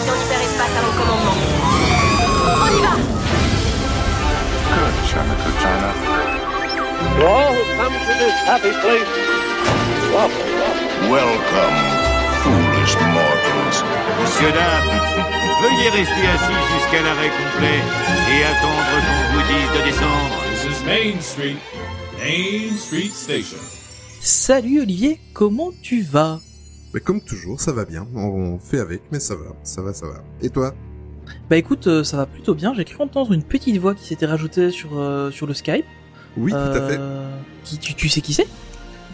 station hyperespace à mon commandement. On y va Good, China, good China. To all who come to this happy place. Welcome, foolish mortals. Monsieur, dames, veuillez rester assis jusqu'à l'arrêt complet et attendre qu'on vous dise de descendre. This is Main Street, Main Street Station. Salut Olivier, comment tu vas? Mais comme toujours, ça va bien. On fait avec, mais ça va, ça va, ça va. Et toi? Bah écoute, euh, ça va plutôt bien. J'ai cru entendre une petite voix qui s'était rajoutée sur euh, sur le Skype. Oui, tout à fait. Euh, Qui tu, tu sais qui c'est?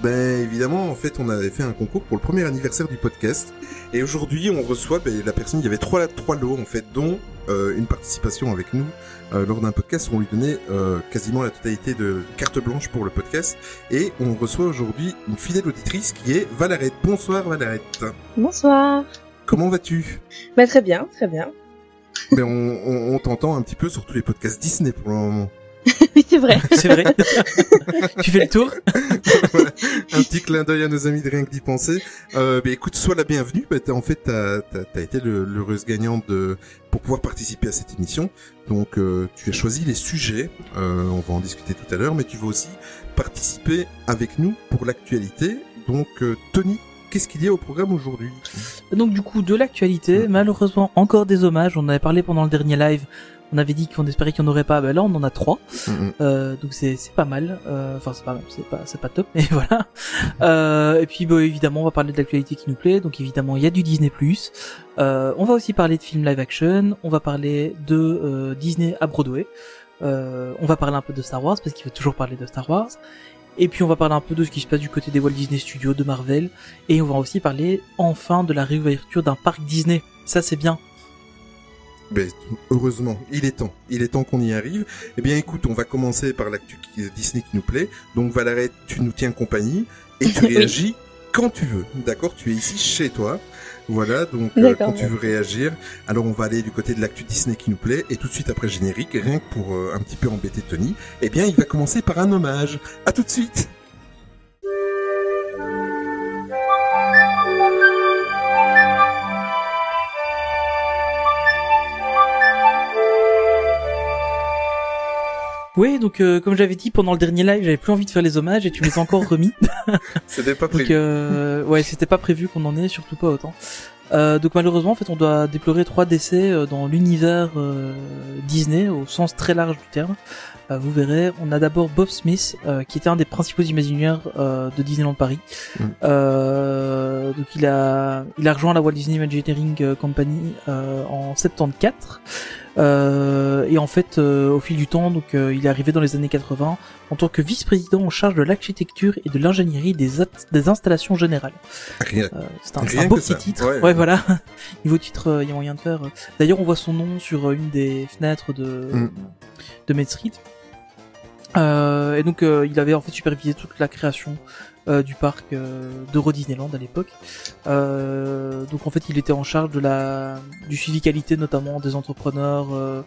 Ben évidemment, en fait, on avait fait un concours pour le premier anniversaire du podcast, et aujourd'hui, on reçoit ben, la personne. Il y avait trois trois lots en fait, dont euh, une participation avec nous euh, lors d'un podcast où on lui donnait euh, quasiment la totalité de carte blanche pour le podcast, et on reçoit aujourd'hui une fidèle auditrice qui est Valarette. Bonsoir Valarette. Bonsoir. Comment vas-tu? Bah très bien, très bien. Ben on, on, on t'entend un petit peu sur tous les podcasts Disney pour le moment. oui, c'est vrai. C'est vrai Tu fais le tour Voilà. un petit clin d'œil à nos amis de rien que d'y penser. Euh, bah, écoute, sois la bienvenue. Bah, t'as- en fait, t'as as, été le- l'heureuse gagnante de, pour pouvoir participer à cette émission. Donc, euh, tu as choisi les sujets. Euh, on va en discuter tout à l'heure, mais tu vas aussi participer avec nous pour l'actualité. Donc, euh, Tony, qu'est-ce qu'il y a au programme aujourd'hui? Donc du coup, de l'actualité, malheureusement encore des hommages. On en avait parlé pendant le dernier live. On avait dit qu'on espérait qu'il n'y en aurait pas. Ben là, on en a trois. Euh, donc c'est c'est pas mal. Euh, Enfin c'est pas mal, c'est pas c'est pas top, mais voilà. Euh, et puis bah, évidemment on va parler de l'actualité qui nous plaît. Donc évidemment il y a du Disney+. Euh, on va aussi parler de films live action. On va parler de euh, Disney à Broadway. Euh, on va parler un peu de Star Wars parce qu'il faut toujours parler de Star Wars. Et puis on va parler un peu de ce qui se passe du côté des Walt Disney Studios, de Marvel. Et on va aussi parler enfin de la réouverture d'un parc Disney. Ça c'est bien. Ben, heureusement, il est temps. Il est temps qu'on y arrive. Eh bien, écoute, on va commencer par l'actu qui- Disney qui nous plaît. Donc, Valarette, tu nous tiens compagnie et tu réagis quand tu veux. D'accord? Tu es ici chez toi. Voilà, donc euh, quand tu veux réagir, alors on va aller du côté de l'actu Disney qui nous plaît et tout de suite après générique, rien que pour euh, un petit peu embêter Tony, eh bien, il va commencer par un hommage. À tout de suite. Oui, donc euh, comme j'avais dit pendant le dernier live, j'avais plus envie de faire les hommages et tu les as encore remis. C'était pas Donc prévu. euh, ouais, c'était pas prévu qu'on en ait, surtout pas autant. Euh, donc malheureusement, en fait, on doit déplorer trois décès euh, dans l'univers euh, Disney au sens très large du terme. Vous verrez, on a d'abord Bob Smith, qui était un des principaux imaginaires de Disneyland Paris. Mm. Euh, donc il a, il a rejoint la Walt Disney Imagineering Company euh, en 74. Euh, et en fait, euh, au fil du temps, donc euh, il est arrivé dans les années 80 en tant que vice-président en charge de l'architecture et de l'ingénierie des, des installations générales. C'est un, beau petit ça. titre. Ouais. Ouais, voilà. Niveau titre, il y a moyen de faire. D'ailleurs, on voit son nom sur une des fenêtres de Mm. de Main Street. Euh, et donc, euh, il avait en fait supervisé toute la création euh, du parc euh, d'Euro Disneyland à l'époque. Euh, donc, en fait, il était en charge de la du suivi qualité, notamment des entrepreneurs, euh,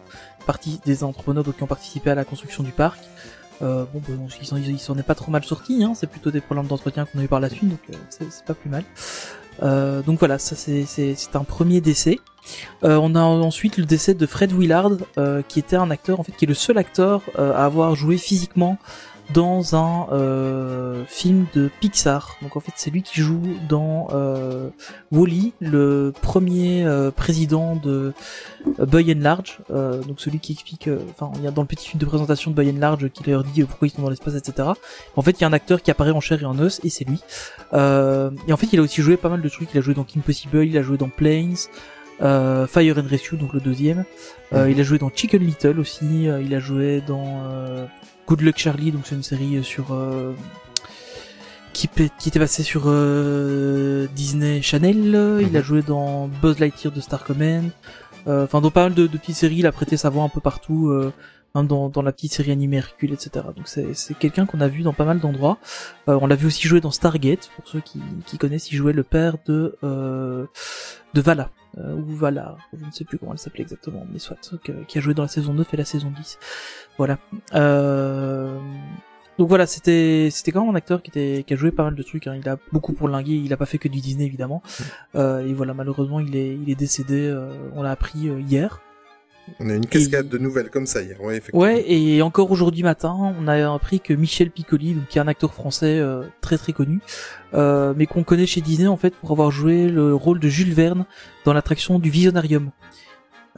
partie des entrepreneurs donc, qui ont participé à la construction du parc. Bon, bon, s'en- il s'en est pas trop mal sorti, hein, c'est plutôt des problèmes d'entretien qu'on a eu par la suite, donc c'est pas plus mal. Euh, donc voilà, ça c'est un premier décès. Euh, on a ensuite le décès de Fred Willard, euh, qui était un acteur, en fait, qui est le seul acteur à avoir joué physiquement dans un euh, film de Pixar. Donc en fait, c'est lui qui joue dans euh, Wall-E, le premier euh, président de euh, Boy and Large. Euh, donc celui qui explique, euh, enfin, il y a dans le petit film de présentation de Boy and Large qui leur dit pourquoi ils sont dans l'espace, etc. En fait, il y a un acteur qui apparaît en chair et en os, et c'est lui. Euh, et en fait, il a aussi joué pas mal de trucs. Il a joué dans Kim Possible, il a joué dans Planes, euh, Fire and Rescue, donc le deuxième. Euh, Mhm. Il a joué dans Chicken Little aussi. euh, il a joué dans euh, Good Luck Charlie, donc c'est une série euh, sur euh, qui, était passée sur euh, Disney Channel. Il a Mhm. joué dans Buzz Lightyear de Star Command. Euh, Enfin, dans pas mal de, de petites séries, il a prêté sa voix un peu partout. même dans, dans la petite série animée Hercule, etc. Donc c'est c'est quelqu'un qu'on a vu dans pas mal d'endroits. Euh, on l'a vu aussi jouer dans Stargate, pour ceux qui, qui connaissent, il jouait le père de euh, de Vala, euh, ou Vala, je ne sais plus comment elle s'appelait exactement, mais soit, qui a joué dans la saison 9 et la saison 10. Voilà. Euh, Donc voilà, c'était c'était quand même un acteur qui était qui a joué pas mal de trucs. Hein. Il a beaucoup pour linguer. Il a pas fait que du Disney évidemment. Euh, et voilà, malheureusement, il est il est décédé. euh, on l'a appris euh, hier. On a une cascade de nouvelles comme ça hier. Ouais, effectivement. Ouais, et encore aujourd'hui matin, on a appris que Michel Piccoli, donc, qui est un acteur français euh, très très connu, euh, mais qu'on connaît chez Disney en fait pour avoir joué le rôle de Jules Verne dans l'attraction du Visionarium.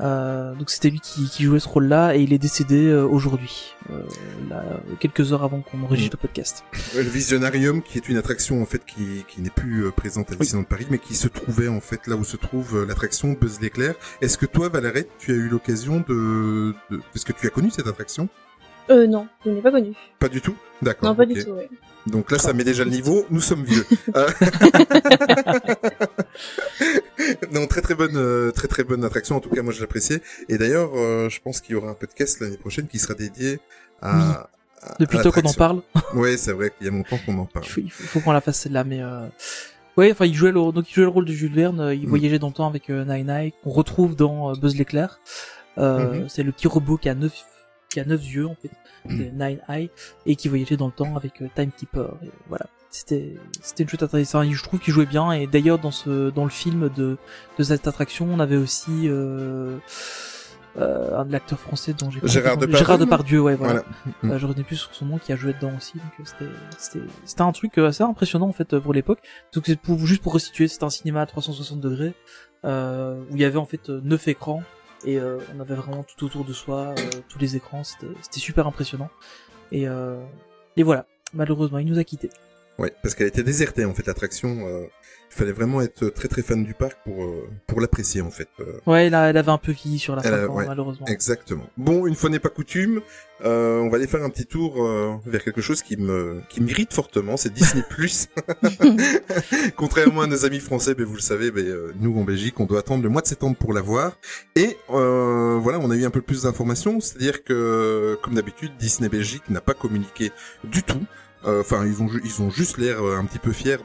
Euh, donc c'était lui qui, qui jouait ce rôle-là et il est décédé euh, aujourd'hui, euh, là, quelques heures avant qu'on enregistre le podcast. Ouais, Le Visionarium, qui est une attraction en fait qui, qui n'est plus présente à Disneyland Paris, mais qui se trouvait en fait là où se trouve l'attraction Buzz l'éclair. Est-ce que toi, Valérie, tu as eu l'occasion de, de... Est-ce que tu as connu cette attraction? Euh, non, je n'ai pas connu. Pas du tout? D'accord. Non, pas du tout, ouais. Donc là, ça met déjà le niveau. Nous sommes vieux. Euh, non, très très bonne, euh, très très bonne attraction. En tout cas, moi, je l'appréciais. Et d'ailleurs, euh, je pense qu'il y aura un podcast l'année prochaine qui sera dédié à. Oui. à- Depuis à temps qu'on en parle, Ouais, c'est vrai qu'il y a longtemps qu'on en parle. il faut, il faut, faut qu'on la fasse celle-là, mais euh... ouais, enfin il jouait le donc il jouait le rôle de Jules Verne, euh, il Mm. voyageait dans le temps avec euh, Nine Nine, qu'on retrouve dans Buzz l'éclair. Euh, Mhm. C'est le petit robot qui a neuf qui a neuf yeux en fait, c'est Nine Eye, et qui voyageait dans le temps avec euh, Timekeeper. Et voilà, c'était c'était une chouette attraction. Je trouve qu'il jouait bien et d'ailleurs dans ce dans le film de de cette attraction, on avait aussi euh, euh, un de l'acteur français dont j'ai Gérard Depardieu. Gérard Depardieu, ouais, voilà. Voilà. Euh, je retenais plus sur son nom qui a joué dedans aussi donc euh, c'était c'était c'était un truc assez impressionnant en fait pour l'époque donc c'est pour juste pour resituer c'était un cinéma à 360 degrés euh, où il y avait en fait neuf écrans et euh, on avait vraiment tout autour de soi euh, tous les écrans c'était super impressionnant et euh, et voilà malheureusement il nous a quittés Ouais, parce qu'elle était désertée en fait l'attraction. Il fallait vraiment être très très fan du parc pour euh, pour l'apprécier en fait. Euh, ouais elle, a- elle avait un peu vieilli sur la fin ouais, malheureusement Exactement. Bon, une fois n'est pas coutume, euh, on va aller faire un petit tour euh, vers quelque chose qui me qui m'irrite fortement, c'est Disney Plus. Contrairement à nos amis français, ben vous le savez, ben, nous en Belgique, on doit attendre le mois de septembre pour la voir. Et euh, voilà, on a eu un peu plus d'informations, c'est-à-dire que comme d'habitude, Disney Belgique n'a pas communiqué du tout. Euh, Enfin, ils ont ils ont juste l'air euh, un petit peu fiers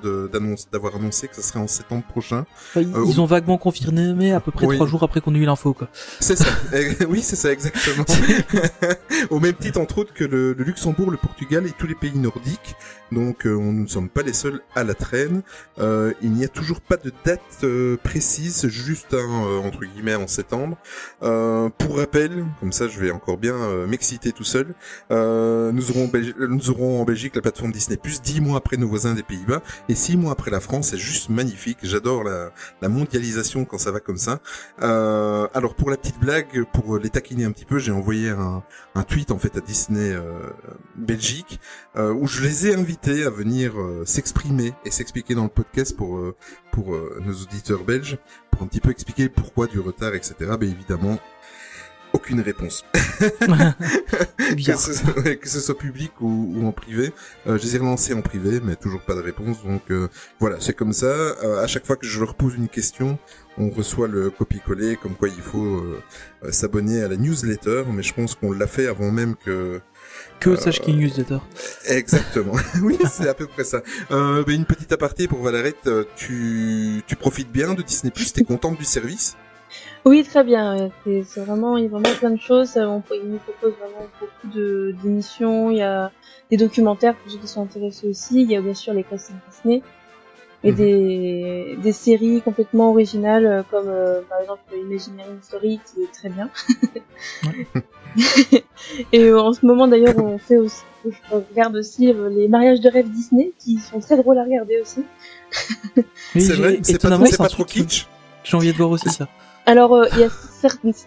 d'avoir annoncé que ce serait en septembre prochain. Ils, Euh, ils ont vaguement confirmé mais à peu près Oui. trois jours après qu'on ait eu l'info quoi C'est ça. Eh, oui, c'est ça exactement. Au même titre entre autres que le, le Luxembourg, le Portugal et tous les pays nordiques. Donc euh, on- nous ne sommes pas les seuls à la traîne. Euh, il n'y a toujours pas de date euh, précise, juste un euh, entre guillemets en septembre. Euh, pour rappel, comme ça je vais encore bien euh, m'exciter tout seul. euh, nous aurons Belgi- nous aurons en Belgique la plateforme Disney Plus dix mois après nos voisins des Pays-Bas et six mois après la France. C'est juste magnifique. J'adore la, la mondialisation quand ça va comme ça. Euh, alors pour la petite blague, pour les taquiner un petit peu, j'ai envoyé un, un tweet en fait à Disney euh, Belgique euh, où je les ai invités à venir euh, s'exprimer et s'expliquer dans le podcast pour euh, pour euh, nos auditeurs belges, pour un petit peu expliquer pourquoi du retard, etc. Ben évidemment. Aucune réponse. Que, ce, ouais, que ce soit public ou, ou en privé. Euh, je les ai relancés en privé, mais toujours pas de réponse. Donc euh, voilà, c'est comme ça. Euh, à chaque fois que je leur pose une question, on reçoit le copier-coller, comme quoi il faut euh, euh, s'abonner à la newsletter. Mais je pense qu'on l'a fait avant même que. que Euh, sache qu'il newsletter Exactement. oui, c'est à peu près ça. Euh, ben, une petite aparté pour Valerette. Tu, tu profites bien de Disney T'es contente du service Oui, très bien. C'est c'est vraiment, il y a vraiment plein de choses. Euh, On, il nous propose vraiment beaucoup de d'émissions. Il y a des documentaires pour ceux qui sont intéressés aussi. Il y a bien sûr les classiques Disney et Mhm. des, des séries complètement originales euh, comme euh, par exemple Imagineering Story qui est très bien. et euh, en ce moment d'ailleurs on fait aussi, je regarde aussi euh, les mariages de rêve Disney qui sont très drôles à regarder aussi. Oui, C'est j'ai- vrai C'est pas, étonnamment, c'est c'est pas un trop truc que kitsch j'ai envie de voir aussi ça Alors, euh,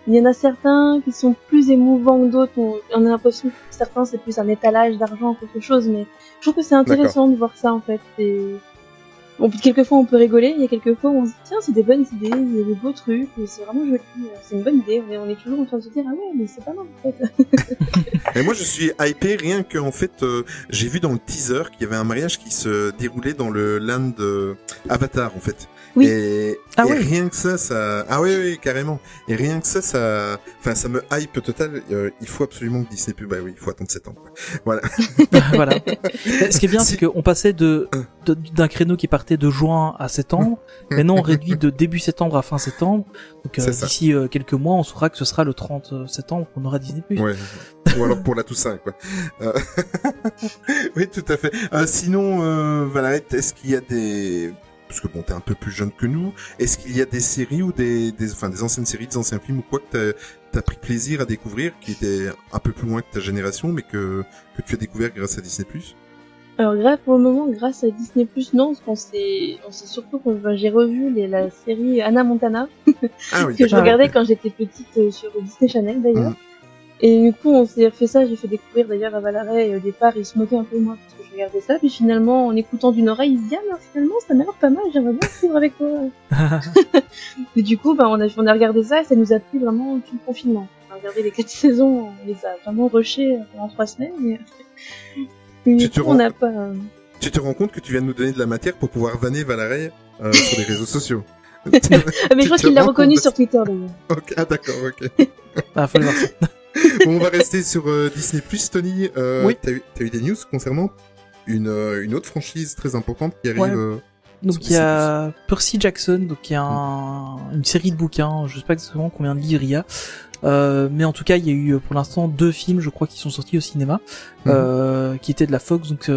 il y, en a certains qui sont plus émouvants que d'autres. On, on a l'impression que certains, c'est plus un étalage d'argent quelque chose, mais je trouve que c'est intéressant de voir ça, en fait. Et... Bon, puis quelquefois, on peut rigoler. Il y a quelquefois où on se dit, tiens, c'est des bonnes idées, il y a des beaux trucs, c'est vraiment joli. euh, C'est une bonne idée. On est, on est toujours en train de se dire, ah ouais, mais c'est pas mal, en fait. Et moi, je suis hypé rien que en fait, euh, j'ai vu dans le teaser qu'il y avait un mariage qui se déroulait dans le land euh, Avatar en fait. Oui. Et, Ah et rien que ça, ça, ah oui, oui, carrément. Et rien que ça, ça, enfin, ça me hype total. Euh, il faut absolument que Disney plus, bah oui, il faut attendre 7 ans. quoi. Voilà. voilà. Ce qui est bien, c'est qu'on passait de d'un créneau qui partait de juin à septembre. Maintenant, on réduit de début septembre à fin septembre. Donc euh, d'ici euh, quelques mois, on saura que ce sera le 30 septembre qu'on aura Disney+. Ouais. ou alors pour la Toussaint, quoi. Euh, oui, tout à fait. Euh, sinon, euh, Valette, est-ce qu'il y a des parce que bon, t'es un peu plus jeune que nous. Est-ce qu'il y a des séries ou des, des, enfin, des anciennes séries, des anciens films ou quoi que t'as as pris plaisir à découvrir, qui étaient un peu plus loin que ta génération, mais que que tu as découvert grâce à Disney alors grâce pour le moment, grâce à Disney Plus, non, parce qu'on sait, on sait surtout que j'ai revu les, la série Anna Montana ah oui, que je regardais quand j'étais petite euh, sur Disney Channel d'ailleurs. Mhm. Et du coup, on s'est fait ça, j'ai fait découvrir d'ailleurs à Valaret, et au départ, il se moquait un peu de moi parce que je regardais ça, puis finalement, en écoutant d'une oreille, il se dit, ah, mais finalement, ça m'a l'air pas mal, j'aimerais bien suivre avec toi. et du coup, bah, on a, on a regardé ça, et ça nous a pris vraiment tout le confinement. On a regardé les quatre saisons, on les a vraiment rushés pendant trois semaines, mais... Tu du te coup, rends- on n'a pas... euh, Tu te rends compte que tu viens de nous donner de la matière pour pouvoir vanner Valérie euh, sur les réseaux sociaux. Ah, mais je crois qu'il l'a reconnu sur Twitter d'ailleurs. Ok, ah d'accord, ok. Ah, faut le voir. Bon, on va rester sur euh, Disney Plus, Tony. Euh, Oui. T'as eu, des news concernant une, euh, une autre franchise très importante qui arrive. Ouais. Donc il y a Percy Jackson, donc il y a un- une série de bouquins, je sais pas exactement combien de livres il y a, mais en tout cas il y a eu pour l'instant deux films, je crois, qui sont sortis au cinéma, euh, qui étaient de la Fox. Donc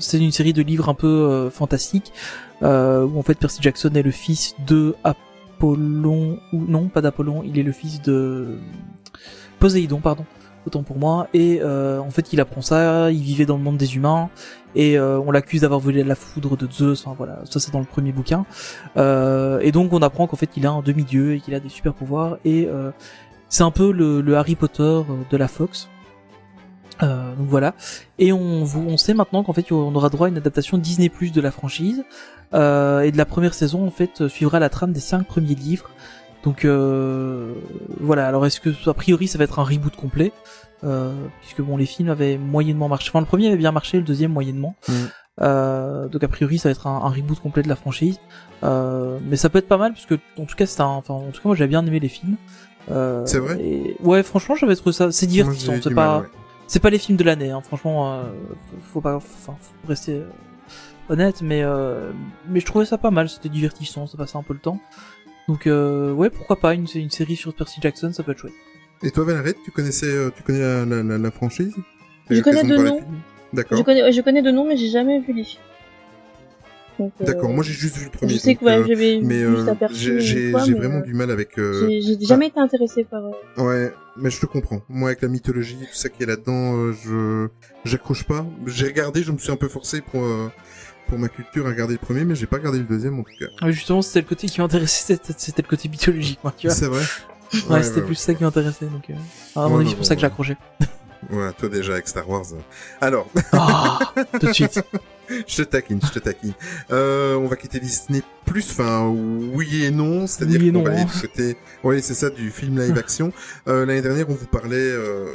c'est une série de livres un peu fantastiques euh, où en fait Percy Jackson est le fils de Apollon ou non pas d'Apollon, il est le fils de Poséidon, pardon. Autant pour moi. Et euh, en fait, il apprend ça. Il vivait dans le monde des humains et euh, on l'accuse d'avoir volé la foudre de Zeus. Enfin voilà, ça c'est dans le premier bouquin. Euh, et donc on apprend qu'en fait il a un demi-dieu et qu'il a des super pouvoirs. Et euh, c'est un peu le, le Harry Potter euh, de la Fox. Euh, donc voilà. Et on, on sait maintenant qu'en fait on aura droit à une adaptation Disney Plus de la franchise. Et de la première saison en fait suivra la trame des cinq premiers livres. Donc euh, voilà. Alors est-ce que a priori ça va être un reboot complet euh, puisque bon les films avaient moyennement marché. Enfin le premier avait bien marché, le deuxième moyennement. Mhm. Euh, donc a priori ça va être un, un reboot complet de la franchise. Euh, mais ça peut être pas mal parce que en tout cas c'est un. Enfin en tout cas moi j'avais bien aimé les films. Euh, C'est vrai et... Ouais franchement j'avais trouvé ça. C'est divertissant. C'est pas. mal, ouais. C'est pas les films de l'année, hein. franchement, faut- faut pas, enfin, faut rester honnête, mais euh, mais je trouvais ça pas mal, c'était divertissant, ça passait un peu le temps. Donc euh, ouais, pourquoi pas une, une série sur Percy Jackson, ça peut être chouette. Et toi, Valérie, tu connaissais, euh, tu connais la, la, la, la franchise? Je connais de nom. D'accord. Je connais, je connais de nom, mais j'ai jamais vu les films. Euh, D'accord. Moi, j'ai juste vu le premier. je sais donc, que ouais, euh, j'avais euh, j'ai mais, vraiment euh, du mal avec. euh, j'ai j'ai jamais été intéressée par. euh, Ouais, mais je te comprends. Moi, avec la mythologie, tout ça qui est là-dedans, euh, je j'accroche pas. J'ai regardé, je me suis un peu forcé pour euh, pour ma culture à regarder le premier, mais j'ai pas regardé le deuxième en tout cas. Ouais, justement, c'était le côté qui m'intéressait, c'était le côté mythologique, moi, tu vois. C'est vrai. Ouais, c'était plus ça qui m'intéressait, donc. Euh... À mon avis, c'est pour ça que j'ai ouais. toi déjà avec Star Wars. Alors, Ah, tout de suite. je te taquine, je te taquine. Euh, on va quitter Disney plus, enfin oui et non, c'est-à-dire Oui qu'on non, va aller côté, oui c'est ça, du film live action. Euh, L'année dernière, on vous parlait euh,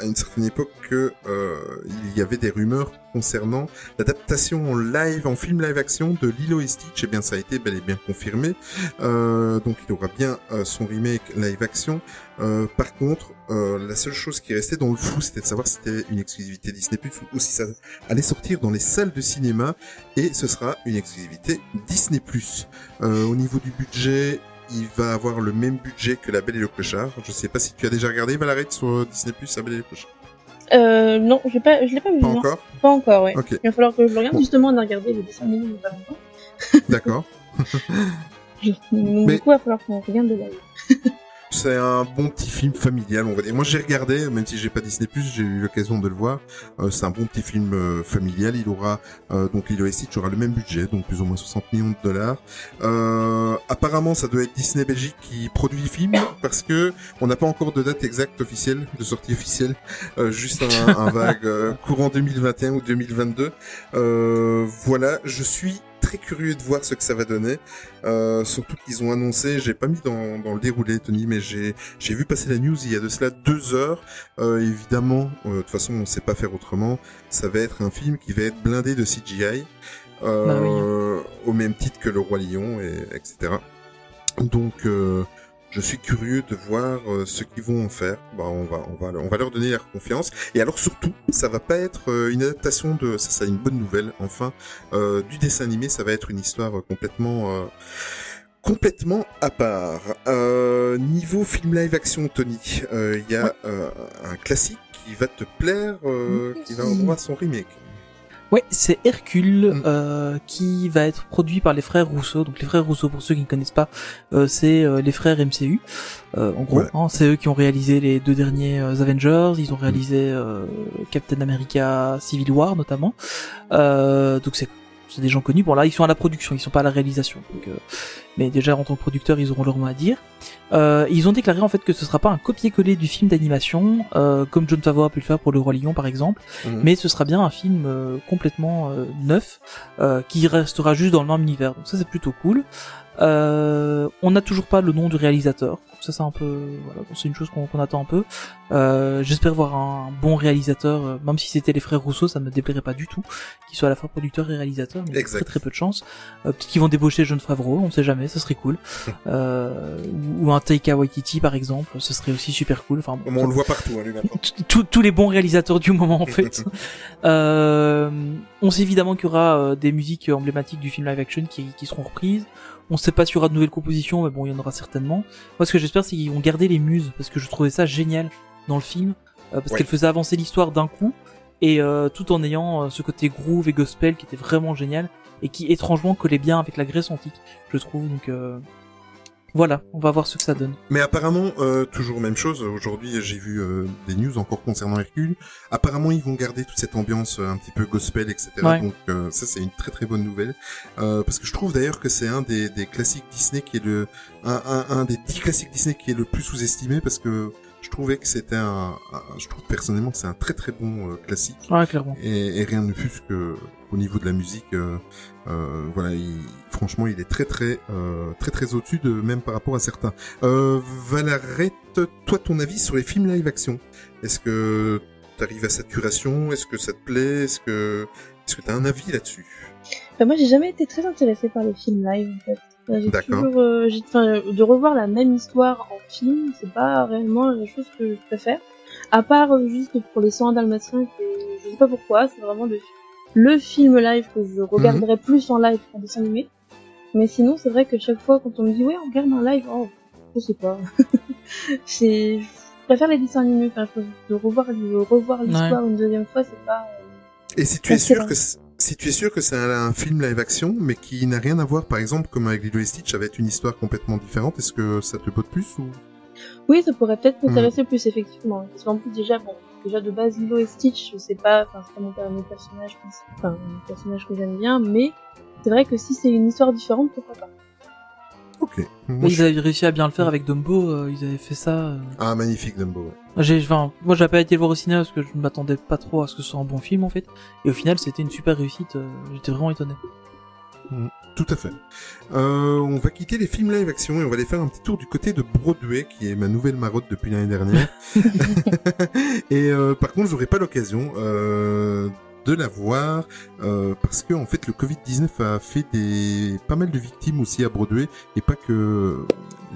à une certaine époque que euh, il y avait des rumeurs concernant l'adaptation en live, en film live action de Lilo et Stitch. Et bien, ça a été bel et bien confirmé. Euh, donc, il aura bien son remake live action. Euh, par contre, euh, la seule chose qui restait dans le flou, c'était de savoir si c'était une exclusivité Disney Plus ou si ça allait sortir dans les salles de cinéma et ce sera une exclusivité Disney+. Euh, au niveau du budget, il va avoir le même budget que La Belle et le Clochard. Je sais pas si tu as déjà regardé Valérie sur euh, Disney+, La Belle et le Clochard. Euh, non, j'ai pas, je l'ai pas vu. Pas encore Pas encore, ouais. Il va falloir que je le regarde. Bon. Justement, on a regardé le dessin animé il y a pas longtemps. d'accord. Donc, Mais- Du coup, il va falloir qu'on regarde de live. C'est un bon petit film familial, on va dire. Moi, j'ai regardé, même si j'ai pas Disney+, j'ai eu l'occasion de le voir. Euh, c'est un bon petit film euh, familial. Il aura euh, donc Lilo et Stitch aura le même budget, donc plus ou moins 60 millions de dollars. Euh, apparemment, ça doit être Disney Belgique qui produit le film parce que on n'a pas encore de date exacte officielle, de sortie officielle. Euh, juste un, un vague courant 2021 ou 2022. Euh, voilà, je suis très curieux de voir ce que ça va donner. Euh, surtout qu'ils ont annoncé, j'ai pas mis dans, dans le déroulé, Tony, mais j'ai vu passer la news il y a de cela deux heures. Euh, évidemment, euh, de toute façon, on sait pas faire autrement. Ça va être un film qui va être blindé de CGI, euh, Bah oui. au même titre que Le Roi Lion, et, etc. Donc, euh, je suis curieux de voir euh, ce qu'ils vont en faire. Bah, on va, on va, on va leur donner leur confiance. Et alors surtout, ça va pas être euh, une adaptation de, ça, c'est une bonne nouvelle. Enfin, euh, du dessin animé, ça va être une histoire euh, complètement, euh, complètement à part. Euh, niveau film live action, Tony, euh, il y a euh, un classique qui va te plaire, euh, qui va avoir son remake. Ouais, c'est Hercule Mm. euh, qui va être produit par les frères Rousseau. Donc les frères Rousseau, pour ceux qui ne connaissent pas, euh, c'est euh, les frères MCU. Euh, en gros, Ouais. hein, c'est eux qui ont réalisé les deux derniers euh, Avengers. Ils ont réalisé euh, Captain America Civil War notamment. Euh, donc c'est c'est des gens connus. Bon là, ils sont à la production, ils sont pas à la réalisation. Donc, euh, mais déjà en tant que producteurs, ils auront leur mot à dire. Euh, ils ont déclaré en fait que ce sera pas un copier-coller du film d'animation, euh, comme John Favreau a pu le faire pour Le Roi Lion par exemple Mhm. mais ce sera bien un film euh, complètement euh, neuf euh, qui restera juste dans le même univers. Donc ça c'est plutôt cool. Euh, on n'a toujours pas le nom du réalisateur. Ça c'est un peu, voilà, c'est une chose qu'on attend un peu. Euh, J'espère voir un bon réalisateur, euh, même si c'était les frères Rousseau, ça me déplairait pas du tout qu'ils soient à la fois producteur et réalisateur. Mais très très peu de chance. Euh, Peut-être qu'ils vont débaucher John Favreau, on sait jamais, ça serait cool. euh, ou- un Taika Waititi par exemple, ce serait aussi super cool. Enfin, bon, on le voit partout, hein, lui maintenant. tous- les bons réalisateurs du moment en fait. euh, on sait évidemment qu'il y aura des musiques emblématiques du film live action qui, qui seront reprises. On sait pas s'il y aura de nouvelles compositions, mais bon, il y en aura certainement. Moi, ce que j'espère, c'est qu'ils vont garder les muses, parce que je trouvais ça génial dans le film, euh, parce Ouais. qu'elle faisait avancer l'histoire d'un coup, et euh, tout en ayant euh, ce côté groove et gospel qui était vraiment génial, et qui étrangement collait bien avec la Grèce antique, je trouve. Donc euh, voilà, on va voir ce que ça donne. Mais apparemment, euh, toujours même chose. Aujourd'hui, j'ai vu euh, des news encore concernant Hercule. Apparemment, ils vont garder toute cette ambiance euh, un petit peu gospel, etc. Ouais. Donc euh, ça, c'est une très très bonne nouvelle. Euh, parce que je trouve d'ailleurs que c'est un des, des classiques Disney qui est le un, un, un des dix classiques Disney qui est le plus sous-estimé parce que je trouvais que c'était un, un- je trouve personnellement que c'est un très très bon euh, classique. Ouais, clairement. et, et rien de plus que au niveau de la musique euh, voilà il- franchement il est très très euh, très très au-dessus de même par rapport à certains. Euh, Valarette toi ton avis sur les films live action? Est-ce que t'arrives à cette curation? Est-ce que ça te plaît? Est-ce que est-ce que t'as un avis là-dessus? Bah, moi, j'ai jamais été très intéressée par les films live, en fait. Euh, J'ai toujours, euh, euh, de revoir la même histoire en film, c'est pas réellement la chose que je préfère. À part euh, juste pour les 100 dalmatiens, je sais pas pourquoi, c'est vraiment le, le film live que je regarderais Mhm. plus en live qu'en dessin animé. Mais sinon, c'est vrai que chaque fois, quand on me dit, ouais, on regarde un live, oh, je sais pas. c'est, je préfère les dessins animés, enfin, de revoir, de revoir l'histoire une deuxième fois, c'est pas, et si tu es sûr que si tu es sûr que c'est un, un film live action mais qui n'a rien à voir par exemple comme avec Lilo et Stitch avec une histoire complètement différente est-ce que ça te botte plus ou? Oui, ça pourrait peut-être Hmm. m'intéresser plus, effectivement. Parce qu'en plus, déjà, bon, déjà de base, Lilo et Stitch, je sais pas, enfin, c'est pas mon, personnage, principal- enfin, mon personnage que j'aime bien, mais c'est vrai que si c'est une histoire différente, pourquoi pas? ok Moi, je- ils avaient réussi à bien le faire avec Dumbo, euh, ils avaient fait ça. euh. ah magnifique Dumbo ouais. J'ai, enfin, moi j'avais pas été le voir au cinéma parce que je ne m'attendais pas trop à ce que ce soit un bon film en fait. Et au final, c'était une super réussite. euh, J'étais vraiment étonné. Tout à fait. Euh, on va quitter les films live action et on va aller faire un petit tour du côté de Broadway, qui est ma nouvelle marotte depuis l'année dernière. et euh, par contre, j'aurai pas l'occasion euh, de la voir euh, parce que en fait, le Covid 19 a fait des pas mal de victimes aussi à Broadway et pas que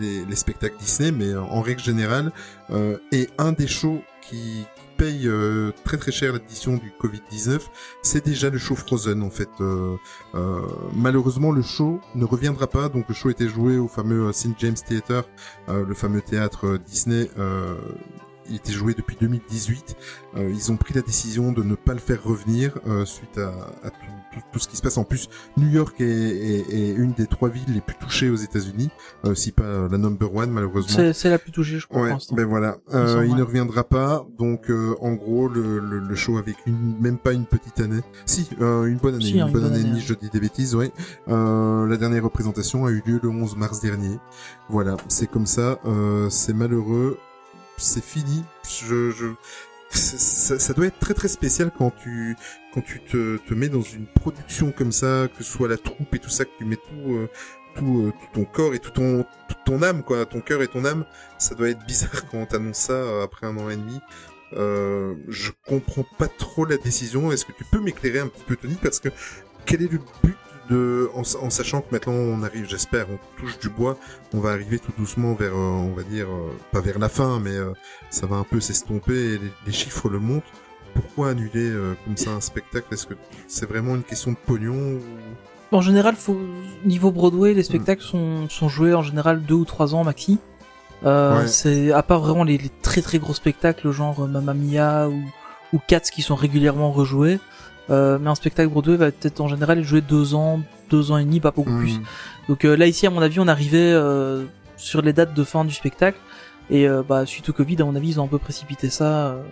les, les spectacles Disney, mais en règle générale. Euh, et un des shows qui paye euh, très très cher l'édition du Covid-19, c'est déjà le show Frozen en fait. Euh, euh, malheureusement, le show ne reviendra pas. Donc, le show était joué au fameux euh, St. James Theatre, le fameux théâtre Disney. Il était joué depuis 2018. Euh, ils ont pris la décision de ne pas le faire revenir euh, suite à, à tout, tout- tout ce qui se passe. En plus, New York est, est- est une des trois villes les plus touchées aux États-Unis, euh, si pas la number one malheureusement. C'est, la plus touchée, je crois. Ouais, ben voilà. Il Euh, ne reviendra pas. Donc, euh, en gros, le, le, le show avec une, même pas une petite année. Si, euh, une bonne année. Si, une, hein, une bonne bonne année, année, je dis des bêtises, ouais. Euh, la dernière représentation a eu lieu le 11 mars dernier. Voilà, c'est comme ça. Euh, c'est malheureux. C'est fini. Je, je... Ça, ça doit être très très spécial quand tu quand tu te, te mets dans une production comme ça, que ce soit la troupe et tout ça, que tu mets tout euh, tout, euh, tout ton corps et tout ton toute ton âme quoi, ton cœur et ton âme. Ça doit être bizarre quand on t'annonce ça euh, après un an et demi. Euh, je comprends pas trop la décision. Est-ce que tu peux m'éclairer un petit peu, Tony? Parce que quel est le but de, en, en sachant que maintenant on arrive, j'espère, on touche du bois, on va arriver tout doucement vers, euh, on va dire, euh, pas vers la fin, mais euh, ça va un peu s'estomper et les, les chiffres le montent. Pourquoi annuler comme ça un spectacle? Est-ce que c'est vraiment une question de pognon ou... En général, faut, niveau Broadway, les spectacles sont, sont joués en général deux ou trois ans maxi. Euh, Ouais. C'est à part vraiment les, les très très gros spectacles genre Mamma Mia ou ou Cats qui sont régulièrement rejoués. Euh, mais un spectacle Broadway va peut-être en général joué deux ans, deux ans et demi, pas beaucoup plus. Hmm. Donc euh, là ici à mon avis on arrivait euh, sur les dates de fin du spectacle et euh, bah suite au Covid à mon avis ils ont un peu précipité ça euh,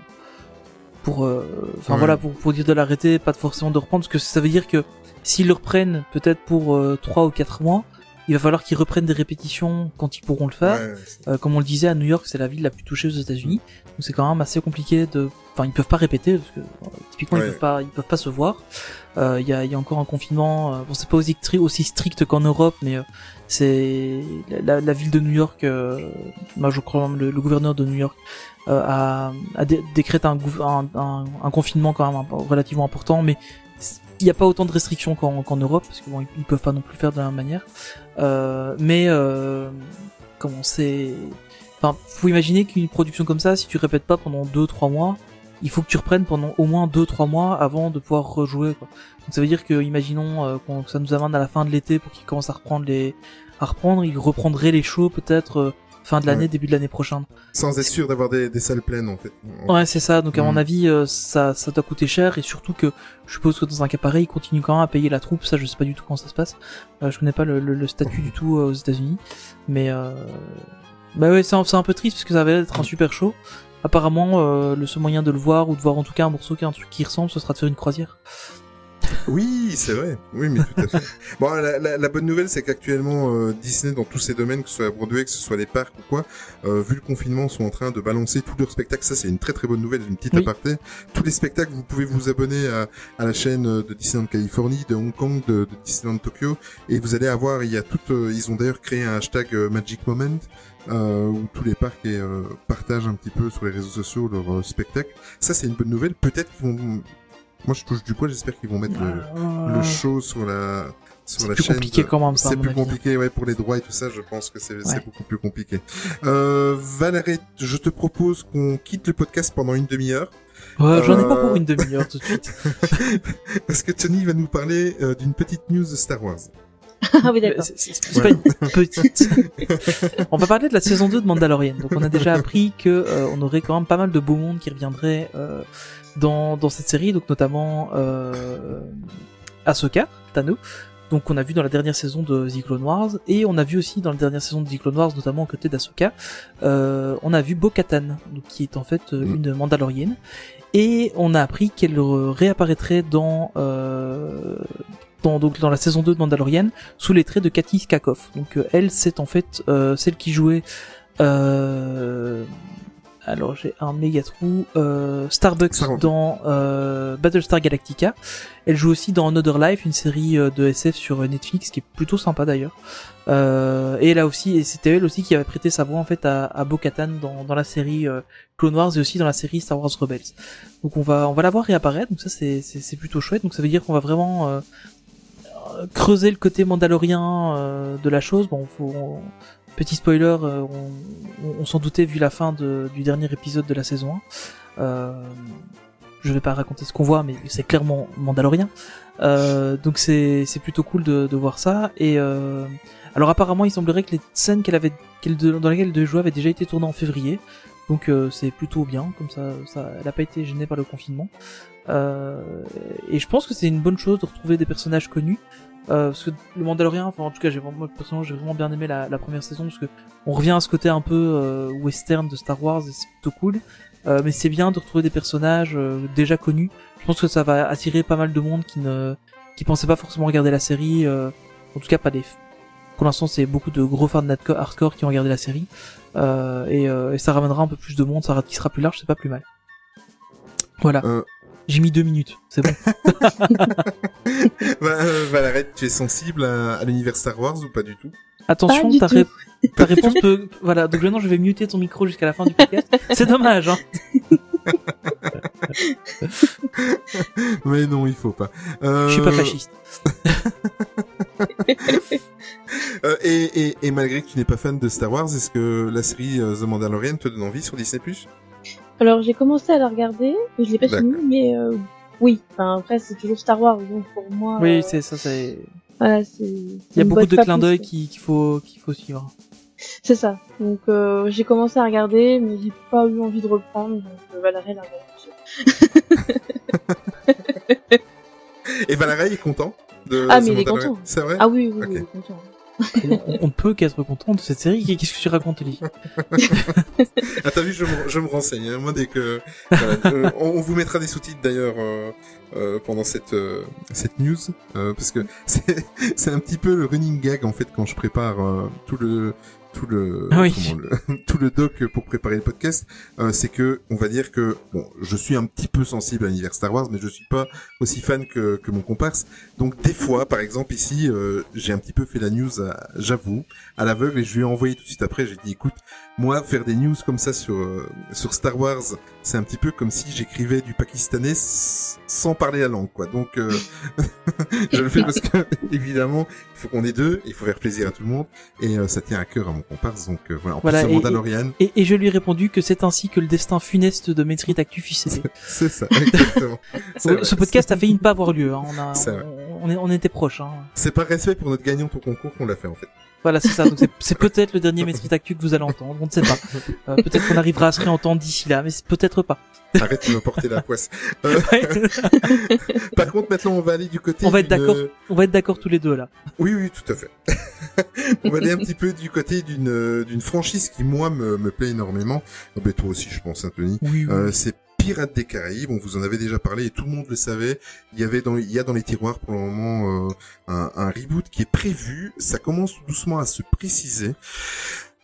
pour euh, enfin Ouais. voilà pour pour dire de l'arrêter pas de forcément de reprendre parce que ça veut dire que s'ils le reprennent peut-être pour euh, trois ou quatre mois il va falloir qu'ils reprennent des répétitions quand ils pourront le faire Ouais, euh, comme on le disait, à New York, c'est la ville la plus touchée aux États-Unis, donc c'est quand même assez compliqué de. Enfin, ils peuvent pas répéter parce que euh, typiquement Ouais. ils peuvent pas, ils peuvent pas se voir. Euh, Il y, a, y a encore un confinement. euh, bon, c'est pas aussi, aussi strict qu'en Europe, mais euh, c'est la, la ville de New York. Euh, moi, je crois même le, le gouverneur de New York euh, a, a dé- décrété un, un, un, un confinement quand même relativement important, mais il n'y a pas autant de restrictions qu'en Europe parce que bon, peuvent pas non plus faire de la même manière. Euh, mais euh, comment c'est Enfin, faut imaginer qu'une production comme ça, si tu répètes pas pendant 2-3 mois, il faut que tu reprennes pendant au moins 2-3 mois avant de pouvoir rejouer. Quoi. Donc ça veut dire que, imaginons euh, ça nous amène à la fin de l'été pour qu'ils commencent à reprendre les, à reprendre, ils reprendraient les shows peut-être euh, fin de l'année, Ouais. début de l'année prochaine. Sans être sûr d'avoir des, des salles pleines, en fait. Ouais, c'est ça. Donc à mon Mhm. avis, euh, ça, ça doit coûter cher et surtout que je suppose que dans un cas pareil, ils continuent quand même à payer la troupe. Ça, je sais pas du tout comment ça se passe. Euh, je connais pas le, le, le statut du tout euh, aux États-Unis, mais euh... bah ouais, c'est un, c'est un peu triste parce que ça l'air d'être un super show. Apparemment, euh, le seul moyen de le voir ou de voir en tout cas un morceau qui a un truc qui ressemble, ce sera de faire une croisière. Oui, c'est vrai. Oui, mais tout à fait. bon, la, la, la bonne nouvelle, c'est qu'actuellement, euh, Disney, dans tous ses domaines, que ce soit à Broadway, que ce soit les parcs ou quoi, euh, vu le confinement, sont en train de balancer tous leurs spectacles. Ça, c'est une très très bonne nouvelle, une petite Oui. aparté. Tous les spectacles, vous pouvez vous abonner à, à la chaîne euh, de Disneyland Californie, de Hong Kong, de, de Disneyland Tokyo, et vous allez avoir, il y a tout, euh, ils ont d'ailleurs créé un hashtag Magic Moment. Euh, où tous les parcs et, euh, partagent un petit peu sur les réseaux sociaux leurs euh, spectacles. Ça, c'est une bonne nouvelle. Peut-être qu'ils vont... Moi, je touche du poids, j'espère qu'ils vont mettre le, le show sur la sur C'est plus chaîne. compliqué quand même, C'est plus avis. compliqué, ouais, pour les droits et tout ça. Je pense que c'est Ouais. beaucoup plus compliqué. Euh, Valérie, je te propose qu'on quitte le podcast pendant une demi-heure Ouais, j'en ai pas Euh. pour une demi-heure tout de suite. parce que Tony va nous parler euh, d'une petite news de Star Wars. ah oui, d'accord. C'est- pas une petite. on va parler de la saison 2 de Mandalorian. Donc on a déjà appris que euh, on aurait quand même pas mal de beaux mondes qui reviendraient euh, dans dans cette série, donc notamment euh, Ahsoka, Tano. Donc on a vu dans la dernière saison de The Clone Wars et on a vu aussi dans la dernière saison de The Clone Wars, notamment aux côtés d'Ahsoka, euh, on a vu Bo-Katan, donc qui est en fait euh, Mm. une Mandalorienne. Et on a appris qu'elle réapparaîtrait dans, euh, dans, donc dans la saison 2 de Mandalorian sous les traits de Katniss Kakoff. Donc euh, elle, c'est en fait euh, celle qui jouait... Euh, alors j'ai un méga trou. Euh, Starbucks dans euh, Battlestar Galactica. Elle joue aussi dans Another Life, une série euh, de SF sur Netflix qui est plutôt sympa d'ailleurs. Euh, et là aussi, et c'était elle aussi qui avait prêté sa voix en fait à, à Bo-Katan dans, dans la série euh, Clone Wars et aussi dans la série Star Wars Rebels. Donc on va on va la voir réapparaître. Donc ça c'est c'est c'est plutôt chouette. Donc ça veut dire qu'on va vraiment euh, euh, creuser le côté mandalorien euh, de la chose. Bon, faut on- petit spoiler, euh, on, s'en doutait vu la fin du dernier épisode de la saison 1. Euh, je vais pas raconter ce qu'on voit, mais c'est clairement mandalorien. Euh, donc c'est plutôt cool de, voir ça. Et euh, alors apparemment, il semblerait que les scènes avait dans lesquelles elle devait jouer avaient déjà été tournées en février. Donc euh, c'est plutôt bien, comme ça, ça, elle a pas été gênée par le confinement. Euh, et je pense que c'est une bonne chose de retrouver des personnages connus. Euh, parce que le Mandalorien, enfin en tout cas, j'ai vraiment, personnellement, j'ai vraiment bien aimé la, la première saison parce que on revient à ce côté un peu euh, western de Star Wars et c'est plutôt cool. Euh, mais c'est bien de retrouver des personnages euh, déjà connus. Je pense que ça va attirer pas mal de monde qui ne qui pensait pas forcément regarder la série. euh, en tout cas, pas des. Pour l'instant, c'est beaucoup de gros fans de hardcore- qui ont regardé la série. Euh, et, et ça ramènera un peu plus de monde, ça qui sera plus large, c'est pas plus mal. Voilà. J'ai mis deux minutes, c'est bon. Va- euh, tu es sensible à, à l'univers Star Wars ou pas du tout? Attention, Pas du ta, tout. ré- ta réponse peut... Voilà, donc maintenant je vais muter ton micro jusqu'à la fin du podcast. C'est dommage, hein. Mais non, il faut pas. Euh, Je suis pas fasciste. euh, et, et, et malgré que tu n'es pas fan de Star Wars, est-ce que la série The Mandalorian te donne envie sur Disney Plus? Alors j'ai commencé à la regarder, je l'ai pas fini, mais euh, oui. Enfin après c'est toujours Star Wars, donc pour moi. Oui, euh, c'est ça, c'est... voilà, c'est. Il y a beaucoup de clins d'œil qu'il faut, qu'il faut suivre. C'est ça. Donc euh, j'ai commencé à regarder, mais j'ai pas eu envie de reprendre. Donc euh, Valérie l'a regardé. Et Valérie est content de Ah, mais il est content. C'est vrai? Ah oui, oui, oui, il est content. On, peut qu'être content de cette série. Qu'est-ce que tu racontes, Ellie Ah t'as vu, je me, je me renseigne. hein. Moi dès que euh, on, vous mettra des sous-titres d'ailleurs euh, euh, pendant cette euh, cette news euh, parce que c'est c'est un petit peu le running gag en fait quand je prépare tout le tout le, Ah oui. comment le- tout le doc pour préparer le podcast, euh, c'est que on va dire que bon, je suis un petit peu sensible à l'univers Star Wars, mais je suis pas aussi fan que, que mon comparse. Donc des fois, par exemple ici, euh, j'ai un petit peu fait la news, à- j'avoue, à l'aveugle et je lui ai envoyé tout de suite après. J'ai dit, écoute, moi faire des news comme ça sur euh, sur Star Wars, c'est un petit peu comme si j'écrivais du pakistanais sans parler la langue, quoi. Donc euh, je le fais parce que évidemment, il faut qu'on ait deux, il faut faire plaisir à tout le monde et euh, ça tient à cœur à mon comparse. Donc euh, voilà, en Voilà, plus et- Mandalorian, et, et je lui ai répondu que c'est ainsi que le destin funeste de fut scellé. c'est ça, exactement. Vrai. Ce podcast a failli ne pas avoir lieu. Hein. On, a, on, on est- on était proches. Hein. C'est par respect pour notre gagnante au concours qu'on l'a fait en fait. Voilà, c'est ça. Donc c'est- peut-être le dernier Maîtrise Actu que vous allez entendre. On ne sait pas. Euh, peut-être qu'on arrivera à se réentendre d'ici là, mais peut-être pas. Arrête de me porter la poisse. Euh, par contre, maintenant, on va aller du côté. On va être d'accord. On va être d'accord tous les deux là. Oui, oui, tout à fait. on va aller un petit peu du côté d'une euh, d'une franchise qui moi me, me plaît énormément. Oh, ben, toi aussi, je pense, Anthony. Oui, oui. Euh, c'est Pirates des Caraïbes. On vous en avait déjà parlé et tout le monde le savait. Il y avait il y a dans les tiroirs pour le moment euh, un, un reboot qui est prévu. Ça commence doucement à se préciser.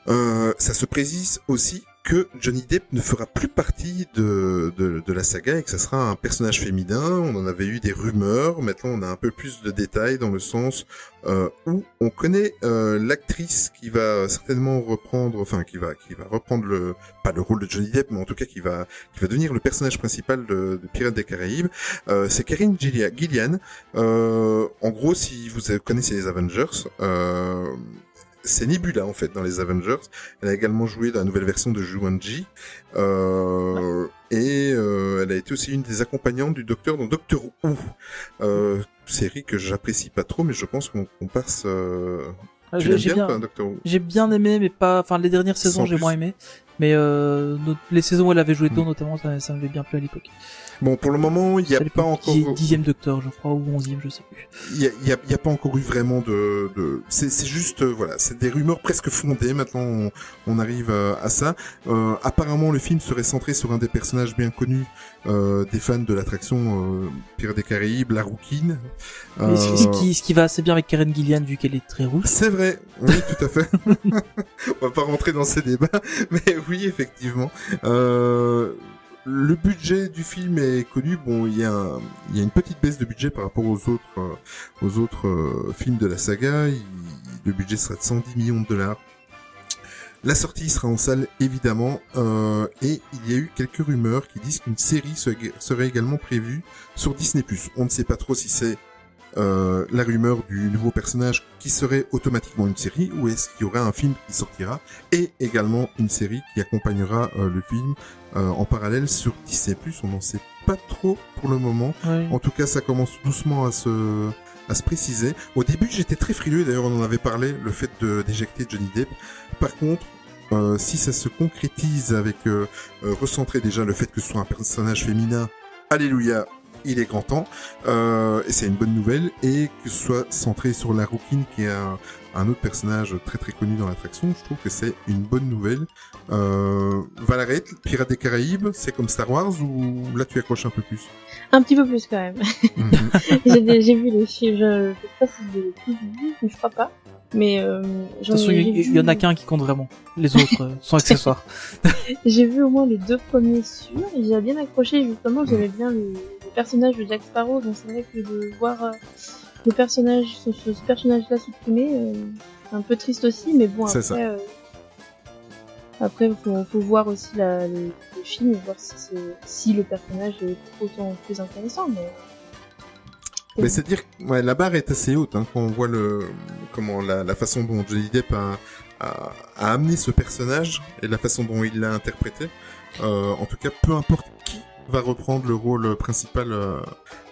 Euh, ça se précise aussi que Johnny Depp ne fera plus partie de, de, de la saga et que ça sera un personnage féminin. On en avait eu des rumeurs. Maintenant, on a un peu plus de détails dans le sens euh, où on connaît euh, l'actrice qui va certainement reprendre, enfin qui va qui va reprendre le pas le rôle de Johnny Depp, mais en tout cas qui va qui va devenir le personnage principal de, de Pirates des Caraïbes. Euh, c'est Karine Gillia- Gillian. Euh, en gros, si vous connaissez les Avengers. C'est Nebula en fait dans les Avengers. Elle a également joué dans la nouvelle version de Jumanji euh, et euh, elle a été aussi une des accompagnantes du Docteur dans Doctor Who, euh, série que j'apprécie pas trop, mais je pense qu'on qu'on passe. Euh... Ah, Tu j'ai bien, bien, toi, Doctor Who j'ai bien aimé, mais pas. Enfin, les dernières saisons, j'ai moins aimé. Mais euh, les saisons où elle avait joué dedans, Mm. notamment, ça, ça m'avait bien plu à l'époque. Bon, pour le moment, il n'y a pas encore. dix- dixième Docteur, je crois, ou onzième, je sais plus. Il y a, il y a- il y a pas encore eu vraiment de, de... c'est juste euh, voilà, c'est des rumeurs presque fondées. Maintenant, on, on arrive euh, à ça. Euh, apparemment, le film serait centré sur un des personnages bien connus euh, des fans de l'attraction euh, Pirates des Caraïbes, la rouquine. Mais ce, ce qui, ce qui va assez bien avec Karen Gillian, vu qu'elle est très rousse. C'est vrai, oui, tout à fait. on va pas rentrer dans ces débats, mais oui, effectivement. Euh, le budget du film est connu. Bon, il y a, une petite baisse de budget par rapport aux autres, euh, euh, films de la saga. Le budget sera de 110 millions de dollars. La sortie sera en salle évidemment, euh, et il y a eu quelques rumeurs qui disent qu'une série se- serait également prévue sur Disney+. On ne sait pas trop si c'est euh, la rumeur du nouveau personnage qui serait automatiquement une série ou est-ce qu'il y aura un film qui sortira et également une série qui accompagnera euh, le film euh, en parallèle sur Disney+. On n'en sait pas trop pour le moment. En tout cas, ça commence doucement à se à se préciser. Au début, j'étais très frileux. D'ailleurs, on en avait parlé, le fait de d'éjecter Johnny Depp. Par contre, euh, si ça se concrétise avec euh, euh, recentrer déjà le fait que ce soit un personnage féminin, alléluia, il est grand temps. Euh, et c'est une bonne nouvelle. Et que ce soit centré sur la rouquine, qui est un, un autre personnage très très connu dans l'attraction, je trouve que c'est une bonne nouvelle. Euh, Valarette, Pirates des Caraïbes, c'est comme Star Wars ou là tu accroches un peu plus? Un petit peu plus quand même. Mhm. j'ai j'ai vu les films, je, sais pas si je l'ai tous vus, mais je crois pas. Mais euh, De toute façon, il j'ai y, en a qu'un qui compte vraiment. Les autres euh, sont accessoires. J'ai vu au moins les deux premiers sûrs et j'ai bien accroché justement. J'aimais bien le personnage de Jack Sparrow, donc c'est vrai que de voir euh, le personnage, ce, personnage-là supprimé, euh, c'est un peu triste aussi, mais bon après. ça. euh, après, faut, faut voir aussi la, le, le film et voir si, si le personnage est autant plus intéressant. Mais Mais c'est dire, ouais, la barre est assez haute hein, quand on voit le comment la, la façon dont Johnny Depp a, a, a amené ce personnage et la façon dont il l'a interprété. Euh, en tout cas, peu importe qui va reprendre le rôle principal euh,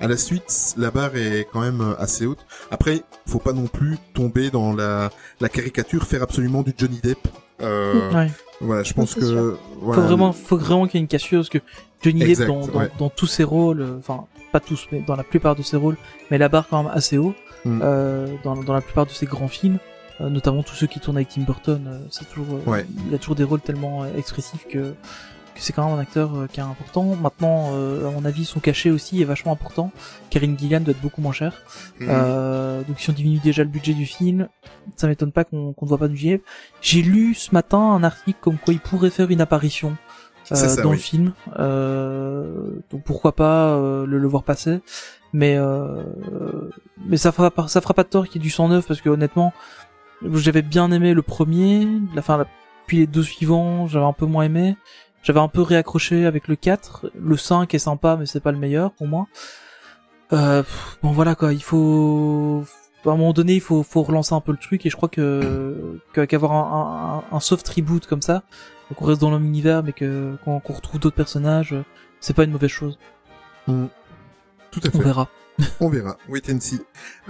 à la suite, la barre est quand même euh, assez haute. Après, faut pas non plus tomber dans la, la caricature, faire absolument du Johnny Depp. Euh, Ouais. Voilà, je pense que voilà, Faut vraiment, faut vraiment qu'il y ait une cassure parce que Johnny Depp dans, dans, ouais. dans tous ses rôles, euh, enfin pas tous, mais dans la plupart de ses rôles, mais la barre quand même assez haut Mm. euh, dans, dans la plupart de ses grands films, euh, notamment tous ceux qui tournent avec Tim Burton. euh, c'est toujours, euh, Ouais. il a toujours des rôles tellement euh, expressifs que c'est quand même un acteur euh, qui est important. Maintenant, euh, à mon avis, son cachet aussi est vachement important. Karine Gillian doit être beaucoup moins cher. Mhm. Euh, donc si on diminue déjà le budget du film, ça m'étonne pas qu'on ne voit pas du JF. J'ai lu ce matin un article comme quoi il pourrait faire une apparition euh, ça, dans oui. le film. Euh, donc pourquoi pas euh, le, le voir passer. Mais euh, mais ça fera pas ça fera pas de tort qu'il y ait du 109 parce que honnêtement j'avais bien aimé le premier, la fin la- puis les deux suivants j'avais un peu moins aimé. J'avais un peu réaccroché avec le 4, le 5 est sympa mais c'est pas le meilleur pour moi. Euh, bon voilà quoi, il faut à un moment donné il faut faut relancer un peu le truc et je crois que qu'avoir un, un, un soft reboot comme ça, donc on reste dans le même univers mais que qu'on qu'on retrouve d'autres personnages, c'est pas une mauvaise chose. tout à On fait. verra. On verra. Wait and see.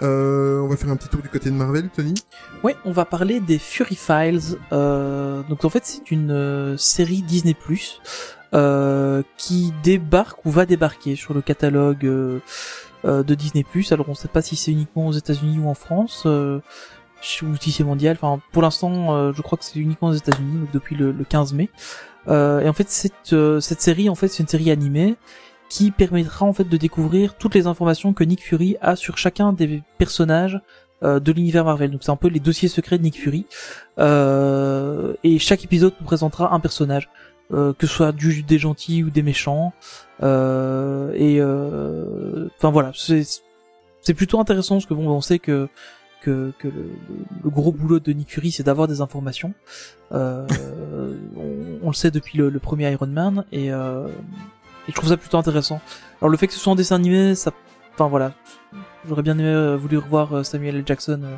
Euh, on va faire un petit tour du côté de Marvel, Tony. Ouais, on va parler des Fury Files. Euh, donc en fait, c'est une euh, série Disney euh, qui débarque ou va débarquer sur le catalogue euh, de Disney Alors on sait pas si c'est uniquement aux États-Unis ou en France. Ou si c'est mondial. Enfin, pour l'instant, je crois que c'est uniquement aux États-Unis, donc depuis le, le 15 mai. Et en fait, cette, cette série, en fait, c'est une série animée qui permettra en fait de découvrir toutes les informations que Nick Fury a sur chacun des personnages euh, de l'univers Marvel. Donc c'est un peu les dossiers secrets de Nick Fury. Euh, et chaque épisode nous présentera un personnage, euh, que ce soit du, des gentils ou des méchants. Et enfin voilà, c'est plutôt intéressant parce que bon, on sait que que, le, gros boulot de Nick Fury c'est d'avoir des informations. On, le sait depuis le, le premier Iron Man et, et je trouve ça plutôt intéressant. Alors le fait que ce soit en dessin animé, ça, enfin voilà, j'aurais bien aimé euh, voulu revoir euh, Samuel L. Jackson euh,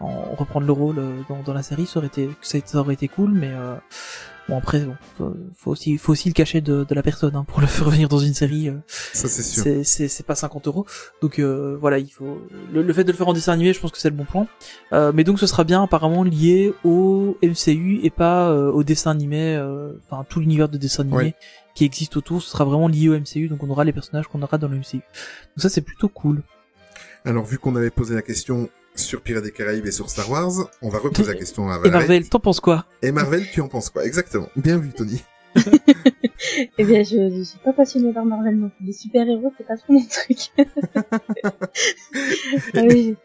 en reprendre le rôle euh, dans, dans la série, ça aurait été, ça, aurait été cool, mais euh, bon après, bon, faut, faut aussi, faut aussi le cacher de, de la personne hein, pour le faire venir dans une série. euh, Ça, c'est sûr. c'est c'est c'est pas 50 euros donc euh, voilà il faut le, le fait de le faire en dessin animé je pense que c'est le bon point euh, mais donc ce sera bien apparemment lié au MCU et pas euh, au dessin animé euh, enfin tout l'univers de dessin animé Ouais. Qui existe autour ce sera vraiment lié au MCU donc on aura les personnages qu'on aura dans le MCU donc ça c'est plutôt cool Alors, vu qu'on avait posé la question sur Pirates des Caraïbes et sur Star Wars, on va reposer la question à et Marvel t'en penses quoi? Et Marvel, tu en penses quoi? Exactement. Bien vu, Tony. Eh bien, je, je suis pas passionnée par Marvel non plus. Les super-héros, c'est pas trop mon truc. ah oui,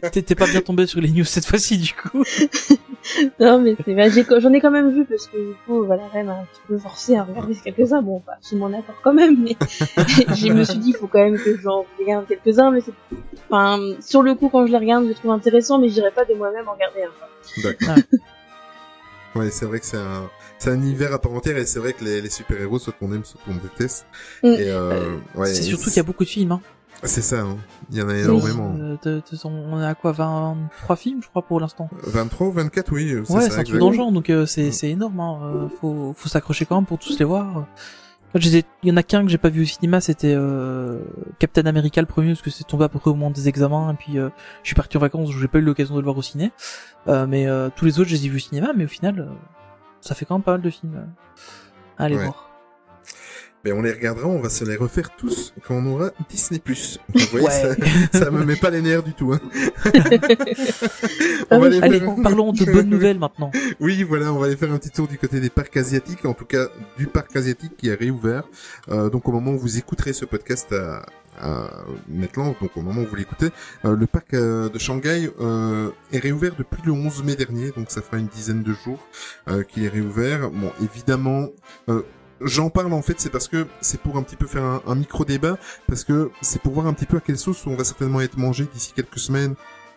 T'es- pas bien tombé sur les news cette fois-ci du coup non, mais c'est, j'ai- j'en ai quand même vu parce que du coup, voilà, Ren m'a un petit peu forcé à regarder quelques-uns. Bon, pas absolument d'accord quand même, mais je me suis dit, il faut quand même que j'en regarde quelques-uns, mais c'est, enfin, sur le coup, quand je les regarde, je les trouve intéressants, mais je dirais pas de moi-même en regarder un. D'accord. Ouais, c'est vrai que c'est un, c'est un univers à part entière et c'est vrai que les, les super-héros, soit qu'on aime, soit qu'on déteste. Mm. Et euh, ouais, c'est surtout qu'il y a beaucoup de films hein. C'est ça, hein. Il y en a énormément. Euh, de- on est à quoi 23 films je crois pour l'instant 23 ou 24, oui, euh, c'est Ouais, c'est un truc dans le genre, donc euh, c'est Mm. c'est énorme. Hein. euh, faut faut s'accrocher quand même pour tous les voir. Il y en a qu'un que j'ai pas vu au cinéma, c'était euh, Captain America le premier parce que c'est tombé à peu près au moment des examens et puis euh, je suis parti en vacances, j'ai pas eu l'occasion de le voir au ciné. Euh, mais euh, tous les autres, je les ai vus au cinéma, mais au final, ça fait quand même pas mal de films. à aller Ouais. voir. Mais on les regardera, on va se les refaire tous quand on aura Disney+. Vous voyez, Ouais. ça, ça me met pas les nerfs du tout. Hein. On va oui, les Allez, faire- parlons de bonnes nouvelles maintenant. Oui, voilà, on va aller faire un petit tour du côté des parcs asiatiques, en tout cas du parc asiatique qui est réouvert. Euh, donc au moment où vous écouterez ce podcast à, à maintenant, donc au moment où vous l'écoutez, euh, le parc euh, de Shanghai euh, est réouvert depuis le 11 mai dernier, donc ça fera une dizaine de jours euh, qu'il est réouvert. Bon, évidemment. J'en parle en fait, c'est parce que c'est pour un petit peu faire un, micro débat, parce que c'est pour voir un petit peu à quelle sauce on va certainement être mangé d'ici quelques semaines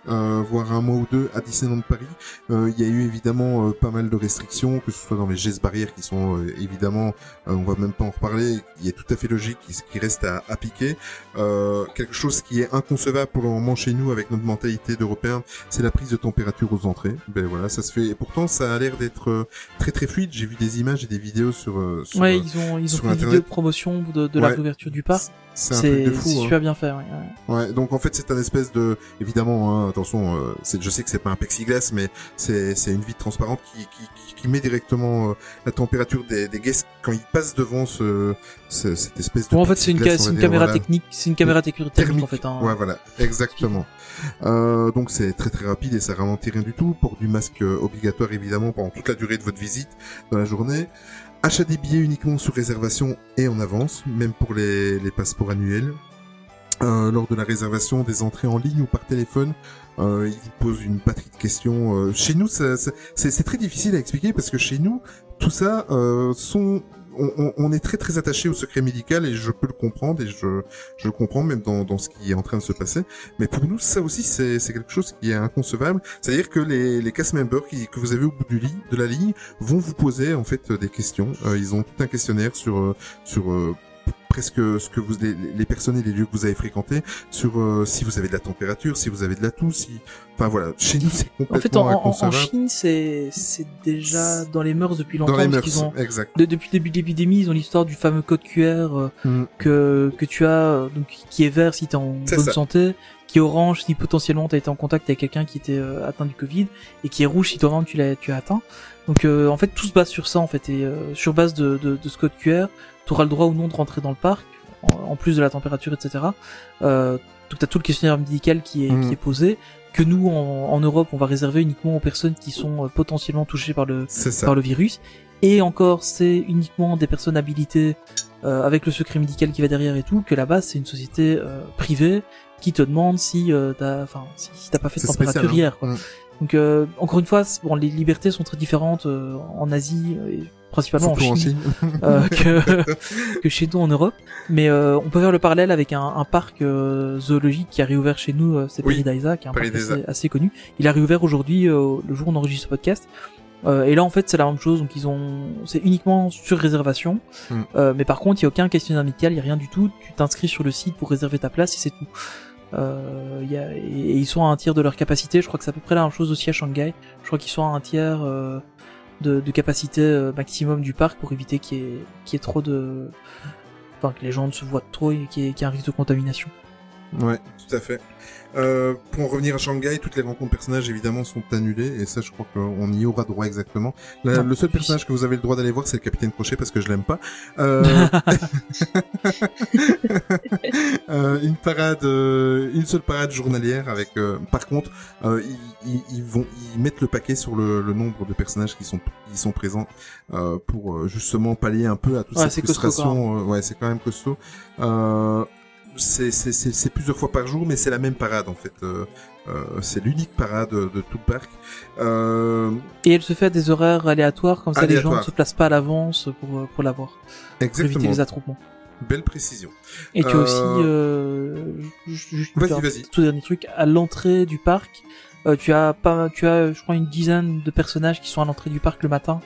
euh, voire un mois ou deux à Disneyland Paris. Euh, il y a eu évidemment euh, pas mal de restrictions, que ce soit dans les gestes barrières qui sont évidemment, on va même pas en reparler, qui est tout à fait logique, qui, qui reste à appliquer. Euh, quelque chose qui est inconcevable pour le moment chez nous avec notre mentalité d'Européens, c'est la prise de température aux entrées. Ben voilà, ça se fait. Et pourtant, ça a l'air d'être euh, très très fluide. J'ai vu des images et des vidéos sur. euh, sur Ouais, ils ont ils ont fait une vidéo de promotion de, de la Ouais. réouverture du parc. c'est un truc C'est de fou. c'est hein. super bien fait. Ouais. ouais. Donc en fait c'est un espèce de, évidemment, hein, attention, euh, je sais que c'est pas un plexiglas, mais c'est, c'est une vitre transparente qui, qui, qui, qui met directement euh, la température des, des guests quand ils passent devant ce, ce- cette espèce de. Bon, en fait, c'est une, ca- caméra voilà. technique, c'est une caméra en Thermique. fait. Hein. Ouais, voilà, exactement. Euh, donc c'est très très rapide et ça ralentit rien du tout. Port du masque euh, obligatoire évidemment pendant toute la durée de votre visite dans la journée. Achat des billets uniquement sur réservation et en avance, même pour les, les passeports annuels. Euh, lors de la réservation des entrées en ligne ou par téléphone, euh, il pose une batterie de questions. Euh, chez nous, c'est très difficile à expliquer parce que chez nous, tout ça euh, sont on, on- est très très attaché au secret médical et je peux le comprendre et je je comprends même dans, dans ce qui est en train de se passer. Mais pour nous, ça aussi c'est c'est quelque chose qui est inconcevable. C'est-à-dire que les les cast members qui, que vous avez au bout du lit de la ligne vont vous poser en fait des questions. Euh, ils ont tout un questionnaire sur euh, sur euh, presque ce que vous les, les personnes et les lieux que vous avez fréquentés sur euh, si vous avez de la température, si vous avez de la toux, si enfin voilà, chez nous c'est complètement En fait, en, en- en. Chine, c'est c'est déjà dans les mœurs depuis longtemps dans les mœurs, ont exact. de- depuis le début de l'épidémie, ils ont l'histoire du fameux code QR euh, Mm. que que tu as euh, donc qui est vert si t'es en C'est bonne ça. santé, qui est orange si potentiellement t'as été en contact avec quelqu'un qui était euh, atteint du Covid et qui est rouge si toi-même tu l'as tu as atteint. Donc euh, en fait tout se base sur ça en fait et euh, sur base de, de, de ce code QR, tu auras le droit ou non de rentrer dans le parc en, en plus de la température etc. Euh, donc t'as tout le questionnaire médical qui est Mhm. qui est posé que nous en, en Europe on va réserver uniquement aux personnes qui sont euh, potentiellement touchées par le par le virus. Et encore, c'est uniquement des personnes habilitées euh, avec le secret médical qui va derrière et tout, que là-bas c'est une société euh, privée qui te demande si euh, t'as, enfin, si, si t'as pas fait de température spécial, hein. hier. Quoi. Mm. Donc euh, encore une fois, bon, les libertés sont très différentes euh, en Asie et principalement en Chine, euh, que que chez nous en Europe. Mais euh, on peut faire le parallèle avec un, un parc euh, zoologique qui a réouvert chez nous, euh, c'est Oui, qui est un parc assez, assez connu. Il a réouvert aujourd'hui, euh, le jour où on enregistre ce podcast. Euh, et là, en fait, c'est la même chose. Donc, ils ont, c'est uniquement sur réservation. Mm. Euh, mais par contre, il y a aucun questionnaire médical, il y a rien du tout. Tu t'inscris sur le site pour réserver ta place et c'est tout. Euh, y a, et, et ils sont à un tiers de leur capacité. Je crois que c'est à peu près la même chose aussi à Shanghai. Je crois qu'ils sont à un tiers euh, de, capacité euh, maximum du parc pour éviter qu'il y ait, y ait trop de, enfin que les gens ne se voient trop et qu'il y ait, qu'il y ait un risque de contamination. Ouais, tout à fait. Euh, pour en revenir à Shanghai, toutes les rencontres personnages évidemment sont annulées et ça je crois qu'on y aura droit exactement. La- Non, le seul personnage que vous avez le droit d'aller voir c'est le capitaine Crochet parce que je l'aime pas. Euh... euh, une parade, euh, une seule parade journalière avec. euh, par contre, ils, ils- ils vont ils mettent le paquet sur le, le nombre de personnages qui sont qui sont présents pour justement pallier un peu à toute Ouais, cette costaud, frustration. euh, ouais, c'est quand même costaud. C'est plusieurs fois par jour, mais c'est la même parade en fait. Euh, euh, c'est l'unique parade de, tout le parc. Euh, Et elle se fait à des horaires aléatoires, comme ça les gens ne se placent pas à l'avance pour, euh, pour l'avoir. Pour éviter exactement. les attroupements. Belle précision. Et tu as aussi, euh, ju- juste un tout dernier truc, à l'entrée du parc, euh, tu as pas, tu as, je crois, une dizaine de personnages qui sont à l'entrée du parc le matin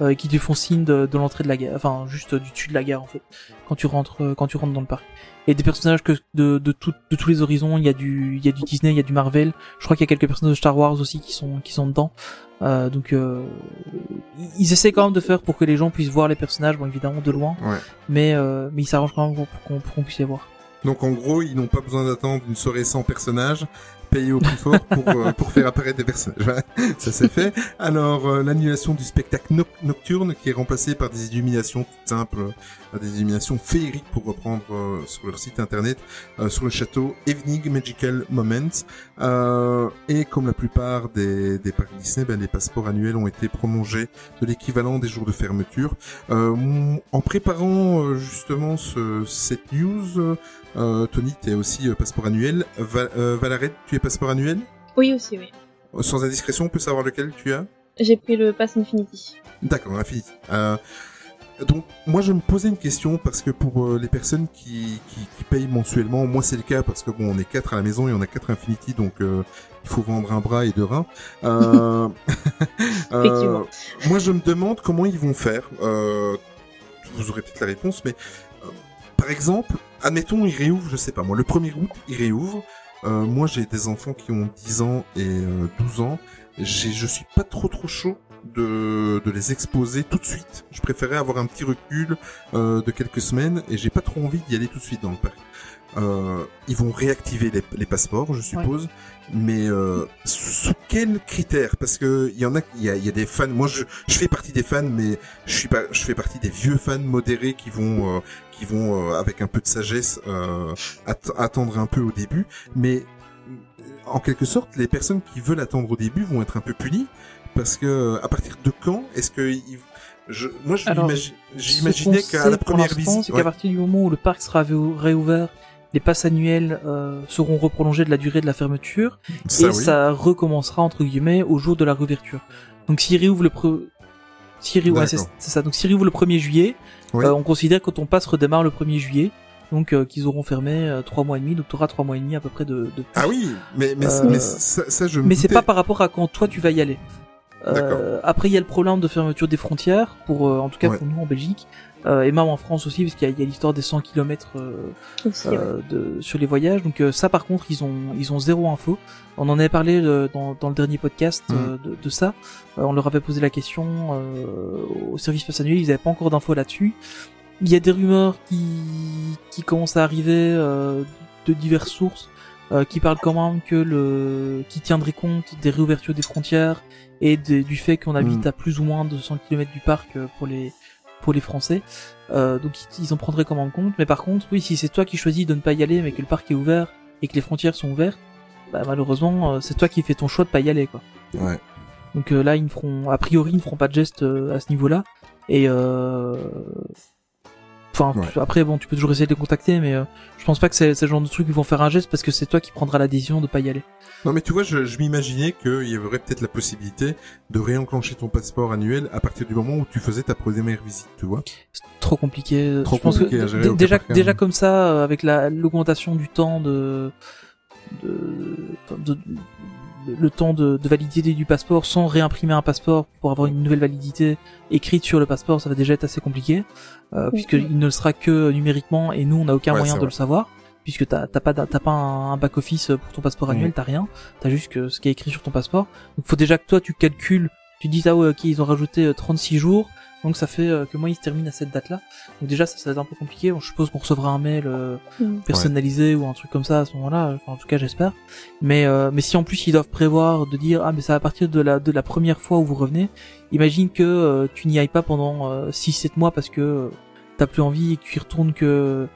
euh, et qui te font signe de, de l'entrée de la gare, enfin juste du dessus de la gare en fait, quand tu rentres, quand tu rentres dans le parc. Et des personnages que de de, tout- de tous les horizons, il y a du, il y a du Disney, il y a du Marvel. Je crois qu'il y a quelques personnages de Star Wars aussi qui sont qui sont dedans. Euh, donc euh, ils- essaient quand même de faire pour que les gens puissent voir les personnages, bon évidemment de loin, Ouais. mais euh, mais ils s'arrangent quand même pour qu'on pour qu'on puisse les voir. Donc en gros, ils n'ont pas besoin d'attendre une soirée sans personnages payés au plus fort pour, euh, pour faire apparaître des personnages. Voilà, ça c'est fait. Alors euh, l'annulation du spectacle noc- nocturne qui est remplacé par des illuminations toutes simples, euh, des illuminations féeriques pour reprendre euh, sur leur site internet euh, sur le château Evening Magical Moments. Euh, et comme la plupart des, des parcs Disney, ben, les passeports annuels ont été prolongés de l'équivalent des jours de fermeture. En préparant justement ce, cette news, euh, Tony, tu es aussi euh, passeport annuel. Euh, Valaret, tu es passeport annuel? Oui, aussi, oui. Sans indiscrétion, on peut savoir lequel tu as? J'ai pris le Pass Infinity. D'accord, Infinity. Donc moi je me posais une question parce que pour les personnes qui, qui, qui payent mensuellement, moi c'est le cas parce que bon on est quatre à la maison et on a quatre Infinity donc il faut vendre un bras et deux reins. Euh, euh, Effectivement. moi je me demande comment ils vont faire. Euh, vous aurez peut-être la réponse, mais par exemple, admettons ils réouvrent, je sais pas moi, le 1er août ils réouvrent. Euh, moi j'ai des enfants qui ont 10 ans et euh, 12 ans. J'ai, je suis pas trop trop chaud de, de les exposer tout de suite. Je préférais avoir un petit recul euh, de quelques semaines et j'ai pas trop envie d'y aller tout de suite dans le parc. Euh, ils vont réactiver les, les passeports, je suppose, mais euh, sous, sous quels critères? Parce que il y en a, il y a, il y a des fans. Moi, je, je fais partie des fans, mais je suis pas, je fais partie des vieux fans modérés qui vont, euh, qui vont euh, avec un peu de sagesse euh, att- attendre un peu au début. Mais en quelque sorte, les personnes qui veulent attendre au début vont être un peu punies parce que à partir de quand est-ce que je, moi je j'imaginais qu'à la première visite, c'est ouais. qu'à partir du moment où le parc sera réou- réouvert, les passes annuelles euh, seront reprolongées de la durée de la fermeture ça, et oui. ça recommencera entre guillemets au jour de la réouverture. Donc s'il réouvre le pre... s'il réouvre- ouais, c'est D'accord. c'est ça. Donc s'il réouvre le 1er juillet, Oui. euh, on considère que ton pass redémarre le 1er juillet. Donc euh, qu'ils auront fermé euh, trois mois et demi, donc tu auras trois mois et demi à peu près de, de Ah oui, mais mais, mais ça, ça, je me mais c'est pas par rapport à quand toi tu vas y aller. Euh, après il y a le problème de fermeture des frontières pour euh, en tout cas Ouais. pour nous en Belgique euh, et même en France aussi parce qu'il y a, il y a l'histoire des 100 km Aussi, ouais. euh, de, sur les voyages. Donc euh, ça par contre ils ont ils ont zéro info. On en avait parlé euh, dans, dans le dernier podcast euh, de, de ça. Euh, on leur avait posé la question euh, au service annuel, ils n'avaient pas encore d'infos là-dessus. Il y a des rumeurs qui qui commencent à arriver euh, de diverses sources euh, qui parlent quand même que le qui tiendrait compte des réouvertures des frontières et des- du fait qu'on habite Mhm. à plus ou moins de 100 km du parc euh, pour les pour les Français. Euh, donc ils- en prendraient quand même compte. Mais par contre, oui, si c'est toi qui choisis de ne pas y aller, mais que le parc est ouvert et que les frontières sont ouvertes, bah, malheureusement, euh, c'est toi qui fais ton choix de pas y aller, quoi. Ouais. Donc euh, là, ils ne feront, a priori, ils ne feront pas de geste euh, à ce niveau-là. Et euh... enfin, Ouais. après, bon, tu peux toujours essayer de les contacter, mais euh, je pense pas que c'est le genre de truc qui vont faire un geste parce que c'est toi qui prendras la décision de pas y aller. Non mais tu vois, je, je m'imaginais qu'il y aurait peut-être la possibilité de réenclencher ton passeport annuel à partir du moment où tu faisais ta première visite, tu vois. C'est trop compliqué. Trop je pense compliqué que cas déjà, déjà comme ça, euh, avec la l'augmentation du temps de, de- de- le temps de, de validité du passeport sans réimprimer un passeport pour avoir une nouvelle validité écrite sur le passeport, ça va déjà être assez compliqué, euh, puisqu'il ne le sera que numériquement et nous on n'a aucun Ouais, moyen de vrai. le savoir. Puisque t'as t'as pas, t'as pas un, back office pour ton passeport annuel, t'as rien, t'as juste que ce qui est écrit sur ton passeport. Donc faut déjà que toi tu calcules, tu dis ah ouais ok ils ont rajouté euh, 36 jours, donc ça fait euh, que moi il se termine à cette date-là. Donc déjà ça, ça va être un peu compliqué. Bon, je suppose qu'on recevra un mail euh, Mm. personnalisé ou un truc comme ça à ce moment-là. Enfin, en tout cas j'espère. Mais euh, mais si en plus ils doivent prévoir de dire ah mais ça à partir de la de la première fois où vous revenez, imagine que euh, tu n'y ailles pas pendant 6-7 mois parce que euh, t'as plus envie et que tu y retournes que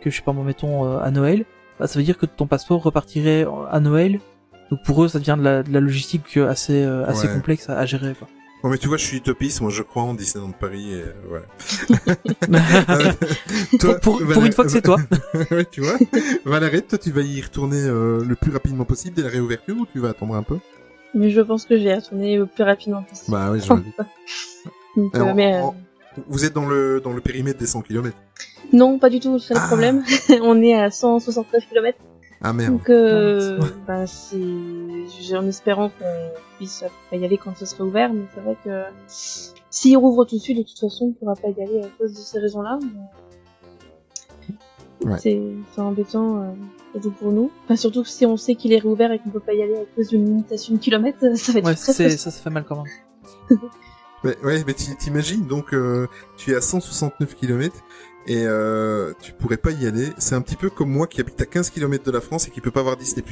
que je sais pas moi mettons euh, à Noël. Bah, ça veut dire que ton passeport repartirait à Noël. Donc pour eux ça devient de la, de la logistique assez euh, assez Ouais. complexe à, à gérer quoi. Bon mais tu vois, je suis utopiste, moi je crois en Disneyland Paris et euh, voilà. Euh, pour, pour, pour Valère- une fois que c'est toi. ouais, tu vois. Valérie, toi tu vas y retourner euh, le plus rapidement possible dès la réouverture ou tu vas attendre un peu? Mais je pense que je vais retourner le plus rapidement possible. Bah oui, je me dis. Donc, Alors, euh, mais, euh, en- Vous êtes dans le dans le périmètre des 100 km. Non, pas du tout, c'est le Ah. problème. On est à 169 km. Ah merde. Donc, euh, bah, c'est, j'ai- en espérant qu'on puisse pas y aller quand ce sera ouvert, mais c'est vrai que s'il rouvre tout de suite, de toute façon, on pourra pas y aller à cause de ces raisons-là. mais Ouais. C'est, c'est embêtant, euh, surtout pour nous. Enfin, surtout si on sait qu'il est réouvert et qu'on peut pas y aller à cause d'une limitation de kilomètres, ça va être Ouais, très c'est, ça, ça fait mal quand même. Mais, ouais, mais t'i- t'imagines donc euh, tu es à 169 km et euh, tu pourrais pas y aller. C'est un petit peu comme moi qui habite à 15 km de la France et qui peut pas voir Disney+.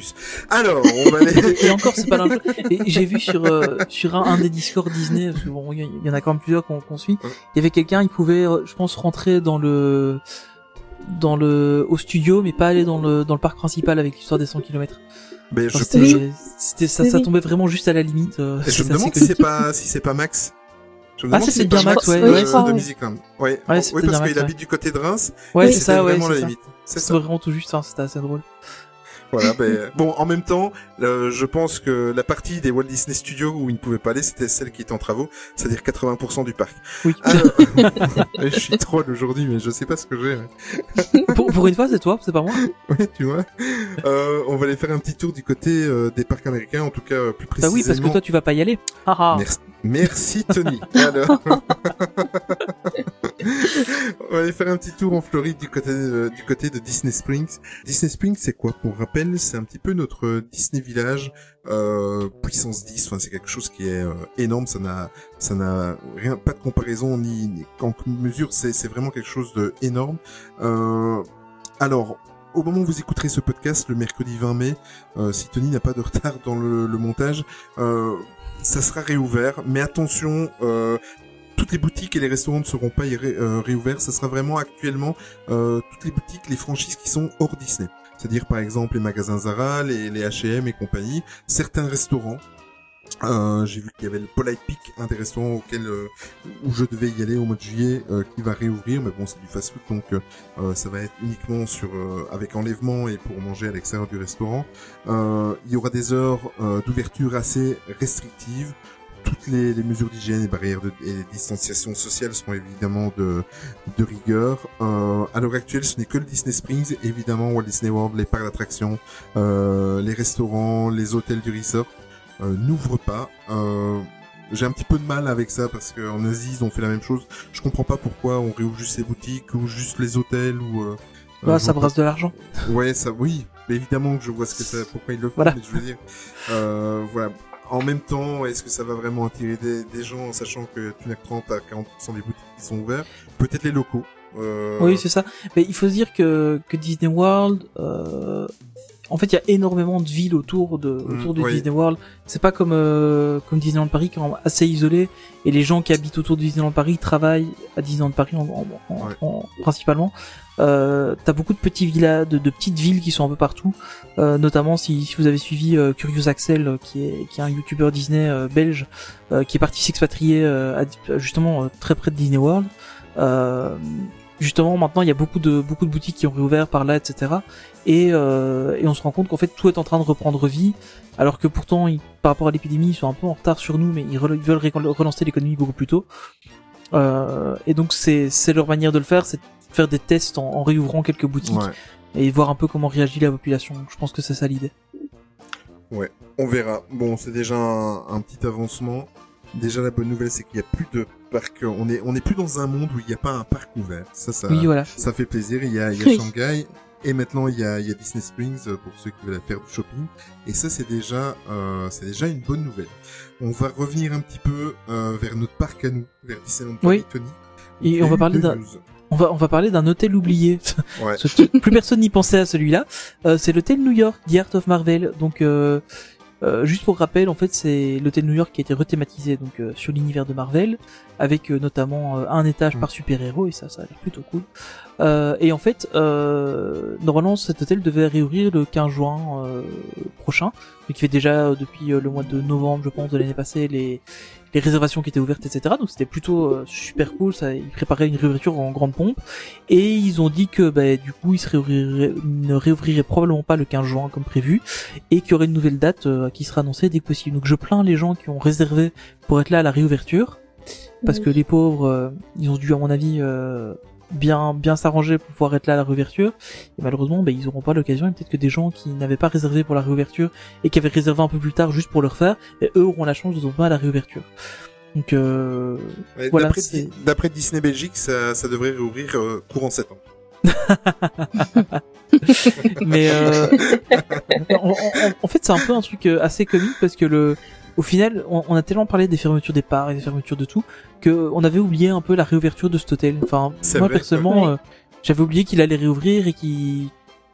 Alors, on va aller. Et encore, c'est pas. Et J'ai vu sur euh, sur un, un des Discord Disney, parce que bon, il y, en a quand même plusieurs qu'on qu'on suit. Il y avait quelqu'un, il pouvait, euh, je pense, rentrer dans le dans le au studio, mais pas aller dans le dans le parc principal avec l'histoire des 100 km. Mais je, C'était, je, c'était ça, Oui, ça tombait vraiment juste à la limite. euh, je c'est me demande si c'est pas si c'est pas Max. Je me Ah, c'est Max, ouais, de, ouais, de ouais. Musicland. Ouais, Ouais, bien parce Max, qu'il ouais. habite du côté de Reims. Ouais, c'est ça, ouais, vraiment c'est la ça. limite. C'est vraiment tout juste, hein, c'était assez drôle. Voilà, ben, bon, en même temps, euh, je pense que la partie des Walt Disney Studios où ils ne pouvaient pas aller, c'était celle qui était en travaux, c'est-à-dire 80% du parc. Oui. Alors, je suis troll aujourd'hui, mais je sais pas ce que j'ai. pour, pour une fois, c'est toi, c'est pas moi. Ouais, tu vois. Euh, on va aller faire un petit tour du côté euh, des parcs américains, en tout cas plus Bah précisément. oui, parce que toi, tu vas pas y aller. Ah ah. Merci, merci Tony. Alors, on va aller faire un petit tour en Floride du côté euh, du côté de Disney Springs. Disney Springs, c'est quoi? Pour rappel, c'est un petit peu notre Disney Village euh, puissance 10. Enfin, c'est quelque chose qui est euh, énorme. Ça n'a ça n'a rien, pas de comparaison ni, ni en mesure. C'est c'est vraiment quelque chose de énorme. Euh, alors. Au moment où vous écouterez ce podcast, le mercredi 20 mai, euh, si Tony n'a pas de retard dans le, le montage, euh, ça sera réouvert, mais attention, euh, toutes les boutiques et les restaurants ne seront pas euh, réouverts. Ça sera vraiment actuellement euh, toutes les boutiques, les franchises qui sont hors Disney. C'est-à-dire par exemple les magasins Zara, les, H&M et compagnie, certains restaurants. Euh, J'ai vu qu'il y avait le Polite Peak, un des restaurants auquel où je devais y aller au mois de juillet, euh, qui va réouvrir, mais bon c'est du fast-food donc ça va être uniquement sur avec enlèvement et pour manger à l'extérieur du restaurant. Il y aura des heures d'ouverture assez restrictives. Toutes les, les mesures d'hygiène et barrières de, et distanciation sociale seront évidemment de, de rigueur. Euh, à l'heure actuelle, ce n'est que le Disney Springs, évidemment Walt Disney World, les parcs d'attractions, euh, les restaurants, les hôtels du resort euh, n'ouvrent pas. Euh, j'ai un petit peu de mal avec ça parce qu'en Asie ils ont fait la même chose. Je comprends pas pourquoi on réouvre juste les boutiques ou juste les hôtels ou. Euh, Bah, ça brasse de l'argent. Ouais, ça, oui. Mais évidemment que je vois ce que ça, pourquoi ils le font. Voilà. Mais je veux dire, euh, voilà. En même temps, est-ce que ça va vraiment attirer des, gens en sachant que tu n'as que 30 à 40% des boutiques qui sont ouvertes? Peut-être les locaux. Euh, Oui, c'est ça. Mais il faut se dire que, que Disney World, euh, en fait, il y a énormément de villes autour de, Mm, autour de oui. Disney World. C'est pas comme, euh, comme Disneyland Paris qui est assez isolé et les gens qui habitent autour de Disneyland Paris travaillent à Disneyland Paris en, en- en- principalement. Euh, t'as beaucoup de petits villas, de, de petites villes qui sont un peu partout. Euh, notamment si, si vous avez suivi euh, Curious Axel, euh, qui est qui est un youtubeur Disney euh, belge, euh, qui est parti s'expatrier euh, justement euh, très près de Disney World. Justement maintenant il y a beaucoup de beaucoup de boutiques qui ont réouvert par là etc et, euh, et on se rend compte qu'en fait tout est en train de reprendre vie alors que pourtant ils- par rapport à l'épidémie ils sont un peu en retard sur nous mais ils, veulent relancer l'économie beaucoup plus tôt euh, et donc c'est c'est leur manière de le faire c'est de faire des tests en, en réouvrant quelques boutiques Ouais. et voir un peu comment réagit la population je pense que c'est ça l'idée On verra. Bon, c'est déjà un, un petit avancement. Déjà, la bonne nouvelle, c'est qu'il n'y a plus de parc. On est, on est plus dans un monde où il n'y a pas un parc ouvert. Ça, ça, oui voilà ça fait plaisir. Il y a, il y a. Shanghai. Et maintenant, il y a, il y a Disney Springs euh, pour ceux qui veulent faire du shopping. Et ça, c'est déjà, euh, c'est déjà une bonne nouvelle. On va revenir un petit peu euh, vers notre parc à nous, vers Disneyland Paris, Oui. Tony. Et on va parler d'un- on va on va parler d'un hôtel oublié Ouais. Plus personne n'y pensait à celui-là. Euh, c'est l'hôtel New York, The Art of Marvel. Donc, euh, euh, juste pour rappel, en fait, c'est l'hôtel New York qui a été rethématisé donc euh, sur l'univers de Marvel, avec euh, notamment euh, un étage Mm. par super-héros, et ça, ça a l'air plutôt cool. Euh, et en fait, euh, normalement, cet hôtel devait réouvrir le 15 juin euh, prochain, mais qui fait déjà euh, depuis le mois de novembre, je pense, de l'année passée, les les réservations qui étaient ouvertes, etc. Donc c'était plutôt euh, super cool. Ça, ils préparaient une réouverture en grande pompe. Et ils ont dit que bah, du coup, ils se réouvriraient- ne réouvriraient probablement pas le 15 juin comme prévu, et qu'il y aurait une nouvelle date euh, qui sera annoncée dès que possible. Donc je plains les gens qui ont réservé pour être là à la réouverture, parce que les pauvres, euh, ils ont dû, à mon avis, euh, bien bien s'arranger pour pouvoir être là à la réouverture. Et malheureusement, bah, ils auront pas l'occasion. Et peut-être que des gens qui n'avaient pas réservé pour la réouverture et qui avaient réservé un peu plus tard juste pour le refaire, et eux auront la chance de tomber à la réouverture. Donc euh, Ouais, Voilà, d'après Disney Belgique, ça, ça devrait réouvrir euh, courant septembre. mais euh, en, en- en fait c'est un peu un truc euh, assez comique parce que le au final on, on a tellement parlé des fermetures des parcs et des fermetures de tout que on avait oublié un peu la réouverture de cet hôtel. Enfin moi vrai, personnellement euh, j'avais oublié qu'il allait réouvrir et qu'il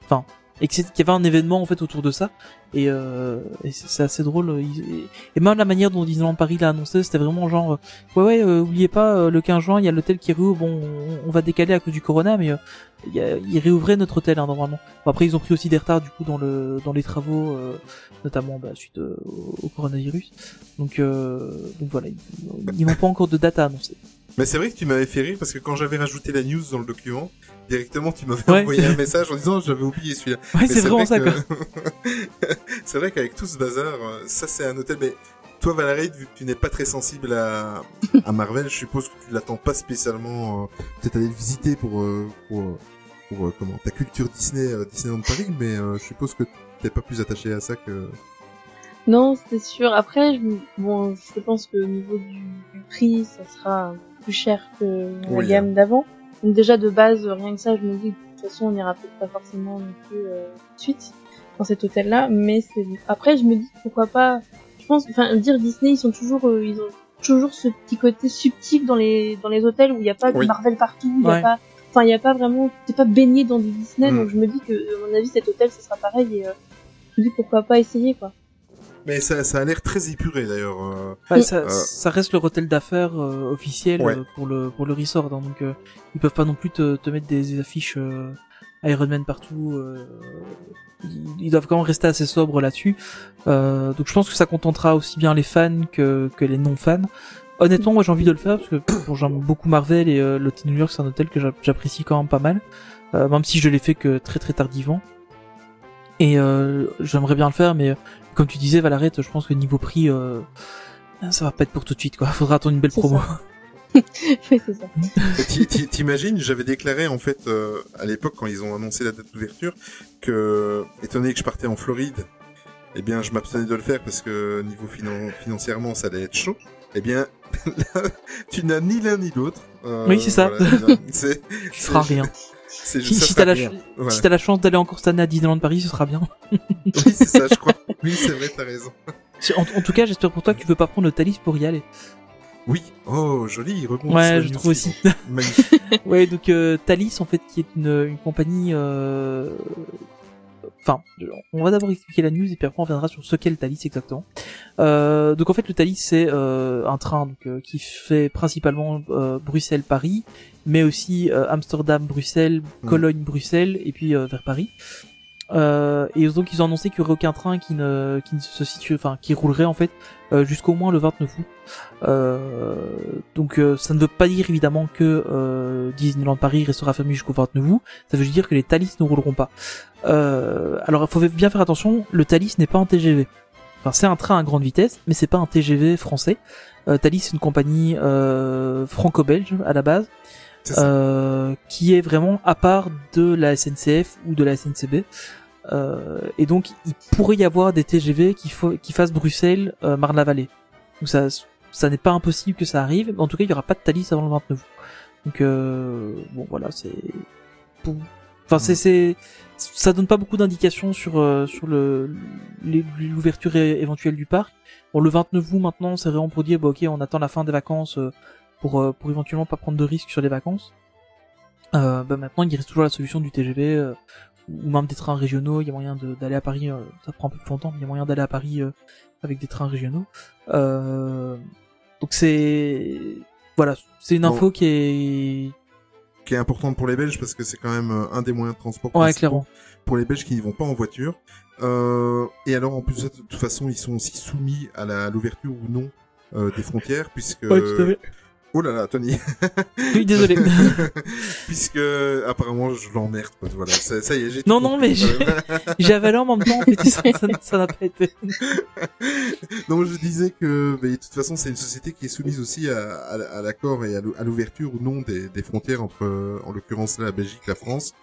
enfin et qu'il y avait un événement en fait autour de ça. Et, euh, et c'est assez drôle Il- et même la manière dont Disneyland Paris l'a annoncé c'était vraiment genre euh, ouais ouais euh, oubliez pas euh, le 15 juin il y a l'hôtel qui réouvre bon on, on va décaler à cause du corona mais euh, il réouvraient notre hôtel hein, normalement. Bon, après ils ont pris aussi des retards du coup dans le dans les travaux euh, notamment bah, suite euh, au, coronavirus donc euh, donc voilà ils, n'ont pas encore de date à annoncer Mais c'est vrai que tu m'avais fait rire parce que quand j'avais rajouté la news dans le document, directement tu m'avais Ouais. envoyé un message en disant j'avais oublié celui-là. Ouais, c'est vraiment ça, que- quoi. c'est vrai qu'avec tout ce bazar, euh, ça c'est un hôtel. Mais toi, Valérie, vu que tu n'es pas très sensible à, à Marvel, je suppose que tu l'attends pas spécialement. euh, Peut-être aller le visiter pour euh, pour, pour, comment ta culture Disney, Disneyland Paris, mais euh, je suppose que t'es pas plus attaché à ça que. Non, c'est sûr. Après, je, bon, je pense que au niveau du, du prix, ça sera plus cher que la Oui, gamme d'avant. Donc déjà de base, rien que ça, je me dis que de toute façon, on n'ira peut-être pas forcément non plus euh, tout de suite dans cet hôtel-là. Mais c'est après, je me dis pourquoi pas. Je pense, enfin, dire Disney, ils sont toujours, euh, ils ont toujours ce petit côté subtil dans les dans les hôtels où il n'y a pas de Oui. Marvel partout, il y a Ouais. pas, enfin, il y a pas vraiment, t'es pas baigné dans du Disney. Mm. Donc je me dis que, à mon avis, cet hôtel, ce sera pareil. Et euh, je me dis pourquoi pas essayer quoi. Mais ça, ça a l'air très épuré d'ailleurs. euh. Ouais, ça, Euh. ça reste le hôtel d'affaires euh, officiel Ouais. euh, pour le pour le resort, hein, donc euh, ils peuvent pas non plus te, te mettre des affiches euh, Iron Man partout. euh, ils, ils doivent quand même rester assez sobres là-dessus. Euh, donc je pense que ça contentera aussi bien les fans que que les non fans. Honnêtement, moi j'ai envie de le faire parce que bon, j'aime beaucoup Marvel et euh, l'hôtel New York c'est un hôtel que j'a- j'apprécie quand même pas mal, euh, même si je l'ai fait que très très tardivement. Et euh, j'aimerais bien le faire, mais euh, comme tu disais, Valarette, je pense que niveau prix, euh, ça va pas être pour tout de suite, quoi. Faudra attendre une belle promo. oui, c'est ça. T'imagines, j'avais déclaré en fait euh, à l'époque quand ils ont annoncé la date d'ouverture que, étant donné que je partais en Floride, eh bien je m'abstenais de le faire parce que niveau finan- financièrement ça allait être chaud. Eh bien, là, tu n'as ni l'un ni l'autre. Euh, Oui, c'est ça. voilà, Tu feras rien. C'est- Si, t'as la, rien. ch- Voilà. si t'as la chance d'aller encore cette année à Disneyland Paris, ce sera bien. Oui, c'est ça, je crois. Oui, c'est vrai, t'as raison. En, en tout cas, j'espère pour toi que tu veux pas prendre le Thalys pour y aller. Oui. Oh, joli, rebond. Ouais, je trouve aussi. Magnifique. Ouais, donc euh, Thalys, en fait, qui est une, une compagnie... euh, Enfin, on va d'abord expliquer la news et puis après on reviendra sur ce qu'est le Thalys exactement. Euh, donc en fait, le Thalys, c'est euh, un train donc, euh, qui fait principalement euh, Bruxelles-Paris, mais aussi Amsterdam-Bruxelles, Mhm. Cologne-Bruxelles et puis vers Paris. Euh, et donc ils ont annoncé qu'il y aurait aucun train qui ne qui ne se situe enfin qui roulerait en fait euh, jusqu'au moins le 29 août. Euh, donc euh, ça ne veut pas dire évidemment que euh, Disneyland Paris restera fermé jusqu'au 29 août. Ça veut dire que les Thalys ne rouleront pas. Euh, alors il faut bien faire attention, le Thalys n'est pas un TGV. Enfin c'est un train à grande vitesse, mais c'est pas un TGV français. Euh, Thalys c'est une compagnie euh, franco-belge à la base euh, qui est vraiment à part de la SNCF ou de la SNCB. Euh, et donc, il pourrait y avoir des TGV qui, qui fassent Bruxelles, euh, Marne-la-Vallée. Donc ça, ça n'est pas impossible que ça arrive. Mais en tout cas, il y aura pas de Thalys avant le 29 août. Donc euh, bon, voilà, c'est. Enfin, c'est, c'est, ça donne pas beaucoup d'indications sur euh, sur le l'ouverture éventuelle du parc. Bon, le 29 août maintenant, c'est vraiment pour dire, bah, ok, on attend la fin des vacances euh, pour euh, pour éventuellement pas prendre de risques sur les vacances. Bah maintenant, il reste toujours la solution du TGV ou même des trains régionaux. Il y a moyen d'aller à Paris. euh, ça prend un peu plus longtemps, mais il y a moyen d'aller à Paris euh, avec des trains régionaux. Euh, donc c'est voilà, c'est une Bon. info qui est Qui est importante pour les Belges parce que c'est quand même un des moyens de transport ouais principaux clairement. pour les Belges qui n'y vont pas en voiture. Euh, et alors en plus de ça, de toute façon, ils sont aussi soumis à l'ouverture ou non euh, des frontières puisque. Ouais, tout à fait. Oh là là, Tony. Oui, désolé. puisque apparemment je l'emmerde. Voilà, ça, ça y est, j'ai Non, non, mais j'ai- avalé en même temps, ça n'a pas été. non, je disais que bah, de toute façon, c'est une société qui est soumise aussi à, à- à l'accord et à l'ou- à l'ouverture ou non des, des frontières entre, en l'occurrence, la Belgique, la France.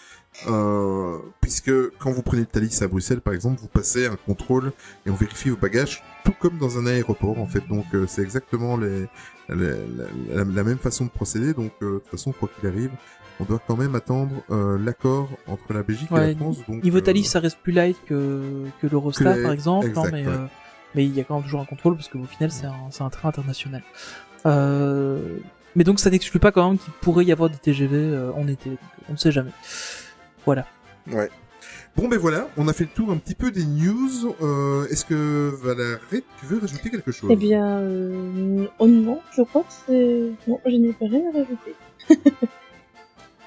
Euh, puisque quand vous prenez le Thalys à Bruxelles, par exemple, vous passez un contrôle et on vérifie vos bagages, tout comme dans un aéroport, en fait. Donc, euh, c'est exactement les, les- la, la- la même façon de procéder. Donc, euh, de toute façon, quoi qu'il arrive, on doit quand même attendre euh, l'accord entre la Belgique et la France. Donc, Niveau euh, Thalys, ça reste plus light que, que l'Eurostar, Que par exemple, exact, hein, mais, ouais. euh, mais il y a quand même toujours un contrôle, parce qu'au final, c'est un, un train international. Euh, mais donc, ça n'exclut pas quand même qu'il pourrait y avoir des TGV euh, en été. On ne sait jamais. Voilà. Ouais. Bon ben voilà, on a fait le tour un petit peu des news. Euh, Est-ce que Valérie, tu veux rajouter quelque chose? Eh bien, euh, oh non, je crois que c'est... Non, je n'ai pas rien à rajouter.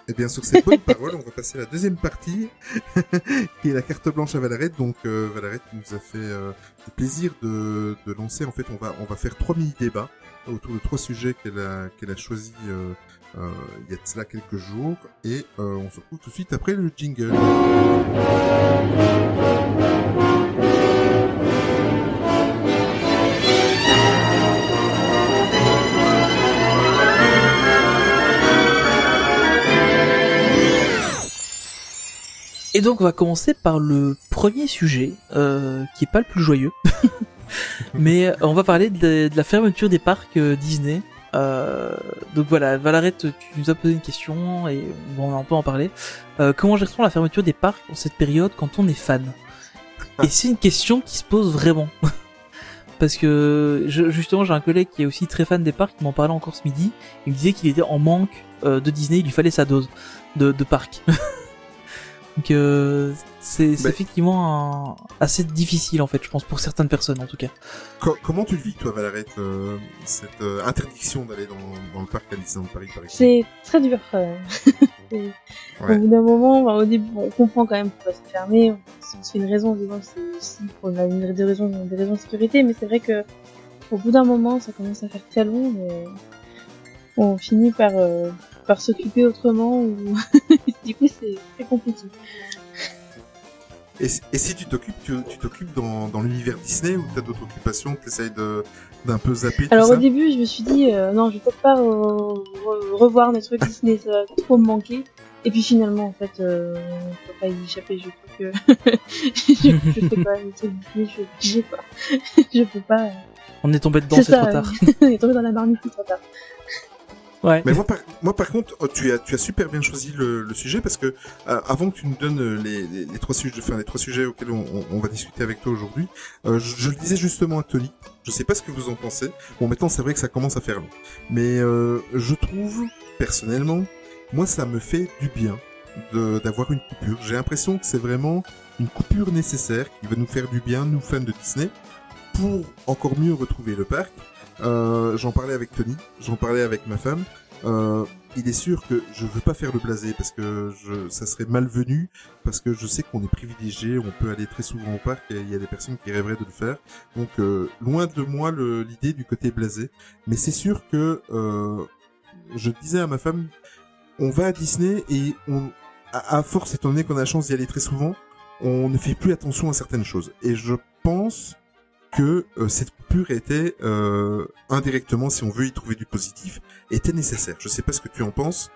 Et bien sur ces bonnes paroles, on va passer à la deuxième partie, qui est la carte blanche à Valarette. Donc euh, Valarette nous a fait euh, le plaisir de, de lancer. En fait, on va on va faire trois mini débats autour de trois sujets qu'elle a qu'elle a choisi euh, euh, il y a de cela quelques jours. Et euh, on se retrouve tout de suite après le jingle. Et donc on va commencer par le premier sujet, euh, qui est pas le plus joyeux. Mais euh, on va parler de, la fermeture des parcs euh, Disney. Euh, donc voilà, Valarette, tu nous as posé une question et on va un peu en parler. Euh, comment gère-t-on la fermeture des parcs en cette période quand on est fan? Et c'est une question qui se pose vraiment. Parce que je- justement j'ai un collègue qui est aussi très fan des parcs qui m'en parlait encore ce midi. Il me disait qu'il était en manque euh, de Disney, il lui fallait sa dose de, de parcs. Donc euh, c'est Mais- effectivement un- assez difficile en fait, je pense pour certaines personnes en tout cas. Co- comment tu le vis, toi, Valarette, euh, cette euh, interdiction d'aller dans, dans le parc à Disneyland Paris, par exemple? C'est très dur. euh. Ouais. Au bout d'un moment, au début, bon, on comprend quand même pourquoi c'est fermé. On se fait une raison c'est aussi pour la- une- des raisons, des raisons de sécurité, mais c'est vrai que au bout d'un moment, ça commence à faire très long et on finit par euh, par s'occuper autrement ou du coup c'est très compliqué. Et, si- et si tu t'occupes, tu tu t'occupes dans, dans l'univers Disney ou t'as d'autres occupations que t'essayes de d'un peu zapper tout Alors ça au début, je me suis dit euh, non, je vais peut-être pas re- re- revoir mes trucs Disney, ça va trop me manquer. Et puis finalement, en fait, euh, on peut pas y échapper. Je crois que je, je fais quand même des trucs Disney, je suis obligée quoi. je peux pas. euh, On est tombé dedans, C'est c'est ça. trop tard. Il est tombé dans la marmite trop tard. Ouais. Mais moi par, moi, par contre, oh, tu as, tu as super bien choisi le, le sujet parce que euh, avant que tu nous donnes euh, les, les, les trois sujets, enfin les trois sujets auxquels on, on- va discuter avec toi aujourd'hui, euh, je, je le disais justement à Tony. Je sais pas ce que vous en pensez. Bon, maintenant c'est vrai que ça commence à faire long, mais euh, je trouve personnellement, moi ça me fait du bien d'avoir une coupure. J'ai l'impression que c'est vraiment une coupure nécessaire qui va nous faire du bien, nous fans de Disney, pour encore mieux retrouver le parc. Euh, j'en parlais avec Tony, j'en parlais avec ma femme. Euh, il est sûr que je veux pas faire le blasé parce que ça serait malvenu, parce que je sais qu'on est privilégié, on peut aller très souvent au parc et il y a des personnes qui rêveraient de le faire. Donc euh, loin de moi l'idée du côté blasé, mais c'est sûr que je disais à ma femme, on va à Disney et à, à force étant donné qu'on a la chance d'y aller très souvent, on ne fait plus attention à certaines choses. Et je pense que euh, cette coupure était euh, indirectement, si on veut y trouver du positif, était nécessaire. Je sais pas ce que tu en penses.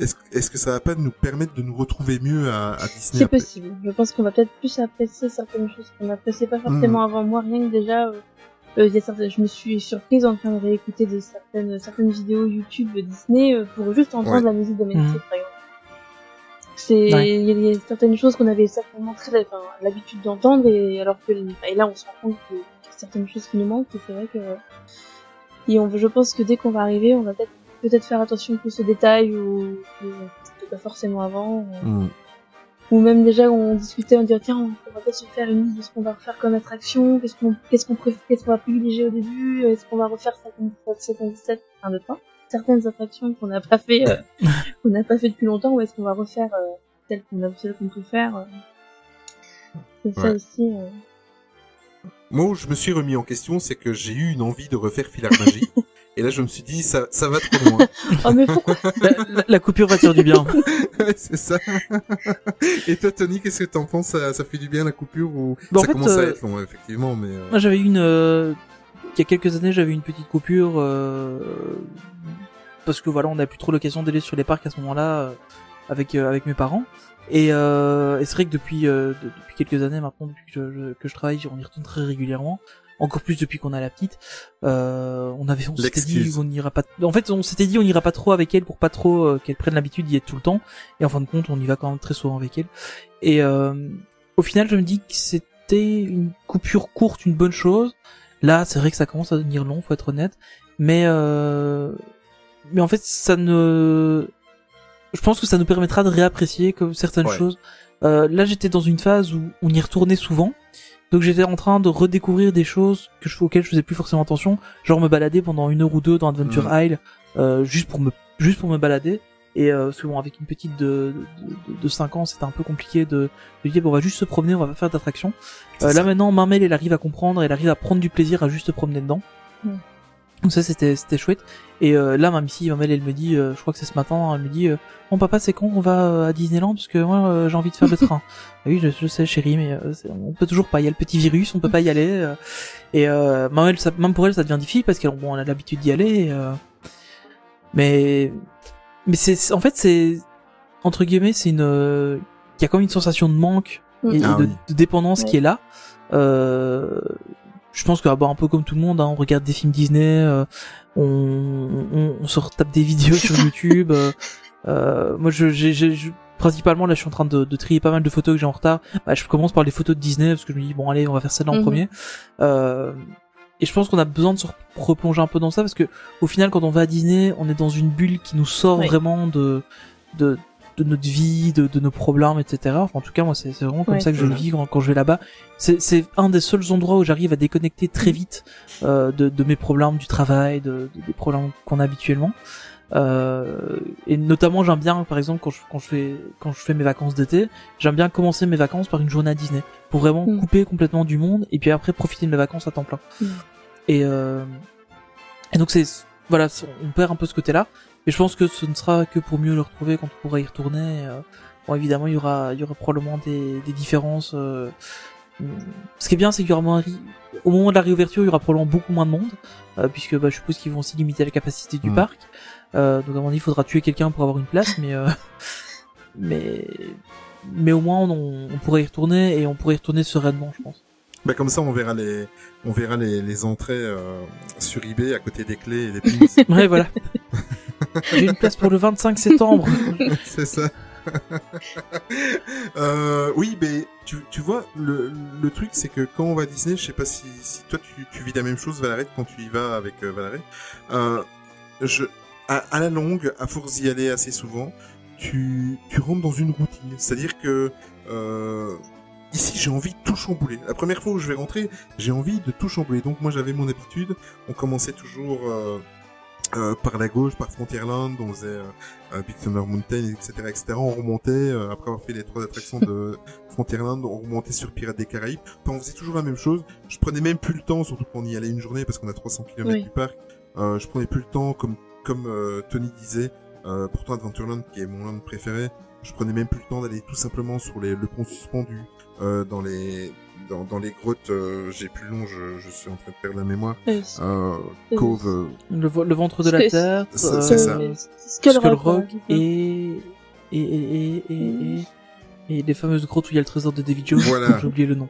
Est-ce que ça va pas nous permettre de nous retrouver mieux à, à Disney C'est possible. Je pense qu'on va peut-être plus apprécier certaines choses qu'on n'appréciait pas forcément avant. Moi, rien que déjà, euh, euh, il y a certaines, je me suis surprise en train de réécouter de certaines, certaines vidéos YouTube de Disney euh, pour juste entendre Ouais. la musique de Métis, Mhm. par exemple. C'est, Ouais. il y, a- certaines choses qu'on avait certainement très, enfin, l'habitude d'entendre et alors que, et là, on se rend compte que qu'il y a certaines choses qui nous manquent et c'est vrai que, et on, je pense que dès qu'on va arriver, on va peut-être, peut-être faire attention plus aux détails ou, que pas forcément avant. ou- Hmm. ou même déjà on discutait, on disait tiens on va peut-être se faire une liste de ce qu'on va refaire comme attraction, qu'est-ce qu'on qu'est-ce qu'on préfère, qu'est-ce qu'on va privilégier au début, est-ce qu'on va refaire certaines certaines certaines un de trois certaines attractions qu'on n'a pas fait euh, qu'on n'a pas fait depuis longtemps ou est-ce qu'on va refaire euh, celles qu'on a celles qu'on préfère euh. c'est ça Ouais. aussi euh. Moi, où je me suis remis en question, c'est que j'ai eu une envie de refaire Filar Magie. et là, je me suis dit, ça, ça va trop loin. oh mais pourquoi La, la- la coupure va te faire du bien. Ouais, c'est ça. et toi, Tony, qu'est-ce que t'en penses? Ça, ça fait du bien la coupure ou en ça fait, commence à être long, effectivement, mais euh, Moi j'avais une euh, il y a quelques années j'avais une petite coupure euh, parce que voilà on n'a plus trop l'occasion d'aller sur les parcs à ce moment-là euh, avec euh, avec mes parents. Et, euh, et c'est vrai que depuis euh, de- depuis quelques années maintenant depuis que je, que je travaille on y retourne très régulièrement. Encore plus depuis qu'on a la petite. Euh, on avait on s'était dit on n'ira pas en fait on s'était dit on n'ira pas trop avec elle pour pas trop euh, qu'elle prenne l'habitude d'y être tout le temps. Et en fin de compte on y va quand même très souvent avec elle. Et euh, au final je me dis que c'était une coupure courte une bonne chose. Là, c'est vrai que ça commence à devenir long, faut être honnête. Mais euh... mais en fait, ça ne. Je pense que ça nous permettra de réapprécier comme certaines Ouais. choses. Euh, là, j'étais dans une phase où on y retournait souvent, donc j'étais en train de redécouvrir des choses que je, auxquelles je faisais plus forcément attention, genre me balader pendant une heure ou deux dans Adventure Mhm. Isle, euh, juste pour me juste pour me balader. Et euh, parce que bon, avec une petite de, de, de, de 5 ans, c'était un peu compliqué de, de dire bon, on va juste se promener, on va pas faire d'attraction. Euh, là maintenant, Marmel, elle arrive à comprendre, elle arrive à prendre du plaisir à juste se promener dedans. Mm. Donc ça, c'était c'était chouette. Et euh, là, même si Marmel, elle me dit, euh, je crois que c'est ce matin, elle me dit, euh, bon papa, c'est quand on va euh, à Disneyland? Parce que moi, euh, j'ai envie de faire le train. Ah oui, je, je sais, chérie, mais euh, c'est- on peut toujours pas. Il y a le petit virus, on peut pas y aller. euh. et euh, Marmel, ça, même pour elle, ça devient difficile parce qu'elle bon, elle a l'habitude d'y aller. et, euh, mais mais c'est en fait c'est entre guillemets c'est une euh, il y a comme une sensation de manque Mm. et, et Ah de, oui. de dépendance Ouais. qui est là euh, je pense que bah, un peu comme tout le monde hein, on regarde des films Disney euh, on, on, on se retape des vidéos sur YouTube euh, euh, moi je, j'ai, je- principalement là je suis en train de, de trier pas mal de photos que j'ai en retard bah, je commence par les photos de Disney parce que je me dis bon allez on va faire ça là en Mhm. premier euh, et je pense qu'on a besoin de se replonger un peu dans ça parce que au final quand on va à Disney on est dans une bulle qui nous sort Oui. vraiment de de de notre vie, de, de nos problèmes, etc. Enfin, en tout cas, moi, c'est vraiment comme Ouais. ça que je le vis quand, quand je vais là-bas. C'est un des seuls endroits où j'arrive à déconnecter très vite euh, de, de mes problèmes du travail, de, de- des problèmes qu'on a habituellement. Euh, et notamment, j'aime bien, par exemple, quand je, quand je fais quand je fais mes vacances d'été, j'aime bien commencer mes vacances par une journée à Disney pour vraiment Mhm. couper complètement du monde et puis après profiter de mes vacances à temps plein. Mhm. Et euh, et donc c'est voilà, on perd un peu ce côté-là. Et je pense que ce ne sera que pour mieux le retrouver quand on pourra y retourner. euh, Bon, évidemment, il y aura, il y aura probablement des, des différences. euh, hum, Ce qui est bien, c'est qu'il y aura moins, ri- au moment de la réouverture, il y aura probablement beaucoup moins de monde, euh, puisque bah, je suppose qu'ils vont aussi limiter la capacité du Mm. parc. Euh, donc à mon avis, il faudra tuer quelqu'un pour avoir une place, mais euh, mais mais au moins on, on pourrait y retourner et on pourrait y retourner sereinement, je pense. Bah comme ça on verra les on verra les, les entrées euh, sur eBay à côté des clés et des pins. Ouais, voilà. J'ai une place pour le 25 septembre. c'est ça. euh, oui, mais tu, tu vois, le, le truc, c'est que quand on va à Disney, je sais pas si, si toi tu, tu vis la même chose, Valérie, quand tu y vas avec euh. Euh, je, à, à la longue, à force d'y aller assez souvent, tu, tu rentres dans une routine. C'est-à-dire que euh, ici, j'ai envie de tout chambouler. La première fois où je vais rentrer, j'ai envie de tout chambouler. Donc moi, j'avais mon habitude. On commençait toujours. Euh, par la gauche, par Frontierland, on faisait euh, Big Thunder Mountain, etc., etc. On remontait, euh, après avoir fait les trois attractions de Frontierland, on remontait sur Pirates des Caraïbes. Enfin, on faisait toujours la même chose. Je prenais même plus le temps, surtout quand on y allait une journée, parce qu'on a 300 km Oui. du parc. Euh, je prenais plus le temps, comme comme euh, Tony disait, euh, pourtant Adventureland, qui est mon land préféré, je prenais même plus le temps d'aller tout simplement sur les, le pont suspendu, euh, dans les dans, dans les grottes, euh, j'ai plus nom, je, je suis en train de perdre la mémoire. Euh, Cove, euh, Le, le ventre de la terre, c'est- euh, ça. euh, Skull Skull Rock, Rock et et et et et, et, et les fameuses grottes où il y a le trésor de David Jones. Voilà. J'ai oublié le nom.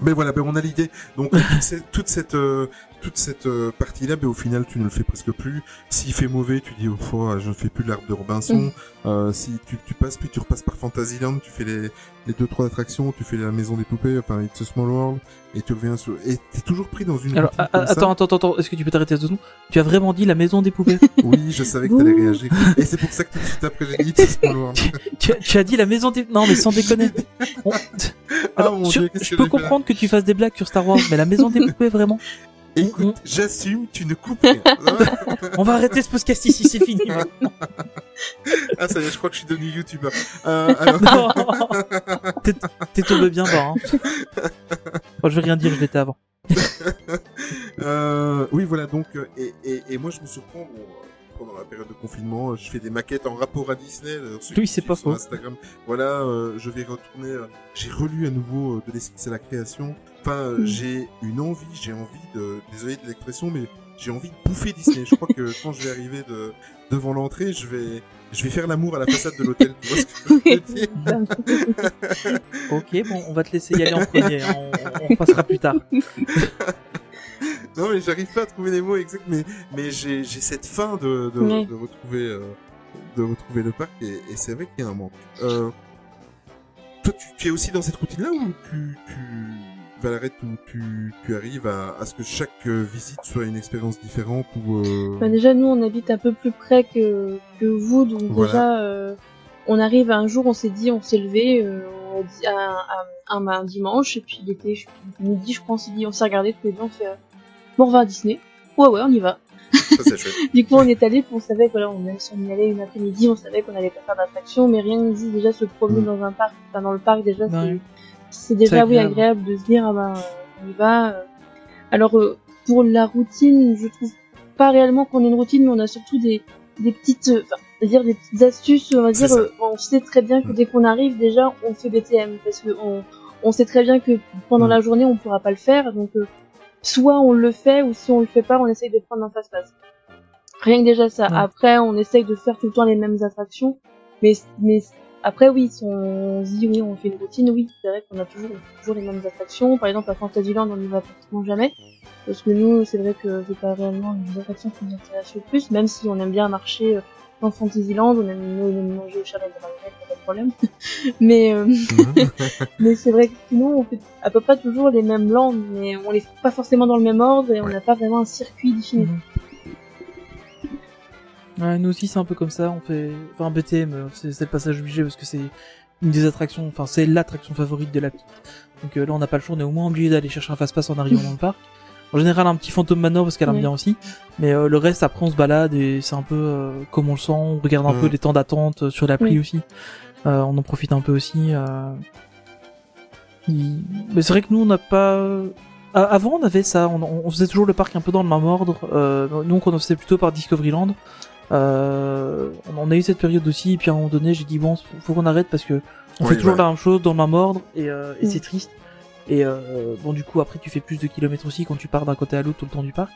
Ben voilà, ben on a l'idée. Donc toute cette, toute cette, euh, toute cette euh, partie-là, ben au final, tu ne le fais presque plus. S'il fait mauvais, tu dis au fois, je ne fais plus l'arbre de Robinson. Mm. Euh, si tu, tu passes, puis tu repasses par Fantasyland, tu fais les, les deux trois attractions, tu fais la maison des poupées, enfin It's a Small World, et tu reviens sur. Et t'es toujours pris dans une. Alors routine a- comme a- ça. attends, attends, attends, est-ce que tu peux t'arrêter à deux secondes? Tu as vraiment dit la maison des poupées? Oui, je savais que t'allais réagir. Et c'est pour ça que tout de suite après j'ai dit It's a Small World. tu, as, tu as dit la maison des... Non mais sans déconner. On- Ah, Alors, mon Dieu, je que peux comprendre que tu fasses des blagues sur Star Wars, mais la maison des poupées vraiment? Écoute, j'assume, tu ne coupes rien. On va arrêter ce podcast ici, c'est fini. ah ça y est, je crois que je suis devenu youtubeur. Euh, alors... T'es- tombé bien bas. Hein. Bon, je vais rien dire, je l'étais avant. Euh, oui, voilà, donc, euh, et, et, et moi je me surprends, bon, pendant la période de confinement, euh, je fais des maquettes en rapport à Disney. euh, Oui, c'est pas faux. Instagram. Voilà, euh, je vais retourner, j'ai relu à nouveau de l'esquisse à la création. Enfin, Mm. j'ai une envie, j'ai envie de, désolé de l'expression, mais j'ai envie de bouffer Disney. je crois que quand je vais arriver de, devant l'entrée, je vais, je vais faire l'amour à la façade de l'hôtel. Tu vois ce que je veux dire Ok, bon, on va te laisser y aller en premier. hein, On, on passera plus tard. Non mais j'arrive pas à trouver les mots exacts, mais mais j'ai cette faim de de, retrouver euh, de retrouver le parc et, et c'est vrai qu'il y a un manque. Euh, toi tu, tu es aussi dans cette routine là ou tu tu tu, tu, tu arrives à, à ce que chaque euh, visite soit une expérience différente ou euh... Bah, déjà, nous, on habite un peu plus près que, que vous, donc Voilà. déjà, euh, on arrive un jour, on s'est dit, on s'est levé on a dit- un, dimanche, et puis il était midi, je crois, on s'est dit, on s'est regardé tous les deux, on fait, bon, on va à Disney. Ouais, ouais, on y va. Ça. Du coup, on est allé, puis on savait que voilà, on, même si on y allait une après-midi, on savait qu'on allait pas faire d'attraction, mais rien ne dit déjà se promener Mm. dans un parc, enfin dans le parc déjà, Ouais. c'est c'est déjà oui agréable. de se dire ah ben on y va. Alors euh, pour la routine, je trouve pas réellement qu'on ait une routine, mais on a surtout des des petites, euh, enfin, c'est-à-dire des petites astuces. On va dire, euh, on sait très bien que Mm. dès qu'on arrive, déjà, on fait BTM parce que on on sait très bien que pendant Mm. la journée, on pourra pas le faire, donc euh, soit on le fait ou si on le fait pas, on essaye de prendre un face-face. Rien que déjà ça. Ouais. Après, on essaye de faire tout le temps les mêmes attractions, mais mais après oui, si on se dit oui, on fait une routine, oui, c'est vrai qu'on a toujours toujours les mêmes attractions. Par exemple, à Fantasyland, on n'y va pratiquement jamais, parce que nous, c'est vrai que c'est pas réellement une attraction qui nous intéresse le plus, même si on aime bien marcher euh, dans Fantasyland, on aime, nous, on manger au chalet de Marionette, pas de problème. mais euh, Mhm. mais c'est vrai que sinon, on fait à peu près toujours les mêmes landes, mais on les fait pas forcément dans le même ordre et on n'a pas vraiment un circuit défini. Mhm. Ouais, nous aussi c'est un peu comme ça, on fait, enfin BTM, euh, c'est c'est le passage obligé parce que c'est une des attractions, enfin c'est l'attraction favorite de la petite. Donc euh, là on n'a pas le choix, on est au moins obligé d'aller chercher un fast-pass en arrivant dans le parc. En général un petit fantôme manor parce qu'elle aime bien aussi, mais euh, le reste après on se balade et c'est un peu euh, comme on le sent, on regarde un peu les temps d'attente euh, sur l'appli Oui. aussi. Euh, on en profite un peu aussi. euh. Il- Mais c'est vrai que nous on n'a pas. Avant on avait ça, on, on faisait toujours le parc un peu dans le même ordre. Euh, nous on en faisait plutôt par Discoveryland. Euh, on a eu cette période aussi, et puis à un moment donné, j'ai dit bon, faut qu'on arrête parce que on Oui, fait toujours ouais. la même chose dans le même ordre et, euh, et Mm. c'est triste. Et euh, bon, du coup, après, tu fais plus de kilomètres aussi quand tu pars d'un côté à l'autre tout le temps du parc.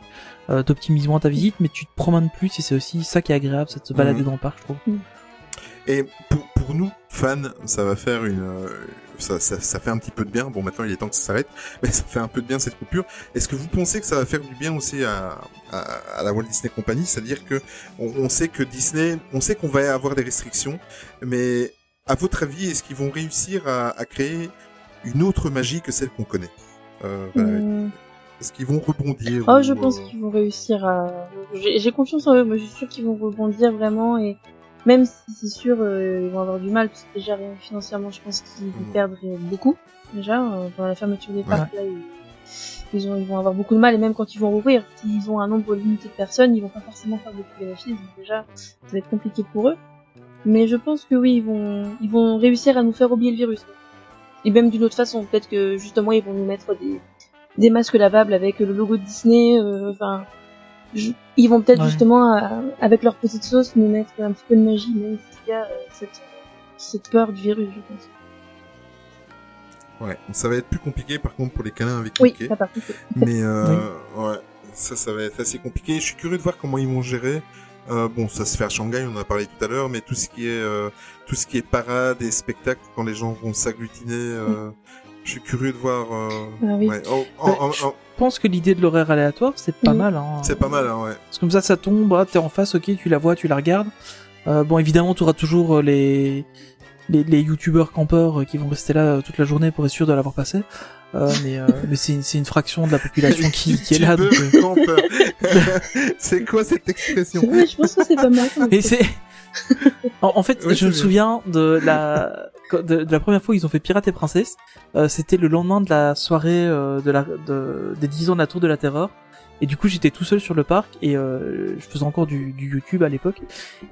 Euh, T'optimises moins ta visite, mais tu te promènes plus et c'est aussi ça qui est agréable, c'est de se balader Mhm. dans le parc, je trouve. Et pour, pour nous, fans, ça va faire une, euh, ça, ça, ça fait un petit peu de bien. Bon, maintenant il est temps que ça s'arrête, mais ça fait un peu de bien cette coupure. Est-ce que vous pensez que ça va faire du bien aussi à, à, à la Walt Disney Company, c'est-à-dire que on, on sait que Disney, on sait qu'on va avoir des restrictions, mais à votre avis, est-ce qu'ils vont réussir à, à créer une autre magie que celle qu'on connaît euh, Valérie Hum. Est-ce qu'ils vont rebondir Oh, ou, je pense euh, qu'ils vont réussir à. J'ai confiance en eux, moi je suis sûre qu'ils vont rebondir vraiment et même si c'est sûr euh, ils vont avoir du mal parce que déjà rien financièrement je pense qu'ils vont Mhm. perdre beaucoup déjà euh, dans la fermeture des parcs là ils, ils, ont, ils vont avoir beaucoup de mal et même quand ils vont rouvrir s'ils ont un nombre limité de personnes ils vont pas forcément faire beaucoup de bénéfices donc déjà ça va être compliqué pour eux mais je pense que oui ils vont ils vont réussir à nous faire oublier le virus et même d'une autre façon peut-être que justement ils vont nous mettre des des masques lavables avec le logo de Disney euh, enfin ils vont peut-être Ouais. justement euh, avec leur petite sauce nous mettre un petit peu de magie même s'il y a euh, cette cette peur du virus je pense Ouais, ça va être plus compliqué par contre pour les câlins avec oui Mickey. ça par contre Mais euh, ouais, ça, ça va être assez compliqué. Je suis curieux de voir comment ils vont gérer. Euh, bon, ça se fait à Shanghai, on en a parlé tout à l'heure, mais tout ce qui est euh, tout ce qui est parade et spectacle quand les gens vont s'agglutiner, euh, je suis curieux de voir. Euh, Ah oui. ouais. Oh, oh, Ouais, oh, je pense que l'idée de l'horaire aléatoire, c'est pas mal. Hein. c'est pas mal, hein, ouais. Parce que comme ça, ça tombe, ah, t'es en face, ok, tu la vois, tu la regardes. Euh, bon, évidemment, tu auras toujours les les, les youtubeurs campeurs qui vont rester là toute la journée pour être sûr de l'avoir passé. Euh, mais euh, mais c'est une, c'est une fraction de la population qui, qui est là. Donc, euh, c'est quoi cette expression? Ouais, je pense que c'est pas mal Et c'est. en, en fait, Ouais, je me bien. souviens de la de, de la première fois où ils ont fait Pirate et Princesse. Euh, C'était le lendemain de la soirée euh, de la de, des 10 ans de la Tour de la Terreur. Et du coup, j'étais tout seul sur le parc et euh, je faisais encore du, du YouTube à l'époque.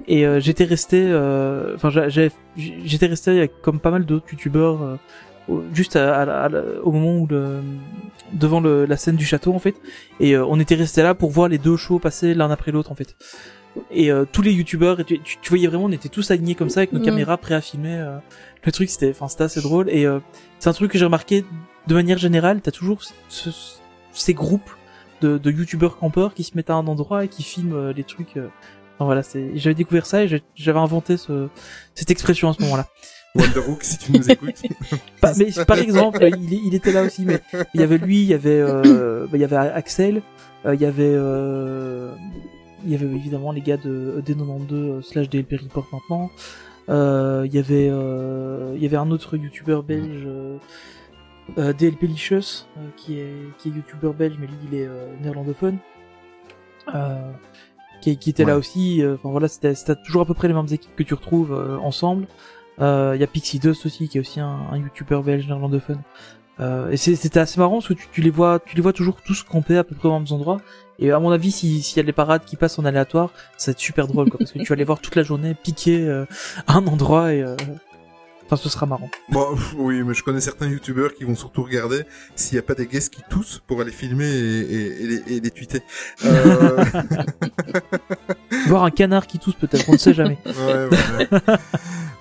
Et euh, j'étais resté, euh, enfin, j'avais- j'étais resté avec comme pas mal d'autres YouTubeurs euh, juste à, au moment où le devant le, la scène du château en fait. Et euh, on était resté là pour voir les deux shows passer l'un après l'autre en fait. Et euh, tous les youtubeurs, tu, tu, tu voyais vraiment, on était tous alignés comme ça avec nos Mm. caméras prêts à filmer. euh, le truc, c'était, enfin, c'était assez drôle. Et euh, c'est un truc que j'ai remarqué de manière générale. T'as toujours ce- ce- ces groupes de, de youtubeurs campeurs qui se mettent à un endroit et qui filment euh, les trucs. euh. Enfin, voilà, c'est, j'avais découvert ça et j'avais inventé ce, cette expression à ce moment-là. Wonderhook, si tu nous écoutes. Pas- mais par exemple, il, il était là aussi, mais il y avait lui, il y avait, euh, bah, il y avait Axel, euh, il y avait, euh, il y avait évidemment les gars de D92 euh, slash DLP Report maintenant. Euh, il y avait, euh, il y avait un autre youtubeur belge, euh, euh, DLP Licious, euh, qui est, qui est youtubeur belge, mais lui il est euh, néerlandophone. Euh, qui, qui était là aussi. euh, Enfin voilà, c'était c'était toujours à peu près les mêmes équipes que tu retrouves euh, ensemble. Euh, Il y a Pixie Dust aussi, qui est aussi un, un youtubeur belge néerlandophone. Euh, et c'était assez marrant parce que tu, tu les vois, tu les vois toujours tous camper à peu près aux mêmes endroits. Et à mon avis, si- s'il y a des parades qui passent en aléatoire, ça va être super drôle, quoi, parce que tu vas les voir toute la journée piquer euh, à un endroit et, euh, enfin, ce sera marrant. Bon, oui, mais je connais certains youtubeurs qui vont surtout regarder s'il n'y a pas des guests qui toussent pour aller filmer et, et, et les, et les tweeter. Euh... Voir un canard qui tousse peut-être, on ne sait jamais. ouais, ouais.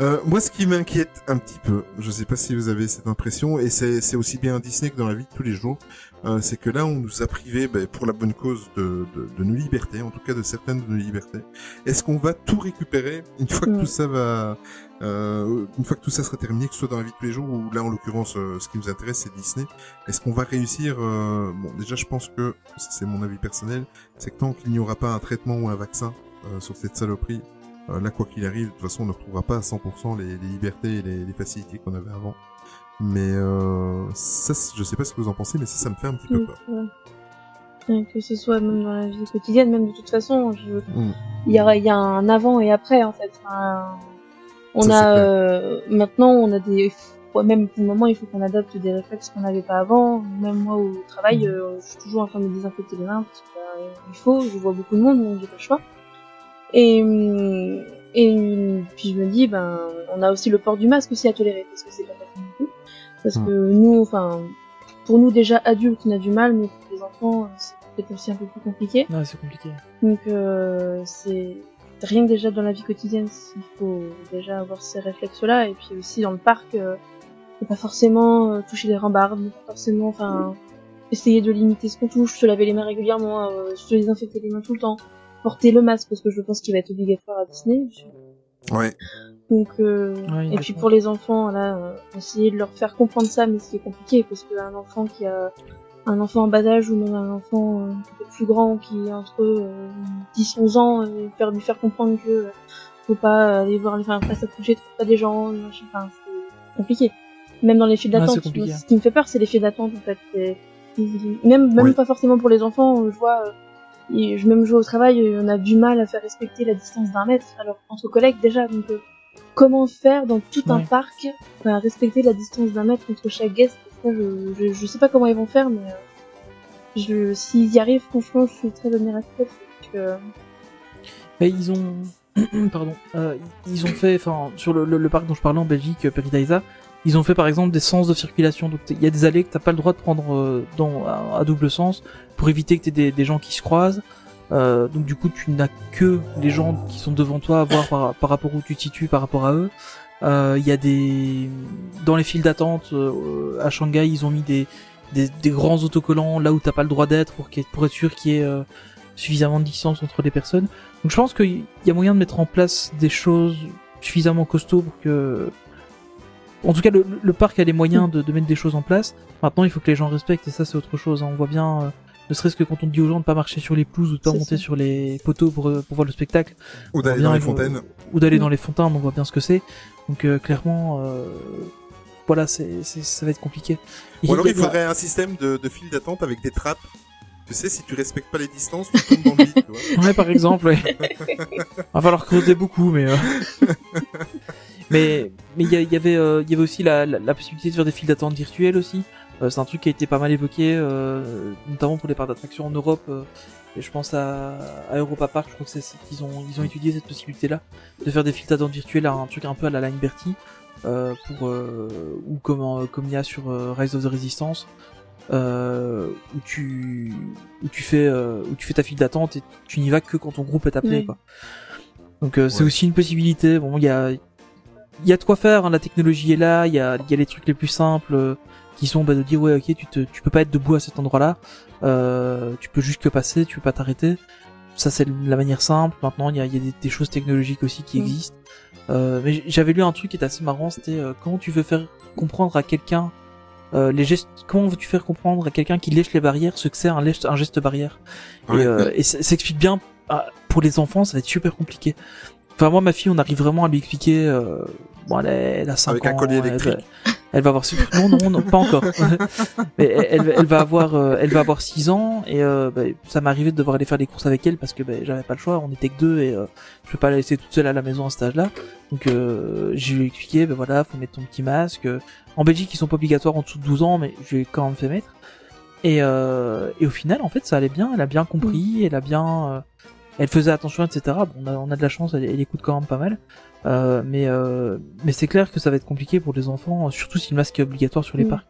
Euh, moi, ce qui m'inquiète un petit peu, je sais pas si vous avez cette impression, et c'est aussi bien Disney que dans la vie de tous les jours, euh, c'est que là, on nous a privé, ben, pour la bonne cause, de, de, de nos libertés, en tout cas de certaines de nos libertés. Est-ce qu'on va tout récupérer une fois que Mm. tout ça va, euh, une fois que tout ça sera terminé, que ce soit dans la vie de tous les jours ou là, en l'occurrence, euh, ce qui nous intéresse, c'est Disney. Est-ce qu'on va réussir euh, Bon, déjà, je pense que c'est mon avis personnel, c'est que tant qu'il n'y aura pas un traitement ou un vaccin euh, sur cette saloperie, là, quoi qu'il arrive, de toute façon, on ne retrouvera pas à 100% les, les libertés et les, les facilités qu'on avait avant. Mais euh, ça, je sais pas ce que vous en pensez, mais ça, ça me fait un petit peu Mm, peur. ouais. Que ce soit même dans la vie quotidienne, même de toute façon, je... Mm. il y aura, il y a un avant et après en fait. Enfin, on Ça, a euh, maintenant, on a des, même pour le moment, il faut qu'on adopte des réflexes qu'on n'avait pas avant. Même moi au travail, euh, je suis toujours en train de me désinfecter les mains parce que bah, faut. Je vois beaucoup de monde, donc j'ai pas le choix. Et hum, et puis je me dis, ben, on a aussi le port du masque aussi à tolérer parce que c'est pas facile du tout. Parce Mm. que nous, enfin, pour nous déjà adultes, on a du mal, mais pour les enfants, c'est peut-être aussi un peu plus compliqué. Ouais, c'est compliqué. Donc euh, c'est rien que déjà dans la vie quotidienne, il faut déjà avoir ces réflexes-là, et puis aussi dans le parc, euh, pas forcément euh, toucher les rambardes, pas forcément, enfin, essayer de limiter ce qu'on touche, se laver les mains régulièrement, euh, se désinfecter les mains tout le temps, porter le masque parce que je pense qu'il va être obligatoire à Disney. Ouais. Donc euh, Ouais, et puis pour les enfants, là, euh, essayer de leur faire comprendre ça, mais ce qui est compliqué parce qu'un enfant qui a un enfant en bas âge ou même un enfant euh, un peu plus grand qui est entre euh, 10-11 ans, euh, faire lui faire comprendre que euh, faut pas aller voir, enfin pas s'approcher trop près des gens, enfin c'est compliqué. Même dans les files d'attente, c'est ce qui me fait peur, c'est les files d'attente en fait. C'est- Même même Oui. pas forcément pour les enfants, euh, je vois. Euh, et je même joué au travail, euh, on a du mal à faire respecter la distance d'un mètre, alors entre collègues déjà, donc euh, comment faire dans tout un parc à respecter la distance d'un mètre entre chaque guest. Ça, je, je, je sais pas comment ils vont faire, mais euh, je, s'ils y arrivent, franchement, je suis très admirative. que- Mais ils ont, pardon, euh, ils ont fait, enfin, sur le, le, le parc dont je parlais en Belgique, euh, Paradisa, ils ont fait par exemple des sens de circulation. Donc il y a des allées que t'as pas le droit de prendre euh, dans à, double sens pour éviter que t'aies des, des gens qui se croisent. Euh, donc du coup, tu n'as que les gens qui sont devant toi à voir par, par rapport où tu te situes par rapport à eux. Euh, Il y a des dans les files d'attente euh, à Shanghai, ils ont mis des, des, des grands autocollants là où t'as pas le droit d'être pour, pour être sûr qu'il y ait euh, suffisamment de distance entre les personnes. Donc je pense qu'il y a moyen de mettre en place des choses suffisamment costauds pour que... En tout cas, le, le parc a les moyens de, de mettre des choses en place. Maintenant, il faut que les gens respectent, et ça, c'est autre chose. hein. On voit bien, euh, ne serait-ce que quand on dit aux gens de pas marcher sur les pelouses ou de pas monter ça. sur les poteaux pour, euh, pour voir le spectacle, Ou d'aller dans les fontaines. ou d'aller dans les fontaines, on voit bien ce que c'est. Donc euh, clairement, euh, voilà, c'est, c'est, ça va être compliqué. Ou alors il faudrait un système de, de file d'attente avec des trappes. Tu sais, si tu respectes pas les distances, tu tombes dans le vide, tu vois. Ouais, par exemple, ouais. Va falloir creuser beaucoup, mais. mais mais il y, avait euh, il y avait aussi la, la, la possibilité de faire des files d'attente virtuelles aussi. Euh, c'est un truc qui a été pas mal évoqué, euh, notamment pour les parcs d'attractions en Europe. euh, et je pense à, à Europa Park, je crois que c'est c'est qu'ils ont ils ont étudié cette possibilité-là de faire des files d'attente virtuelles, un truc un peu à la Line Bertie, euh, pour euh, ou comme en- comme il y a sur euh, Rise of the Resistance. Euh, où tu où tu fais euh, où tu fais ta file d'attente et tu n'y vas que quand ton groupe est appelé quoi. Donc euh, c'est aussi une possibilité. Bon, il y a il y a de quoi faire. hein, la technologie est là. Il y a il y a les trucs les plus simples euh, qui sont bah, de dire ouais ok tu te tu peux pas être debout à cet endroit-là. Euh, tu peux juste que passer. Tu peux pas t'arrêter. Ça c'est la manière simple. Maintenant il y a, il y a des, des choses technologiques aussi qui Mm. existent. Euh, mais j'avais lu un truc qui était assez marrant. C'était euh, comment tu veux faire comprendre à quelqu'un euh, les gestes. Comment veux-tu faire comprendre à quelqu'un qui lèche les barrières ce que c'est un, lèche- un geste barrière? Ouais. et, euh, et ça ça explique bien ah, pour les enfants ça va être super compliqué enfin moi ma fille on arrive vraiment à lui expliquer euh, bon elle, a- elle a 5 Avec ans un collier elle- électrique. Elle va avoir non non non pas encore. Mais elle, elle va avoir euh, elle va avoir 6 ans et euh, bah, ça m'est arrivé de devoir aller faire des courses avec elle parce que bah, j'avais pas le choix, on était que deux et euh, je peux pas la laisser toute seule à la maison à cet âge-là. Donc euh, je lui expliqué ben voilà, faut mettre ton petit masque. En Belgique, ils sont pas obligatoires en dessous de 12 ans mais je lui ai quand même fait mettre. Et euh, et au final en fait, ça allait bien, elle a bien compris, elle a bien euh, elle faisait attention etc. Bon, on a, on a de la chance, elle, elle écoute quand même pas mal. Euh, mais euh, mais c'est clair que ça va être compliqué pour les enfants, surtout si le masque est obligatoire sur les Mm. parcs.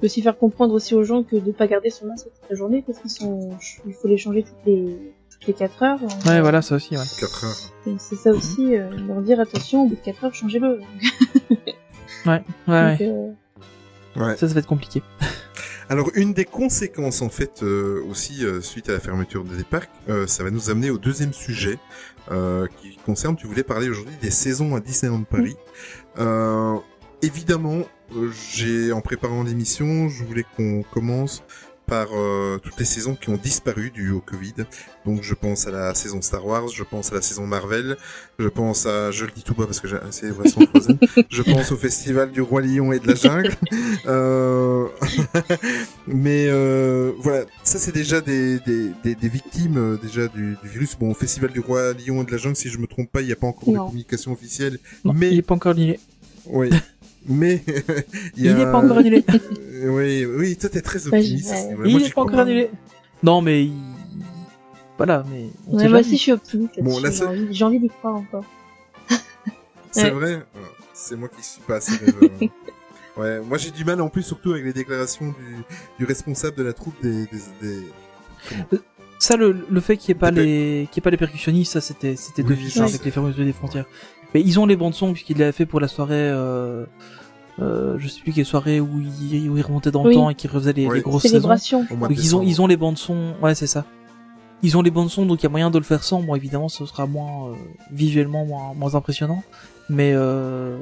peut aussi faire comprendre aussi aux gens que de pas garder son masque toute la journée parce qu'ils sont, il faut les changer toutes les toutes les 4 heures. Ouais, voilà, ça aussi, ouais. 4 heures. C'est ça aussi, euh, leur dire attention, au bout de 4 heures, changez-le. Ouais, ouais, Donc, ouais. euh, Ouais. Ça, ça va être compliqué. Alors une des conséquences en fait euh, aussi euh, suite à la fermeture des parcs, euh, ça va nous amener au deuxième sujet euh, qui concerne. Tu voulais parler aujourd'hui des saisons à Disneyland Paris. Euh, évidemment, j'ai en préparant l'émission, je voulais qu'on commence par euh, toutes les saisons qui ont disparu dû au Covid. Donc je pense à la saison Star Wars, je pense à la saison Marvel, je pense à, je le dis tout bas parce que j'ai une célébration Frozen, je pense au festival du Roi Lion et de la Jungle. Euh... Mais euh, voilà, ça c'est déjà des, des, des, des victimes déjà du, du virus. Bon, au festival du Roi Lion et de la Jungle, si je me trompe pas, il n'y a pas encore de Non. communication officielle. Non, mais il est pas encore annulé. oui, mais il Il y a... est pas encore annulé. Oui, oui, toi t'es très Ouais, optimiste. ouais. vrai. il Moi, est pas encore annulé. Non, mais il... voilà, mais on ouais, moi aussi, je suis optimiste. Bon, j'ai envie, envie d'y croire encore. C'est Ouais. vrai Euh, C'est moi qui suis pas assez rêveur. hein. Ouais, moi j'ai du mal en plus surtout avec les déclarations du, du responsable de la troupe des... des, des... Ça, le, le fait qu'il n'y ait pas les, qu'il y ait pas les percussionnistes, ça c'était, c'était Oui, je hein, sais. avec les fermetures des frontières. Mais ils ont les bandes son puisqu'il l'avait fait pour la soirée, euh, euh, je sais plus quelle soirée où il, où il remontait dans le Oui. temps et qu'il refaisait les, Oui. les grosses saisons. Célébration. Au mois de Donc ils ont, ils ont les bandes son, ouais c'est ça. Ils ont les bandes son, donc il y a moyen de le faire sans. Bon, évidemment, ce sera moins euh, visuellement moins, moins impressionnant, mais euh,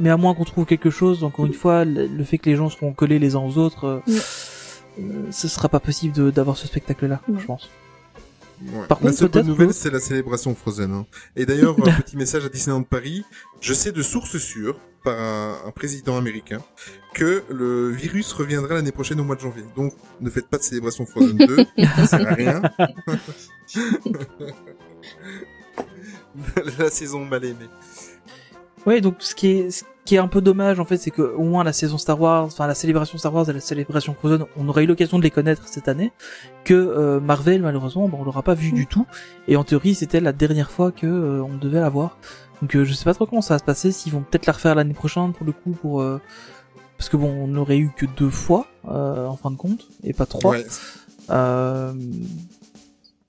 mais à moins qu'on trouve quelque chose. Encore une fois, le, le fait que les gens seront collés les uns aux autres, euh, euh, ce sera pas possible d'avoir ce spectacle-là, Ouais. je pense. Ouais. Par la contre, seule bonne nouvelle, c'est la célébration Frozen. hein. Et d'ailleurs, un petit message à Disneyland Paris. Je sais de sources sûres, par un, un président américain, que le virus reviendra l'année prochaine au mois de janvier. Donc, ne faites pas de célébration Frozen 2, ça sert à rien. la saison mal aimée. Ouais, donc ce qui est qui est un peu dommage en fait, c'est que au moins la saison Star Wars, enfin la célébration Star Wars et la célébration Frozen, on aurait eu l'occasion de les connaître cette année. Que euh, Marvel, malheureusement, bon, on l'aura pas vu du tout. Et en théorie, c'était la dernière fois que euh, on devait la voir. Donc euh, je sais pas trop comment ça va se passer. S'ils vont peut-être la refaire l'année prochaine pour le coup, pour euh, parce que bon, on n'aurait eu que deux fois euh, en fin de compte et pas trois. Ouais. Euh,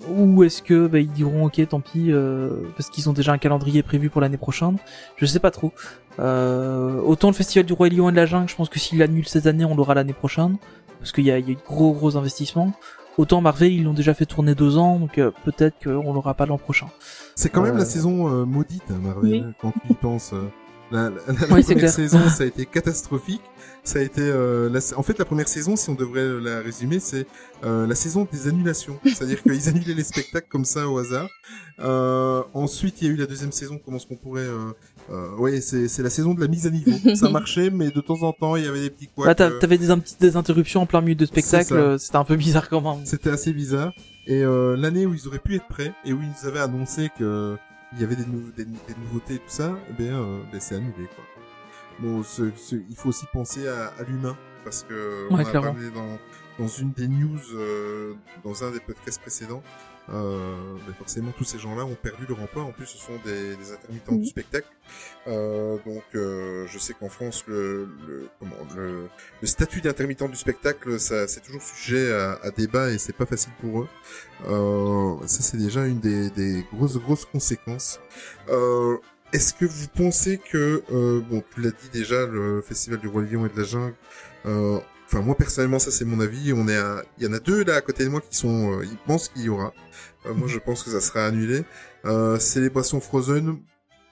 ou est-ce que bah, ils diront ok tant pis euh, parce qu'ils ont déjà un calendrier prévu pour l'année prochaine Je sais pas trop. Euh, autant le festival du Roi Lion et de la Jungle, je pense que s'il annule cette année, on l'aura l'année prochaine parce qu'il y a, il y a eu de gros gros investissements. Autant Marvel, ils l'ont déjà fait tourner deux ans, donc euh, peut-être qu'on l'aura pas l'an prochain. C'est quand même la saison euh, maudite, Marvel, Oui. quand tu y penses. Euh, La, la- la Oui, première saison, ça a été catastrophique. Ça a été, euh, la- en fait, la première saison, si on devrait la résumer, c'est euh, la saison des annulations. C'est-à-dire qu'ils annulaient les spectacles comme ça au hasard. Euh, ensuite, il y a eu la deuxième saison. Comment est-ce qu'on pourrait euh, euh, Ouais, c'est c'est la saison de la mise à niveau. ça marchait, mais de temps en temps, il y avait des petits couacs. Bah, euh, t'avais des, des interruptions en plein milieu de spectacle, euh, c'était un peu bizarre quand même. C'était assez bizarre. Et euh, l'année où ils auraient pu être prêts et où ils avaient annoncé que il y avait des, nou- des, des nouveautés et tout ça, eh bien, euh, ben, c'est annulé quoi. Bon, ce- ce- il faut aussi penser à, à l'humain parce que on Ouais, a clairement. parlé dans dans une des news, euh, dans un des podcasts précédents. Euh, ben forcément, tous ces gens-là ont perdu leur emploi. En plus, ce sont des, des intermittents Mhm. du spectacle. Euh, donc, euh, je sais qu'en France, le, le, comment, le, le statut d'intermittent du spectacle, ça, c'est toujours sujet à, à débat et c'est pas facile pour eux. Euh, ça, c'est déjà une des, des grosses, grosses conséquences. Euh, est-ce que vous pensez que, euh, bon, tu l'as dit déjà, le Festival du Roi Lion et de la Jungle, euh, enfin, moi, personnellement, ça, c'est mon avis. On est à, il y en a deux, là, à côté de moi, qui sont, ils pensent qu'il y aura. Euh, moi, je pense que ça sera annulé. Euh, Célébration Frozen,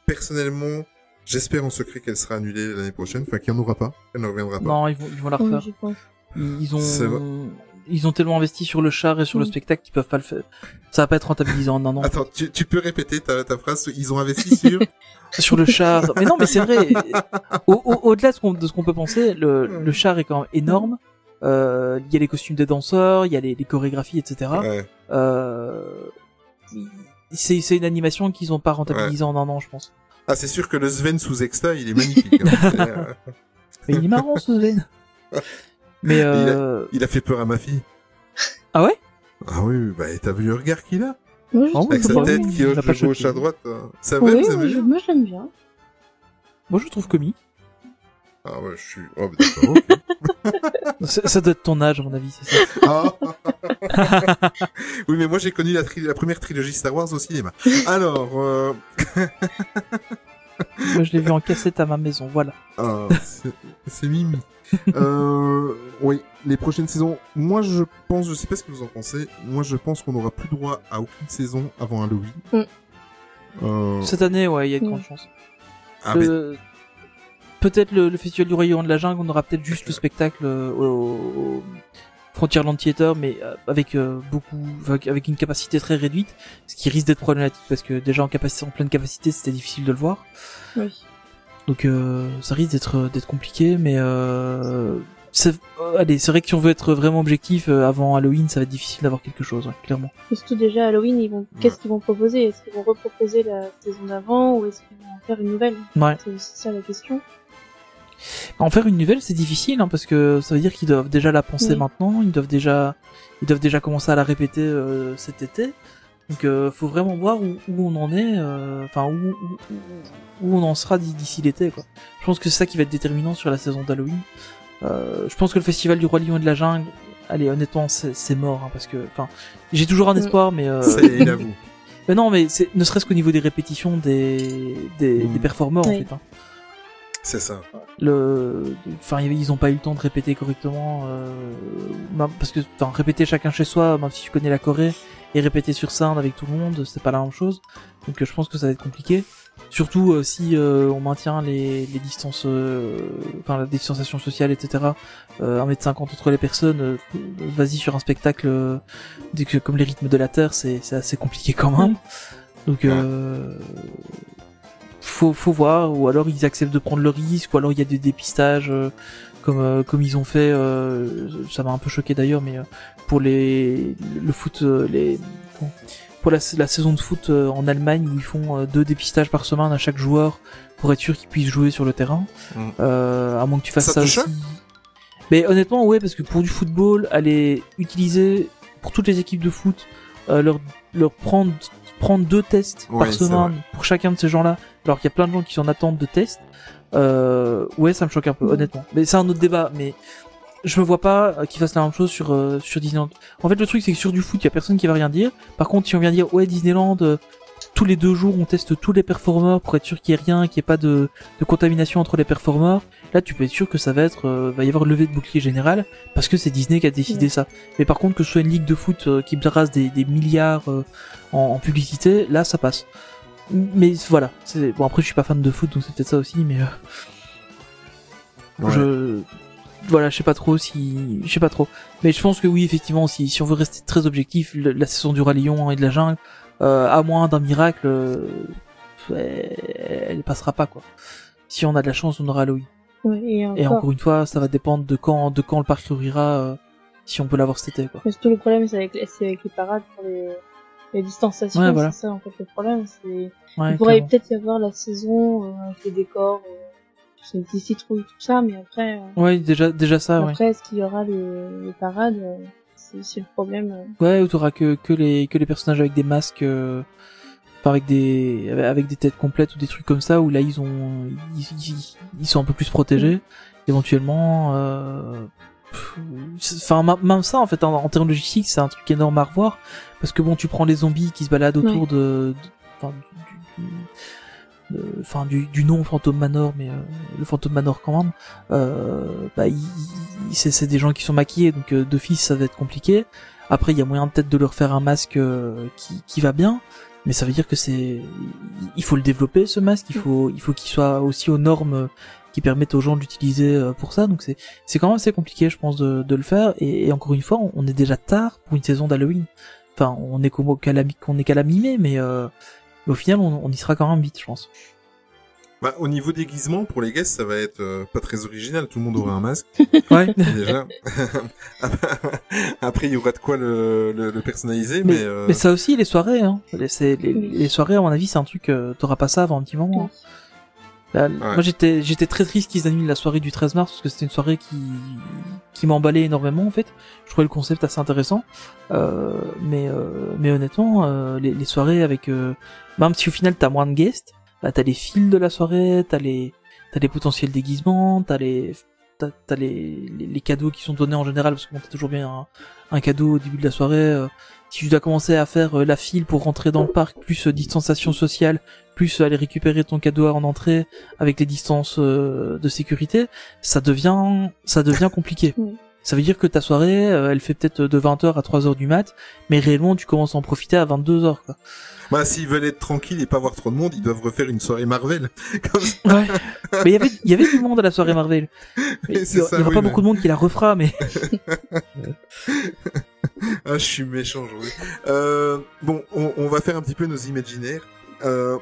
personnellement, j'espère en secret qu'elle sera annulée l'année prochaine. Enfin, qu'il n'y en aura pas. Elle ne reviendra pas. Non, ils vont, ils vont la Oui, refaire. je pense. Ils ont. Ils ont tellement investi sur le char et sur le spectacle qu'ils peuvent pas le faire. Ça va pas être rentabilisé en un an. Attends, tu, tu peux répéter ta, ta phrase? Ils ont investi sur? Sur le char. Mais non, mais c'est vrai. Au- au- Au-delà de ce qu'on de ce qu'on peut penser, le, le char est quand même énorme. Euh, Il y a les costumes des danseurs, il y a les, les chorégraphies, etc. Ouais. Euh, c'est c'est une animation qu'ils ont pas rentabilisée en un an, je pense. Ah, c'est sûr que le Sven sous Exta, il est magnifique. hein. Euh, Mais il est marrant ce Sven. Mais euh... il a fait peur à ma fille. ah ouais? Ah oui, bah t'as vu le regard qu'il a? Oh, trouve Avec sa tête oui, qui il hoche de gauche à droite. hein. Ça Oui, va, ça moi, va l'aime bien. Moi je le trouve comique. Ah ouais, je suis... Oh, bah, d'accord, ok. Ça, ça doit être ton âge à mon avis, c'est ça. Ah. oui, mais moi j'ai connu la, tri- la première trilogie Star Wars au cinéma. Alors, euh... Moi je l'ai vu en cassette à ma maison, voilà. ah, c'est- c'est Mimi. euh, oui, les prochaines saisons. Moi, je pense, je sais pas ce que vous en pensez. Moi, je pense qu'on n'aura plus droit à aucune saison avant Halloween. Mm. Euh... Cette année, ouais, il y a de Mm. grandes chances. Ah, mais- Euh, Peut-être le, le festival du Royaume de la Jungle, on aura peut-être juste le spectacle euh, au, au Frontierland Theater, mais euh, avec euh, beaucoup, avec, une capacité très réduite, ce qui risque d'être problématique parce que déjà en capacité, en pleine capacité, c'était difficile de le voir. Oui. Donc euh, ça risque d'être d'être compliqué, mais euh, c'est allez, c'est vrai que si on veut être vraiment objectif avant Halloween, ça va être difficile d'avoir quelque chose, ouais, clairement. Et surtout déjà Halloween, ils vont, qu'est-ce qu'ils vont proposer? Est-ce qu'ils vont reproposer la saison d'avant ou est-ce qu'ils vont en faire une nouvelle? Ouais. C'est aussi ça la question. En faire une nouvelle, c'est difficile hein, parce que ça veut dire qu'ils doivent déjà la penser Oui. maintenant, ils doivent déjà, ils doivent déjà commencer à la répéter euh, cet été. Donc, euh, faut vraiment voir où, où on en est, euh, enfin où, où, où- où on en sera d'i- d'ici l'été. Quoi. Je pense que c'est ça qui va être déterminant sur la saison d'Halloween. Euh, je pense que le festival du roi lion et de la jungle, allez honnêtement, c'est c'est mort hein, parce que, enfin, j'ai toujours un Mm. espoir, mais euh, il avoue. mais non, mais c'est ne serait-ce qu'au niveau des répétitions des des, des performeurs en fait. hein C'est ça. le enfin ils ont pas eu le temps de répéter correctement euh, parce que enfin répéter chacun chez soi même si tu connais la Corée et répéter sur scène avec tout le monde c'est pas la même chose. Donc euh, je pense que ça va être compliqué. Surtout euh, si euh, on maintient les, les distances euh, enfin la distanciation sociale etc euh, 1m50 entre les personnes euh, vas-y sur un spectacle euh, dès que comme les rythmes de la terre c'est c'est assez compliqué quand même. Donc euh, faut, faut voir, ou alors ils acceptent de prendre le risque, ou alors il y a des dépistages euh, comme euh, comme ils ont fait. euh, ça m'a un peu choqué d'ailleurs, mais pour les le foot, les pour la, la saison de foot en Allemagne, ils font deux dépistages par semaine à chaque joueur pour être sûr qu'ils puissent jouer sur le terrain. Mm. À moins que tu fasses Ça aussi. Mais honnêtement, ouais, parce que pour du football, aller utiliser pour toutes les équipes de foot, euh, leur leur prendre prendre deux tests Ouais, par semaine pour chacun de ces gens-là, alors qu'il y a plein de gens qui sont en attente de tests. Euh, ouais, ça me choque un peu, Mhm. honnêtement. Mais c'est un autre débat. Mais je me vois pas euh, qu'ils fassent la même chose sur euh, sur Disneyland. En fait, le truc c'est que sur du foot, il y a personne qui va rien dire. Par contre, si on vient dire ouais Disneyland, euh, tous les deux jours, on teste tous les performeurs pour être sûr qu'il y ait rien, qu'il y ait pas de, de contamination entre les performeurs. Là, tu peux être sûr que ça va être, euh, va y avoir levé de bouclier général parce que c'est Disney qui a décidé Ouais. ça. Mais par contre, que ce soit une ligue de foot euh, qui brasse des, des milliards euh, en, en publicité, là, ça passe. Mais voilà, c'est bon. Après, je suis pas fan de foot, donc c'est peut-être ça aussi. Mais euh, Ouais. je voilà, je sais pas trop si, je sais pas trop. Mais je pense que oui, effectivement, si si on veut rester très objectif, la saison du Roi Lion et de la jungle, euh, à moins d'un miracle, euh, elle, elle passera pas quoi. Si on a de la chance, on aura. Ouais, et encore. Et encore une fois, ça va dépendre de quand, de quand le parc ouvrira, euh, si on peut l'avoir cet été, quoi. Mais surtout le problème c'est avec, les- c'est avec les parades pour les, les distanciations. Ouais, voilà. C'est ça en fait le problème. C'est Ouais, il pourrait peut-être y avoir la saison euh, avec les décors, euh, c'est des citrouilles tout ça, mais après, euh, Ouais, déjà, déjà ça, ouais. après est-ce qu'il y aura les, les parades euh, C'est le problème. euh. Ouais, où t'auras que, que les, que les personnages avec des masques, euh, avec des, avec des têtes complètes ou des trucs comme ça, où là, ils ont, ils, ils- ils sont un peu plus protégés, éventuellement, euh, enfin, même ça, en fait, en, en termes logistiques, c'est un truc énorme à revoir, parce que bon, tu prends les zombies qui se baladent autour Ouais. de, de- enfin, du, du- de- enfin, du, du nom Phantom Manor, mais euh, le Phantom Manor quand même, euh, bah, il- il- c'est c'est des gens qui sont maquillés, donc euh, d'office ça va être compliqué. Après, il y a moyen peut-être de leur faire un masque euh, qui, qui va bien, mais ça veut dire que c'est, il faut le développer ce masque. Il faut, il faut qu'il soit aussi aux normes qui permettent aux gens de l'utiliser euh, pour ça. Donc c'est c'est quand même assez compliqué, je pense, de, de le faire. Et, et encore une fois, on, est déjà tard pour une saison d'Halloween. Enfin, on est qu'à la qu'on est qu'à la mi-mai, mais, euh, mais au final, on, on y sera quand même vite, je pense. Bah, au niveau déguisement, pour les guests, ça va être euh, pas très original. Tout le monde aura un masque, Ouais. déjà. Après, il y aura de quoi le, le, le personnaliser, mais, Mais, euh, mais ça aussi, les soirées, hein. Les, c'est- les, les soirées, à mon avis, c'est un truc, euh, t'auras pas ça avant un petit moment. hein. Là, Moi, j'étais, j'étais très triste qu'ils annulent la soirée du 13 mars parce que c'était une soirée qui, qui m'emballait énormément en fait. Je trouvais le concept assez intéressant, euh, mais, euh, mais honnêtement, euh, les, les soirées avec, euh, même si au final t'as moins de guests, bah t'as les fils de la soirée, t'as les, t'as les potentiels déguisements, t'as les, t'as, t'as les, les, les cadeaux qui sont donnés en général parce que bon, t'as toujours bien un, un cadeau au début de la soirée. Euh, si tu dois commencer à faire euh, la file pour rentrer dans le parc, plus euh, distanciation sociale, plus aller récupérer ton cadeau en entrée avec les distances euh, de sécurité, ça devient ça devient compliqué. Oui. Ça veut dire que ta soirée, euh, elle fait peut-être de 20h à 3h du mat, mais réellement tu commences à en profiter à 22h quoi. bah, s'ils veulent être tranquilles et pas voir trop de monde, ils doivent refaire une soirée Marvel. Comme ça. Ouais. mais il y avait il y avait du monde à la soirée Marvel. Il y, aura oui, pas mais- beaucoup de monde qui la refera mais Ah, je suis méchant aujourd'hui. Euh, bon, on, on va faire un petit peu nos imaginaires. Euh,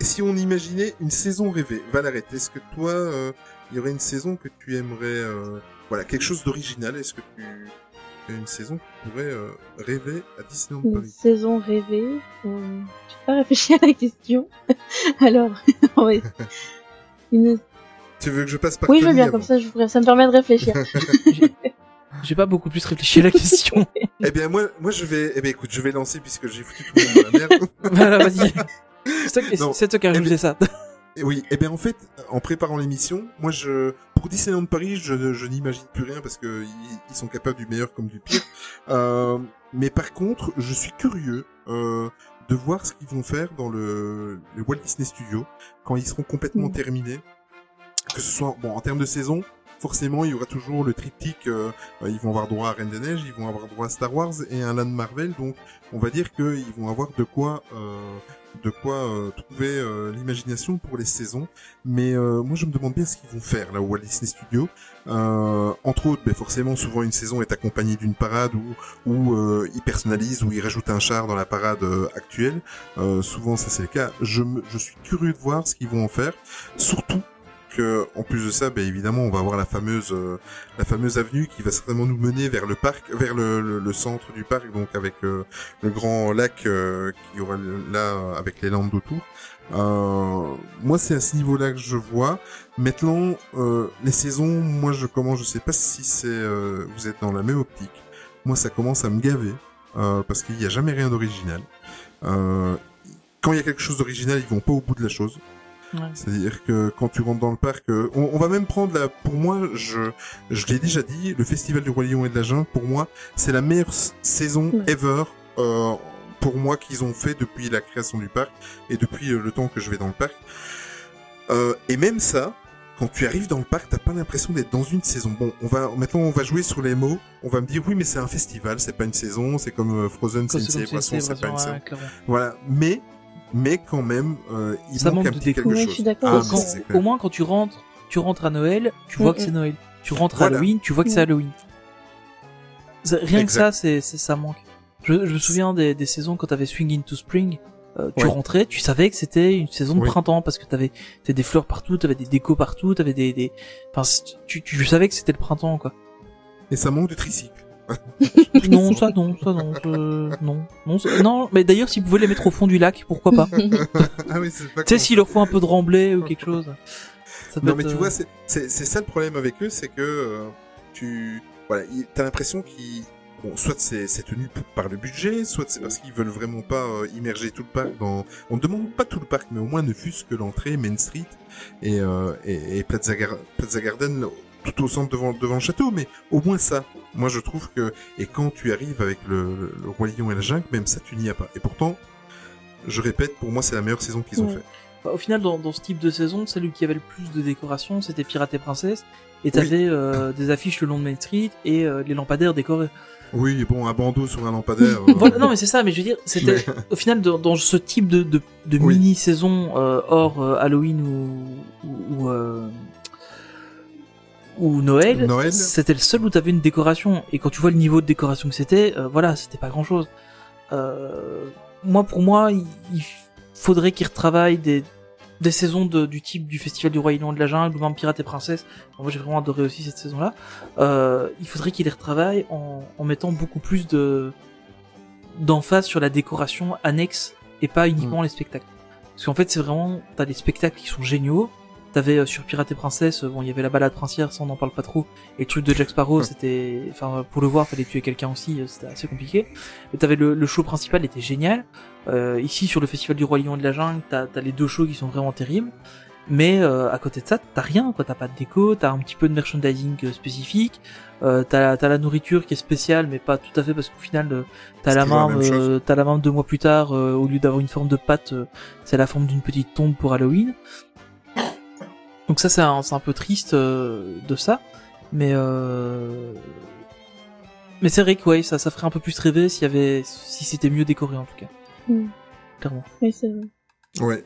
si on imaginait une saison rêvée, Valarette, est-ce que toi, euh, il y aurait une saison que tu aimerais, euh, voilà, quelque chose d'original Est-ce que tu as une saison que tu pourrais euh, rêver à Disneyland Une Paris? saison rêvée. Euh, j'ai pas réfléchi à la question. Alors, ouais. Une... Tu veux que je passe par Oui, je veux bien, avant comme ça, je ça me permet de réfléchir. J'ai pas beaucoup plus réfléchi à la question. Eh bien, moi, moi, je vais, eh bien, écoute, je vais lancer puisque j'ai foutu tout le monde dans la merde. voilà, vas-y. C'est toi qui- as rajouté ça. Et oui, et bien en fait, en préparant l'émission, moi je pour Disneyland Paris, je, je n'imagine plus rien parce que ils, ils sont capables du meilleur comme du pire. Euh, mais par contre, je suis curieux euh, de voir ce qu'ils vont faire dans le, le Walt Disney Studio quand ils seront complètement Mm. terminés. Que ce soit bon en termes de saison, forcément il y aura toujours le triptyque. euh, euh, ils vont avoir droit à Reine des Neiges, ils vont avoir droit à Star Wars et un Land Marvel. Donc on va dire qu'ils vont avoir de quoi. Euh, de quoi trouver l'imagination pour les saisons. Mais moi, je me demande bien ce qu'ils vont faire là au Walt Disney Studio. Entre autres, ben, forcément, souvent une saison est accompagnée d'une parade où, où ils personnalisent, où ils rajoutent un char dans la parade actuelle. Souvent, ça c'est le cas. Je, me, je suis curieux de voir ce qu'ils vont en faire. Surtout que, en plus de ça, ben, évidemment, on va avoir la fameuse, euh, la fameuse avenue qui va certainement nous mener vers le parc, vers le, centre du parc, donc avec euh, le grand lac euh, qui aura là euh, avec les landes autour. Euh, moi, c'est à ce niveau-là que je vois. Maintenant, euh, les saisons, moi, je commence, je sais pas si c'est, euh, vous êtes dans la même optique. Moi, ça commence à me gaver euh, parce qu'il n'y a jamais rien d'original. Euh, quand il y a quelque chose d'original, ils vont pas au bout de la chose. Ouais. C'est-à-dire que quand tu rentres dans le parc, euh, on, on va même prendre la. Pour moi, je, je l'ai déjà dit, le festival du roi lion et de la jungle, pour moi, c'est la meilleure saison Ouais. ever. Euh, pour moi qu'ils ont fait depuis la création du parc et depuis euh, le temps que je vais dans le parc. Euh, et même ça, quand tu arrives dans le parc, t'as pas l'impression d'être dans une saison. Bon, on va maintenant on va jouer sur les mots. On va me dire oui, mais c'est un festival, c'est pas une saison. C'est comme euh, Frozen, c'est une célébration, c'est pas une saison. Voilà, mais mais quand même, euh, il Ça manque manque un de petit déco. quelque chose. je suis d'accord Ah, Quand- au moins quand tu rentres, tu rentres à Noël, tu vois Mm, que c'est. Noël. Tu rentres à. Halloween, tu vois que c'est Mm. Halloween. Rien que ça, c'est c'est- ça manque. Je, je me souviens des, des saisons quand t'avais Swing into Spring. euh, tu Ouais. rentrais, tu savais que c'était une saison de Oui. printemps parce que t'avais t'avais des fleurs partout, t'avais des décos partout, t'avais des, des, enfin tu, tu savais que c'était le printemps quoi. Et ça manque de tricycle. non, ça non, ça non, je- non, non, ça- non. Mais d'ailleurs, s'ils pouvaient les mettre au fond du lac, pourquoi pas? Ah oui, Tu sais, s'il leur faut un peu de remblai ou quelque chose. Ça Non, mais être, tu euh, vois, c'est c'est c'est ça le problème avec eux, c'est que euh, tu voilà, il- t'as l'impression qu'ils bon, soit c'est c'est tenu par le budget, soit c'est parce qu'ils veulent vraiment pas euh, immerger tout le parc dans. On ne demande pas tout le parc, mais au moins ne fût-ce que l'entrée Main Street et euh, et, et Plaza, Gar- Plaza Garden tout au centre devant devant le château, mais au moins ça. Moi, je trouve que et quand tu arrives avec le, le, le roi lion et la jungle, même ça, tu n'y as pas. Et pourtant, je répète, pour moi, c'est la meilleure saison qu'ils ont Ouais. fait. Bah, au final, dans, dans ce type de saison, celui qui avait le plus de décoration, c'était Pirates et Princesses. Et t'avais euh, des affiches le long de Main Street et euh, les lampadaires décorés. Oui, bon, un bandeau sur un lampadaire. euh, Voilà, non mais c'est ça, mais je veux dire, c'était au final dans, dans ce type de, de, de Oui. mini-saison euh, hors euh, Halloween ou ou, ou, euh, ou Noël, Noël. c'était le seul où t'avais une décoration et quand tu vois le niveau de décoration que c'était, euh, voilà, c'était pas grand-chose. Euh, moi pour moi, il, il faudrait qu'ils retravaillent des des saisons de, du type du Festival du Lion de la Jungle ou même Pirates et Princesses. Moi j'ai vraiment adoré aussi cette saison-là. Euh, il faudrait qu'ils les retravaillent en, en mettant beaucoup plus de d'emphase sur la décoration annexe et pas uniquement les spectacles. Parce qu'en fait c'est vraiment t'as des spectacles qui sont géniaux. T'avais euh, sur Pirates et Princesses, euh, bon il y avait la balade princière, ça on n'en parle pas trop. Et le truc de Jack Sparrow, c'était, enfin pour le voir fallait tuer quelqu'un aussi, euh, c'était assez compliqué. Mais t'avais le, le show principal était génial. Euh, ici sur le Festival du Roi Lion et de la Jungle, t'as as les deux shows qui sont vraiment terribles. Mais euh, à côté de ça, t'as rien, quoi. T'as pas de déco, t'as un petit peu de merchandising euh, spécifique. Euh, t'as la nourriture qui est spéciale, mais pas tout à fait parce qu'au final, euh, t'as la la même euh, t'as la main deux mois plus tard, euh, au lieu d'avoir une forme de pâte, euh, c'est la forme d'une petite tombe pour Halloween. Donc ça, c'est un, c'est un peu triste euh, de ça, mais euh... mais c'est vrai que ouais, ça, ça ferait un peu plus rêver s'il y avait, si c'était mieux décoré en tout cas, Mm. clairement. Oui, c'est vrai. Ouais,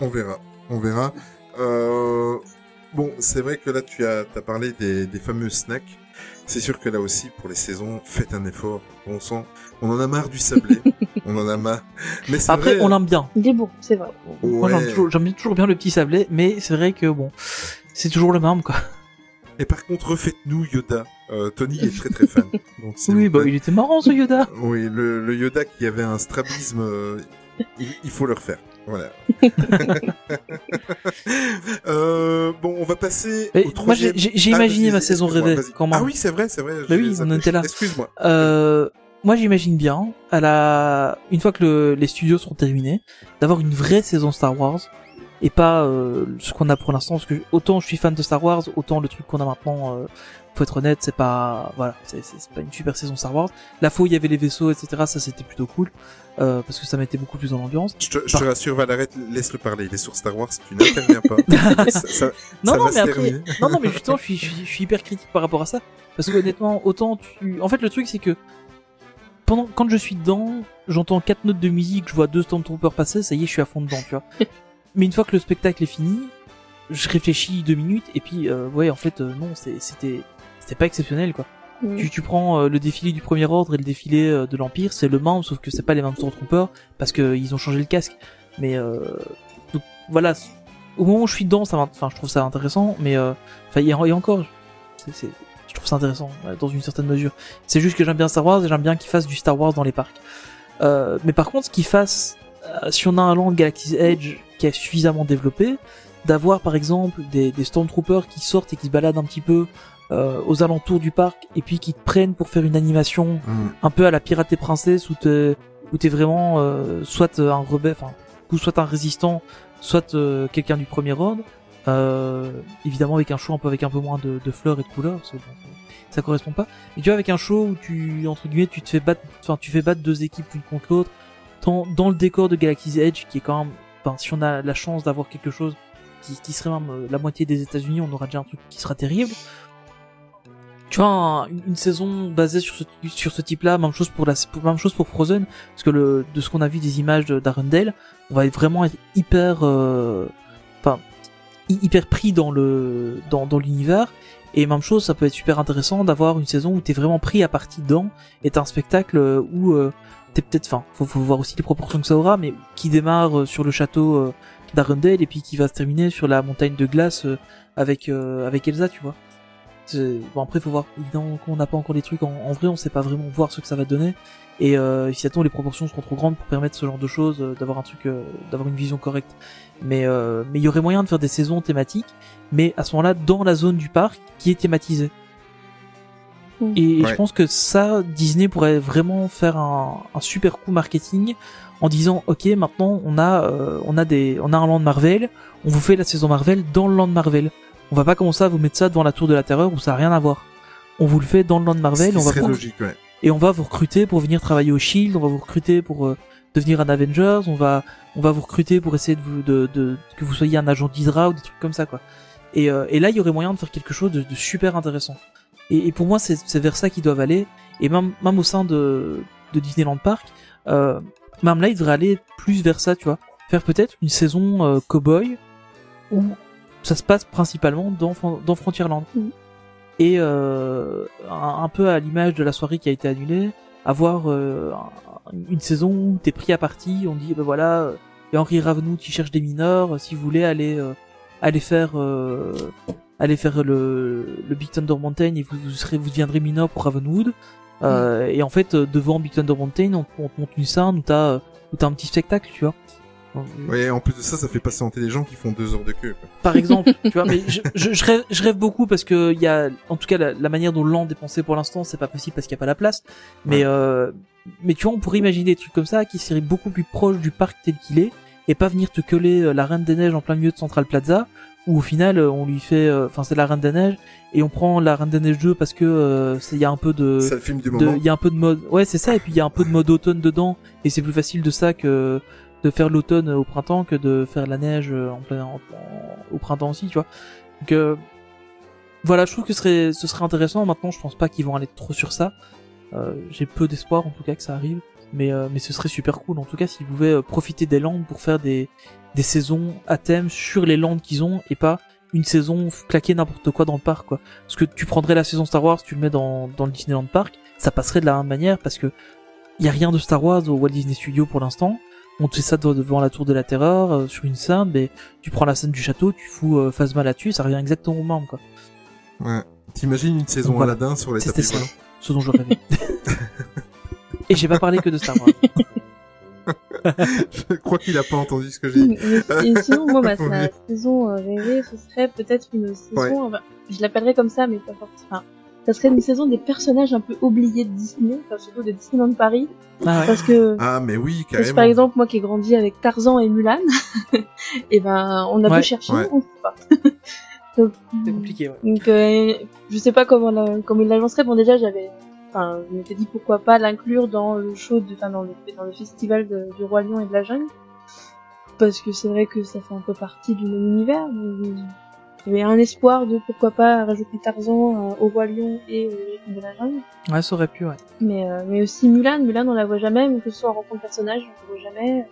on verra, on verra. Euh, bon, c'est vrai que là, tu as, as parlé des, des fameux snacks. C'est sûr que là aussi, pour les saisons, faites un effort. Bon sang, on en a marre du sablé. on en a marre. Mais c'est Après, vrai, on l'aime bien. Il est bon, c'est vrai. Moi, j'aime toujours, j'aime bien- toujours bien le petit sablé, mais c'est vrai que bon, c'est toujours le même, quoi. Et par contre, refaites-nous Yoda. Euh, Tony est très très fan. Donc, Oui, bah, il était marrant, ce Yoda. Oui, le, le Yoda qui avait un strabisme, euh, il, il faut le refaire. Voilà. euh, bon, on va passer au moi, troisième. j'ai- j'ai j'ai Ah, imaginé ma saison rêvée, quand même. Ah oui, c'est vrai, c'est vrai. Bah oui, on était là. Excuse-moi. Euh, moi, j'imagine bien, à la, une fois que le- les studios seront terminés, d'avoir une vraie saison Star Wars et pas euh, ce qu'on a pour l'instant. Parce que autant je suis fan de Star Wars, autant le truc qu'on a maintenant, euh, faut être honnête, c'est pas, voilà, c'est pas une super saison Star Wars. La fois où il y avait les vaisseaux, etc., ça c'était plutôt cool euh, parce que ça mettait beaucoup plus dans l'ambiance. Je te, je te rassure, Valarette, laisse-le parler. Il est sur Star Wars, tu n'interviens pas. ça, ça, Non, ça non, va mais après, terminer. non, non, mais justement, je suis, je suis, je suis hyper critique par rapport à ça. Parce que honnêtement, autant tu, en fait, le truc, c'est que, pendant, quand je suis dedans, j'entends quatre notes de musique, je vois deux Stormtroopers passer, ça y est, je suis à fond dedans, tu vois. mais une fois que le spectacle est fini, je réfléchis deux minutes, et puis, euh, ouais, en fait, euh, non, c'était, c'était pas exceptionnel, quoi. Mm. Tu, tu prends euh, le défilé du Premier Ordre et le défilé euh, de l'Empire, c'est le même, sauf que c'est pas les mêmes Stormtroopers, parce que ils ont changé le casque. Mais, euh, donc, voilà, au moment où je suis dedans, ça, enfin, je trouve ça intéressant, mais euh, enfin, il y, encore, c'est, je trouve ça intéressant dans une certaine mesure. C'est juste que j'aime bien Star Wars et j'aime bien qu'ils fassent du Star Wars dans les parcs. Euh, mais par contre, qu'ils fassent, si on a un land Galaxy's Edge qui est suffisamment développé, d'avoir par exemple des, des Stormtroopers qui sortent et qui se baladent un petit peu euh, aux alentours du parc et puis qui te prennent pour faire une animation Mm. un peu à la Pirate et Princesse où t'es où t'es vraiment euh, soit un rebelle, enfin ou soit un résistant, soit euh, quelqu'un du premier ordre. Euh, évidemment avec un show un peu avec un peu moins de, de fleurs et de couleurs, parce que bon, ça correspond pas. Et tu vois avec un show où tu entre guillemets tu te fais battre, enfin tu fais battre deux équipes l'une contre l'autre, dans, dans le décor de Galaxy's Edge qui est quand même, enfin si on a la chance d'avoir quelque chose qui, qui serait même euh, la moitié des États-Unis, on aura déjà un truc qui sera terrible tu vois un- une, saison basée sur ce sur ce type-là même chose pour la même chose pour Frozen parce que le de ce qu'on a vu des images de- d'Arendelle on va vraiment être hyper euh, enfin hy- hyper pris dans le dans dans l'univers. Et même chose ça peut être super intéressant d'avoir une saison où t'es vraiment pris à partie dedans et t'as un spectacle où euh, t'es peut-être enfin faut, faut voir aussi les proportions que ça aura mais qui démarre euh, sur le château euh, d'Arendelle et puis qui va se terminer sur la montagne de glace euh, avec euh, avec Elsa tu vois Bon après faut voir, évidemment qu'on n'a pas encore les trucs en, en vrai, on sait pas vraiment voir ce que ça va donner. Et euh, si attends les proportions seront trop grandes pour permettre ce genre de choses, euh, d'avoir un truc, euh, d'avoir une vision correcte. Mais euh, mais il y aurait moyen de faire des saisons thématiques, mais à ce moment-là dans la zone du parc qui est thématisée. Mm. Et, et Ouais. je pense que ça, Disney pourrait vraiment faire un, un super coup marketing en disant ok maintenant on a euh, on a des on a un land Marvel, on vous fait la saison Marvel dans le land Marvel. On va pas commencer à vous mettre ça devant la tour de la terreur où ça a rien à voir. On vous le fait dans le land Marvel, on va vous logique, ouais. et on va vous recruter pour venir travailler au Shield, on va vous recruter pour euh, devenir un Avengers, on va on va vous recruter pour essayer de vous de, de que vous soyez un agent d'Hydra ou des trucs comme ça quoi. Et, euh, et là il y aurait moyen de faire quelque chose de, de super intéressant. Et, et pour moi c'est vers ça qu'ils doivent aller. Et même, même au sein de, de Disneyland Park, euh, même là, il devrait aller plus vers ça, tu vois. Faire peut-être une saison euh, cowboy où ça se passe principalement dans, dans Frontierland. Mhm. Et euh, un, un peu à l'image de la soirée qui a été annulée, avoir euh, une saison où t'es pris à partie, on dit ben voilà, euh, et Henri Ravenou qui cherche des mineurs, si vous voulez aller euh, aller faire euh, aller faire le, le Big Thunder Mountain et vous, vous serez vous deviendrez mineur pour Ravenwood. Euh, Et en fait euh, devant Big Thunder Mountain, on, on te monte une scène où t'as euh, où t'as un petit spectacle, tu vois. Ouais, en plus de ça, ça fait patienter les gens qui font deux heures de queue. Quoi. par exemple, tu vois, mais je, je, je rêve, je rêve beaucoup parce que il y a, en tout cas, la, la manière dont le land est pensé pour l'instant, c'est pas possible parce qu'il y a pas la place. Mais, Ouais. euh, mais tu vois, on pourrait imaginer des trucs comme ça qui seraient beaucoup plus proches du parc tel qu'il est et pas venir te coller euh, la Reine des Neiges en plein milieu de Central Plaza où au final euh, on lui fait, euh, enfin c'est la Reine des Neiges et on prend la Reine des Neiges 2 parce que euh, c'est il y a un peu de, il y a un peu de mode ouais c'est ça et puis il y a un peu de mode automne dedans et c'est plus facile de ça que de faire l'automne au printemps que de faire la neige euh, en plein au printemps aussi tu vois. Donc euh, voilà je trouve que ce serait ce serait intéressant. Maintenant je pense pas qu'ils vont aller trop sur ça. Euh, j'ai peu d'espoir en tout cas que ça arrive. Mais euh, mais ce serait super cool en tout cas s'ils pouvaient euh, profiter des landes pour faire des des saisons à thème sur les landes qu'ils ont et pas une saison claquer n'importe quoi dans le parc quoi. Parce que tu prendrais la saison Star Wars tu le mets dans dans le Disneyland Park ça passerait de la même manière parce que y a rien de Star Wars au Walt Disney Studio pour l'instant on te fait ça devant la tour de la terreur euh, sur une scène mais tu prends la scène du château tu fous euh, Phasma là-dessus ça revient exactement au même quoi Ouais. T'imagines une saison voilà. Aladdin sur les C'était tapis ça. volants ce dont je rêvais et j'ai pas parlé que de Star Wars Je crois qu'il a pas entendu ce que j'ai dit. Et sinon, moi, ma, saison euh, rêvée, ce serait peut-être une saison, Ouais. enfin, je l'appellerais comme ça, mais pas forcément. Enfin, ça serait une saison des personnages un peu oubliés de Disney, enfin, surtout de Disneyland Paris, ah ouais. parce que Ah, mais oui, parce que, carrément. par exemple, moi qui ai grandi avec Tarzan et Mulan, et ben, on a Ouais. beau chercher, Ouais. on sait pas. Donc, c'est compliqué ouais. donc, euh, je sais pas comment, la, comment il l'agencerait. Bon, déjà, j'avais, enfin, je m'étais dit pourquoi pas l'inclure dans le show, de, enfin, dans le, dans le festival de- du Roi Lion et de la Jungle. Parce que c'est vrai que ça fait un peu partie du même univers. mais Il y avait un espoir de pourquoi pas rajouter Tarzan euh, au Roi Lion et euh, rythme de la jungle. ouais ça aurait pu ouais Mais, euh, mais aussi Mulan, Mulan on la voit jamais, mais que ce soit en rencontre personnage, on la voit jamais.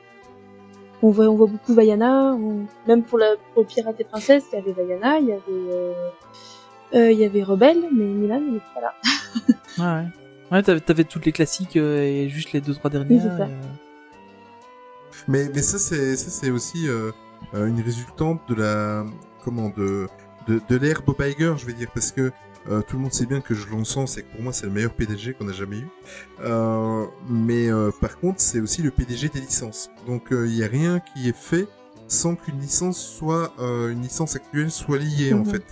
On voit, on voit beaucoup Vaiana, on- même pour la pour Pirate et Princesse, il y avait Vaiana, il y avait euh, euh, il y avait Rebelle, mais Mulan il était pas là. ouais ouais ouais t'avais t'avais toutes les classiques euh, et juste les deux trois dernières Oui, c'est ça. et, Mais, mais ça, c'est, ça, c'est aussi euh, une résultante de la, comment, de, de, de l'ère Bob Iger, je vais dire, parce que euh, tout le monde sait bien que je l'encense et que pour moi c'est le meilleur PDG qu'on a jamais eu. Euh, mais euh, par contre, c'est aussi le PDG des licences. Donc il n'y a rien qui est fait sans qu'une licence soit euh, une licence actuelle soit liée en Mhm. fait.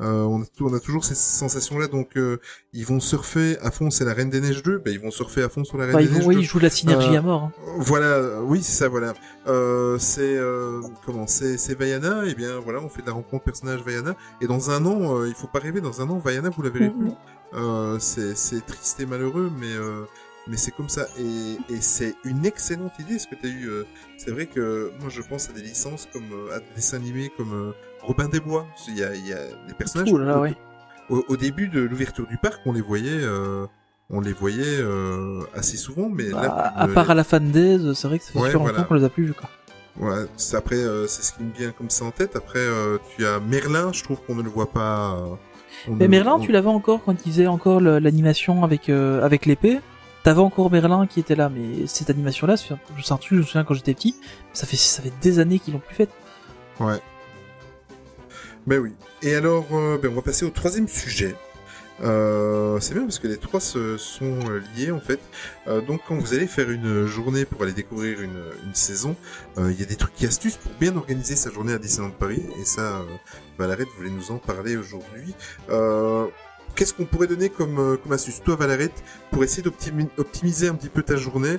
Euh, on, a, on a toujours ces sensations-là, donc euh, ils vont surfer à fond. C'est la Reine des Neiges 2, ben ils vont surfer à fond sur la Reine bah, des vont Neiges oui 2. ils jouent la synergie Euh, à mort hein. Voilà, euh, oui, c'est ça, voilà. Euh, c'est euh, comment C'est c'est Vaiana, et bien voilà, on fait de la rencontre personnage Vaiana. Et dans un an, euh, il faut pas rêver, dans un an, Vaiana, vous la verrez plus. Euh, c'est c'est triste et malheureux, mais euh, mais c'est comme ça. Et, et c'est une excellente idée ce que tu as eu. euh. c'est vrai que moi je pense à des licences comme euh, à des dessins animés comme euh, Robin des Bois. Il y a, il y a des personnages. Ouh là là, au, ouais. au, au début de l'ouverture du parc, on les voyait. Euh, on les voyait euh, assez souvent, mais Bah, là, à euh, part à la fan days c'est vrai que ça fait Ouais, super longtemps voilà. qu'on les a plus vus quoi Ouais, c'est après, euh, c'est ce qui me vient comme ça en tête. Après, euh, tu as Merlin, je trouve qu'on ne le voit pas. euh, Mais Merlin, on- tu l'avais encore quand il faisait encore l'animation avec avec l'épée. T'avais encore Merlin qui était là, mais cette un truc, je me souviens quand j'étais petit, ça fait ça fait des années qu'ils l'ont plus faite. Ouais. Ben oui. Et alors, euh, ben on va passer au troisième sujet. Euh, c'est bien parce que les trois se sont euh, liés en fait. Donc quand vous allez faire une journée pour aller découvrir une, saison, il y a des trucs et astuces pour bien organiser sa journée à Disneyland Paris. Et ça, Valarette voulait nous en parler aujourd'hui. Qu'est-ce qu'on pourrait donner comme, comme astuce? Toi Valarette, pour essayer d'optimiser un petit peu ta journée,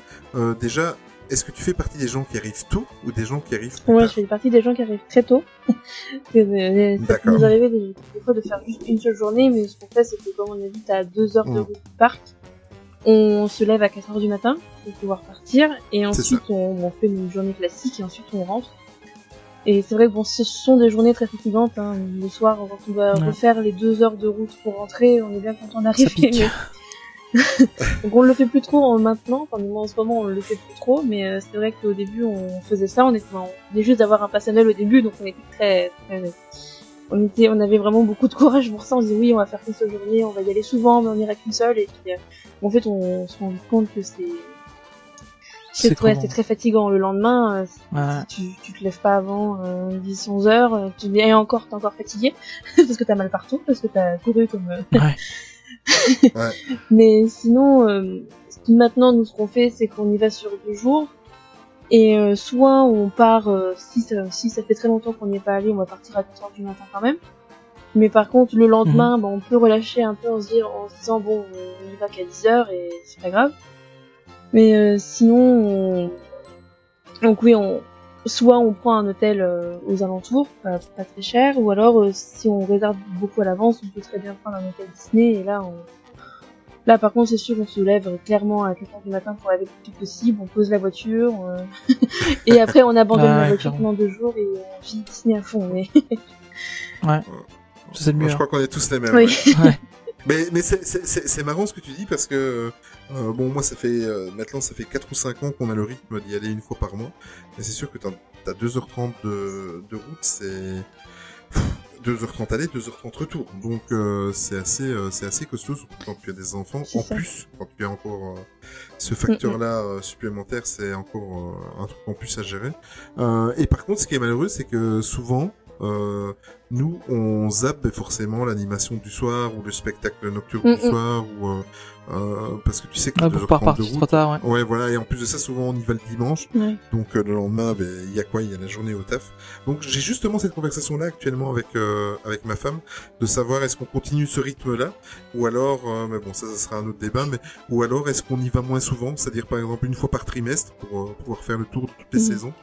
déjà, est-ce que tu fais partie des gens qui arrivent tôt ou des gens qui arrivent plus Moi, tard je fais partie des gens qui arrivent très tôt. Que, euh, ça peut D'accord. nous arriver des, des fois de faire juste une seule journée, mais ce qu'on fait, c'est que comme on habite à deux heures de Mm. route du parc, on se lève à 4 heures du matin pour pouvoir partir, et ensuite on, on fait une journée classique, et ensuite on rentre. Et c'est vrai que bon, ce sont des journées très fatigantes. Hein. Le soir, quand on doit Ouais. refaire les deux heures de route pour rentrer, on est bien content d'arriver. Donc on le fait plus trop en maintenant, enfin en ce moment on le fait plus trop, mais euh, c'est vrai qu'au début on faisait ça, on était, on venait juste d'avoir un pass annuel au début, donc on était très, très, on était, on avait vraiment beaucoup de courage pour ça, on se disait oui on va faire qu'une seule journée, on va y aller souvent, mais on ira qu'une seule, et puis euh, en fait on se rend compte que c'est C'est ouais, très fatigant le lendemain. euh, si- Ouais. si tu, tu te lèves pas avant euh, 10 11 heures, euh, tu dis et encore t'es encore fatigué parce que t'as mal partout parce que t'as couru comme euh, Ouais. mais sinon, euh, maintenant, nous, ce qu'on fait, c'est qu'on y va sur deux jours. Et euh, soit on part, euh, si, ça, si ça fait très longtemps qu'on n'y est pas allé, on va partir à 4h du matin quand même. Mais par contre, le lendemain, bah, on peut relâcher un peu en se, dire, en se disant, bon, on y va qu'à 10h et c'est pas grave. Mais euh, sinon, on... donc oui, on... soit on prend un hôtel euh, aux alentours, pas, pas très cher, ou alors euh, si on réserve beaucoup à l'avance, on peut très bien prendre un hôtel Disney et là on Là, par contre, c'est sûr, on se lève clairement à 4h du matin pour aller le plus possible, on pose la voiture, euh, et après on abandonne Ah la ouais, voiture pendant deux jours et on vit Disney à fond. Mais... C'est le Moi, mieux. je hein. crois qu'on est tous les mêmes. Oui. ouais. Ouais. Mais, mais c'est marrant ce que tu dis parce que euh, bon moi ça fait euh, maintenant ça fait 4 ou 5 ans qu'on a le rythme d'y aller une fois par mois. Mais c'est sûr que t'as as 2h30 de, de route, c'est pff, 2h30 aller, 2h30 retour. Donc euh, c'est assez euh, c'est assez costaud surtout quand tu as des enfants. En ça. plus quand tu as encore euh, ce facteur là supplémentaire, c'est encore euh, un truc en plus à gérer. Euh, et par contre ce qui est malheureux c'est que souvent euh, nous, on zappe forcément l'animation du soir ou le spectacle nocturne du Mm, mm. soir ou euh, euh, parce que tu sais que Ouais, deux pour heures pas trente de repartir route- trop tard, ouais. Ouais, voilà. Et en plus de ça, souvent on y va le dimanche. Ouais. Donc euh, le lendemain, ben, il y a quoi? Il y a la journée au taf. Donc j'ai justement cette conversation-là actuellement avec euh, avec ma femme de savoir est-ce qu'on continue ce rythme-là? Ou alors, euh, mais bon, ça, ça sera un autre débat, mais ou alors est-ce qu'on y va moins souvent, c'est-à-dire par exemple une fois par trimestre pour pouvoir faire le tour de toutes les Mhm. saisons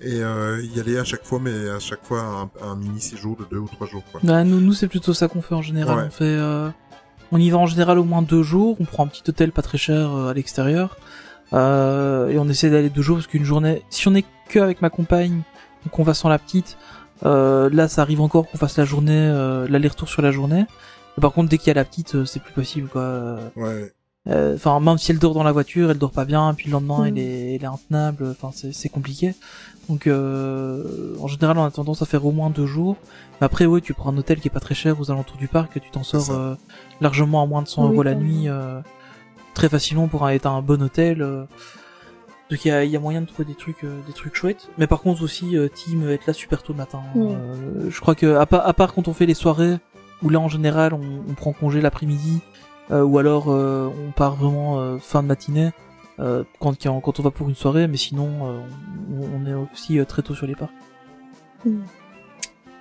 et euh, y aller à chaque fois, mais à chaque fois un, un mini séjour de deux ou trois jours. Quoi. Bah, nous, nous c'est plutôt ça qu'on fait en général. Ouais. On fait, euh, on y va en général au moins deux jours. On prend un petit hôtel pas très cher euh, à l'extérieur euh, et on essaie d'aller deux jours parce qu'une journée, si on est que avec ma compagne, donc on va sans la petite, euh, là ça arrive encore qu'on fasse la journée, euh, l'aller-retour sur la journée. Mais par contre, dès qu'il y a la petite, c'est plus possible quoi. Euh, Euh, Enfin, même si elle dort dans la voiture, elle dort pas bien, puis le lendemain, elle est, elle est intenable. Enfin, c'est, c'est compliqué. Donc, euh, en général, on a tendance à faire au moins deux jours. Mais après, oui, tu prends un hôtel qui est pas très cher aux alentours du parc, et tu t'en sors euh, largement à moins de 100 Oui, euros la nuit, euh, très facilement pour être un bon hôtel. Donc, il y a, y a moyen de trouver des trucs, euh, des trucs chouettes. Mais par contre aussi, euh, team, être là super tôt le matin. Euh, je crois que à part, à part quand on fait les soirées où là en général on, on prend congé l'après-midi ou alors euh, on part vraiment euh, fin de matinée euh, quand, quand on va pour une soirée, mais sinon euh, on, on est aussi euh, très tôt sur les parcs.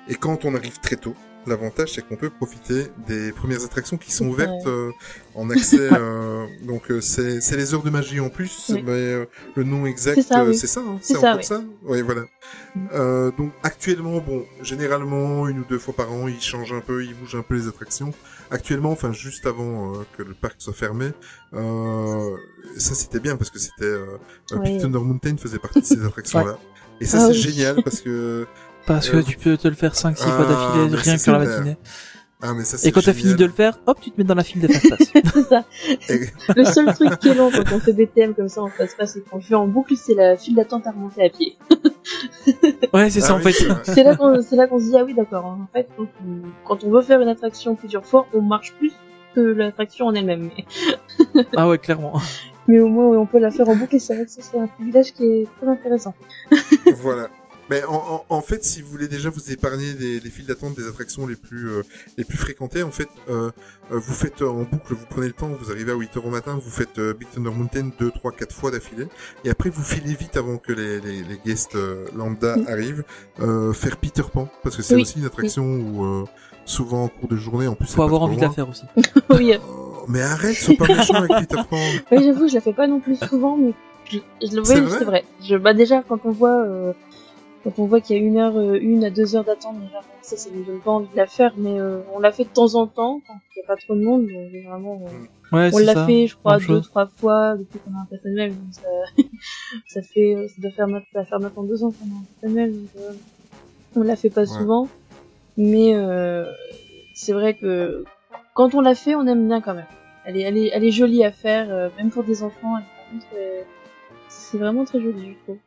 Et quand on arrive très tôt, l'avantage c'est qu'on peut profiter des premières attractions qui sont Ouais. ouvertes euh, en accès. euh, donc euh, c'est c'est les heures de magie en plus, Oui. mais euh, le nom exact C'est ça, euh, oui. c'est ça, hein, C'est c'est ça, encore oui. ça. Oui, voilà. Mm. Euh, donc actuellement, bon, généralement une ou deux fois par an, ils changent un peu, ils bougent un peu les attractions. Actuellement, enfin juste avant euh, que le parc soit fermé, euh, ça c'était bien parce que c'était euh, Oui. Big Thunder Mountain faisait partie de ces attractions-là. Et ça Ah c'est oui. génial parce que Parce Euh, que tu peux te le faire 5-6 fois Ah, d'affilée, mais rien que la matinée. Ah mais ça Et quand t'as fini de le faire, hop, tu te mets dans la file des fast-pass. c'est ça. Le seul truc qui est long quand on fait BTM comme ça en face pass et qu'on le fait en boucle, c'est la file d'attente à remonter à pied. ouais, c'est ça Ah en fait. c'est là qu'on c'est là qu'on se dit ah oui d'accord. En fait, quand on, quand on veut faire une attraction plusieurs fois, on marche plus que l'attraction en elle-même. Ah ouais, clairement. mais au moins on peut la faire en boucle et c'est vrai que c'est un privilège qui est très intéressant. voilà. Mais en, en, en fait, si vous voulez déjà vous épargner les, les files d'attente des attractions les plus euh, les plus fréquentées, en fait, euh, euh, vous faites euh, en boucle, vous prenez le temps, vous arrivez à 8 heures au matin, vous faites euh, Big Thunder Mountain 2, 3, 4 fois d'affilée, et après vous filez vite avant que les, les, les guests euh, lambda Mm. arrivent, euh, faire Peter Pan, parce que c'est Oui. aussi une attraction où euh, souvent en cours de journée, en plus, c'est Faut avoir envie de loin. la faire aussi. oui, mais arrête, sois pas méchant avec Peter Pan. oui, j'avoue, je la fais pas non plus souvent, mais je, je le C'est oui, vrai c'est vrai. Je, bah déjà quand on voit quand on voit qu'il y a une heure, euh, une à deux heures d'attente, déjà ça, ça nous donne pas envie de la faire, mais euh, on l'a fait de temps en temps quand il y a pas trop de monde. Donc, généralement, on, Ouais, on c'est l'a ça. fait, je crois, deux, chose. trois fois depuis qu'on a un pass annuel. Donc ça, ça fait, euh, ça doit faire, ça faire maintenant deux ans qu'on a un pass annuel. Donc, euh, on l'a fait pas souvent, mais euh, c'est vrai que quand on l'a fait, on aime bien quand même. elle est, elle est, elle est jolie à faire, euh, même pour des enfants. elle- par contre, euh, c'est vraiment très joli, je trouve.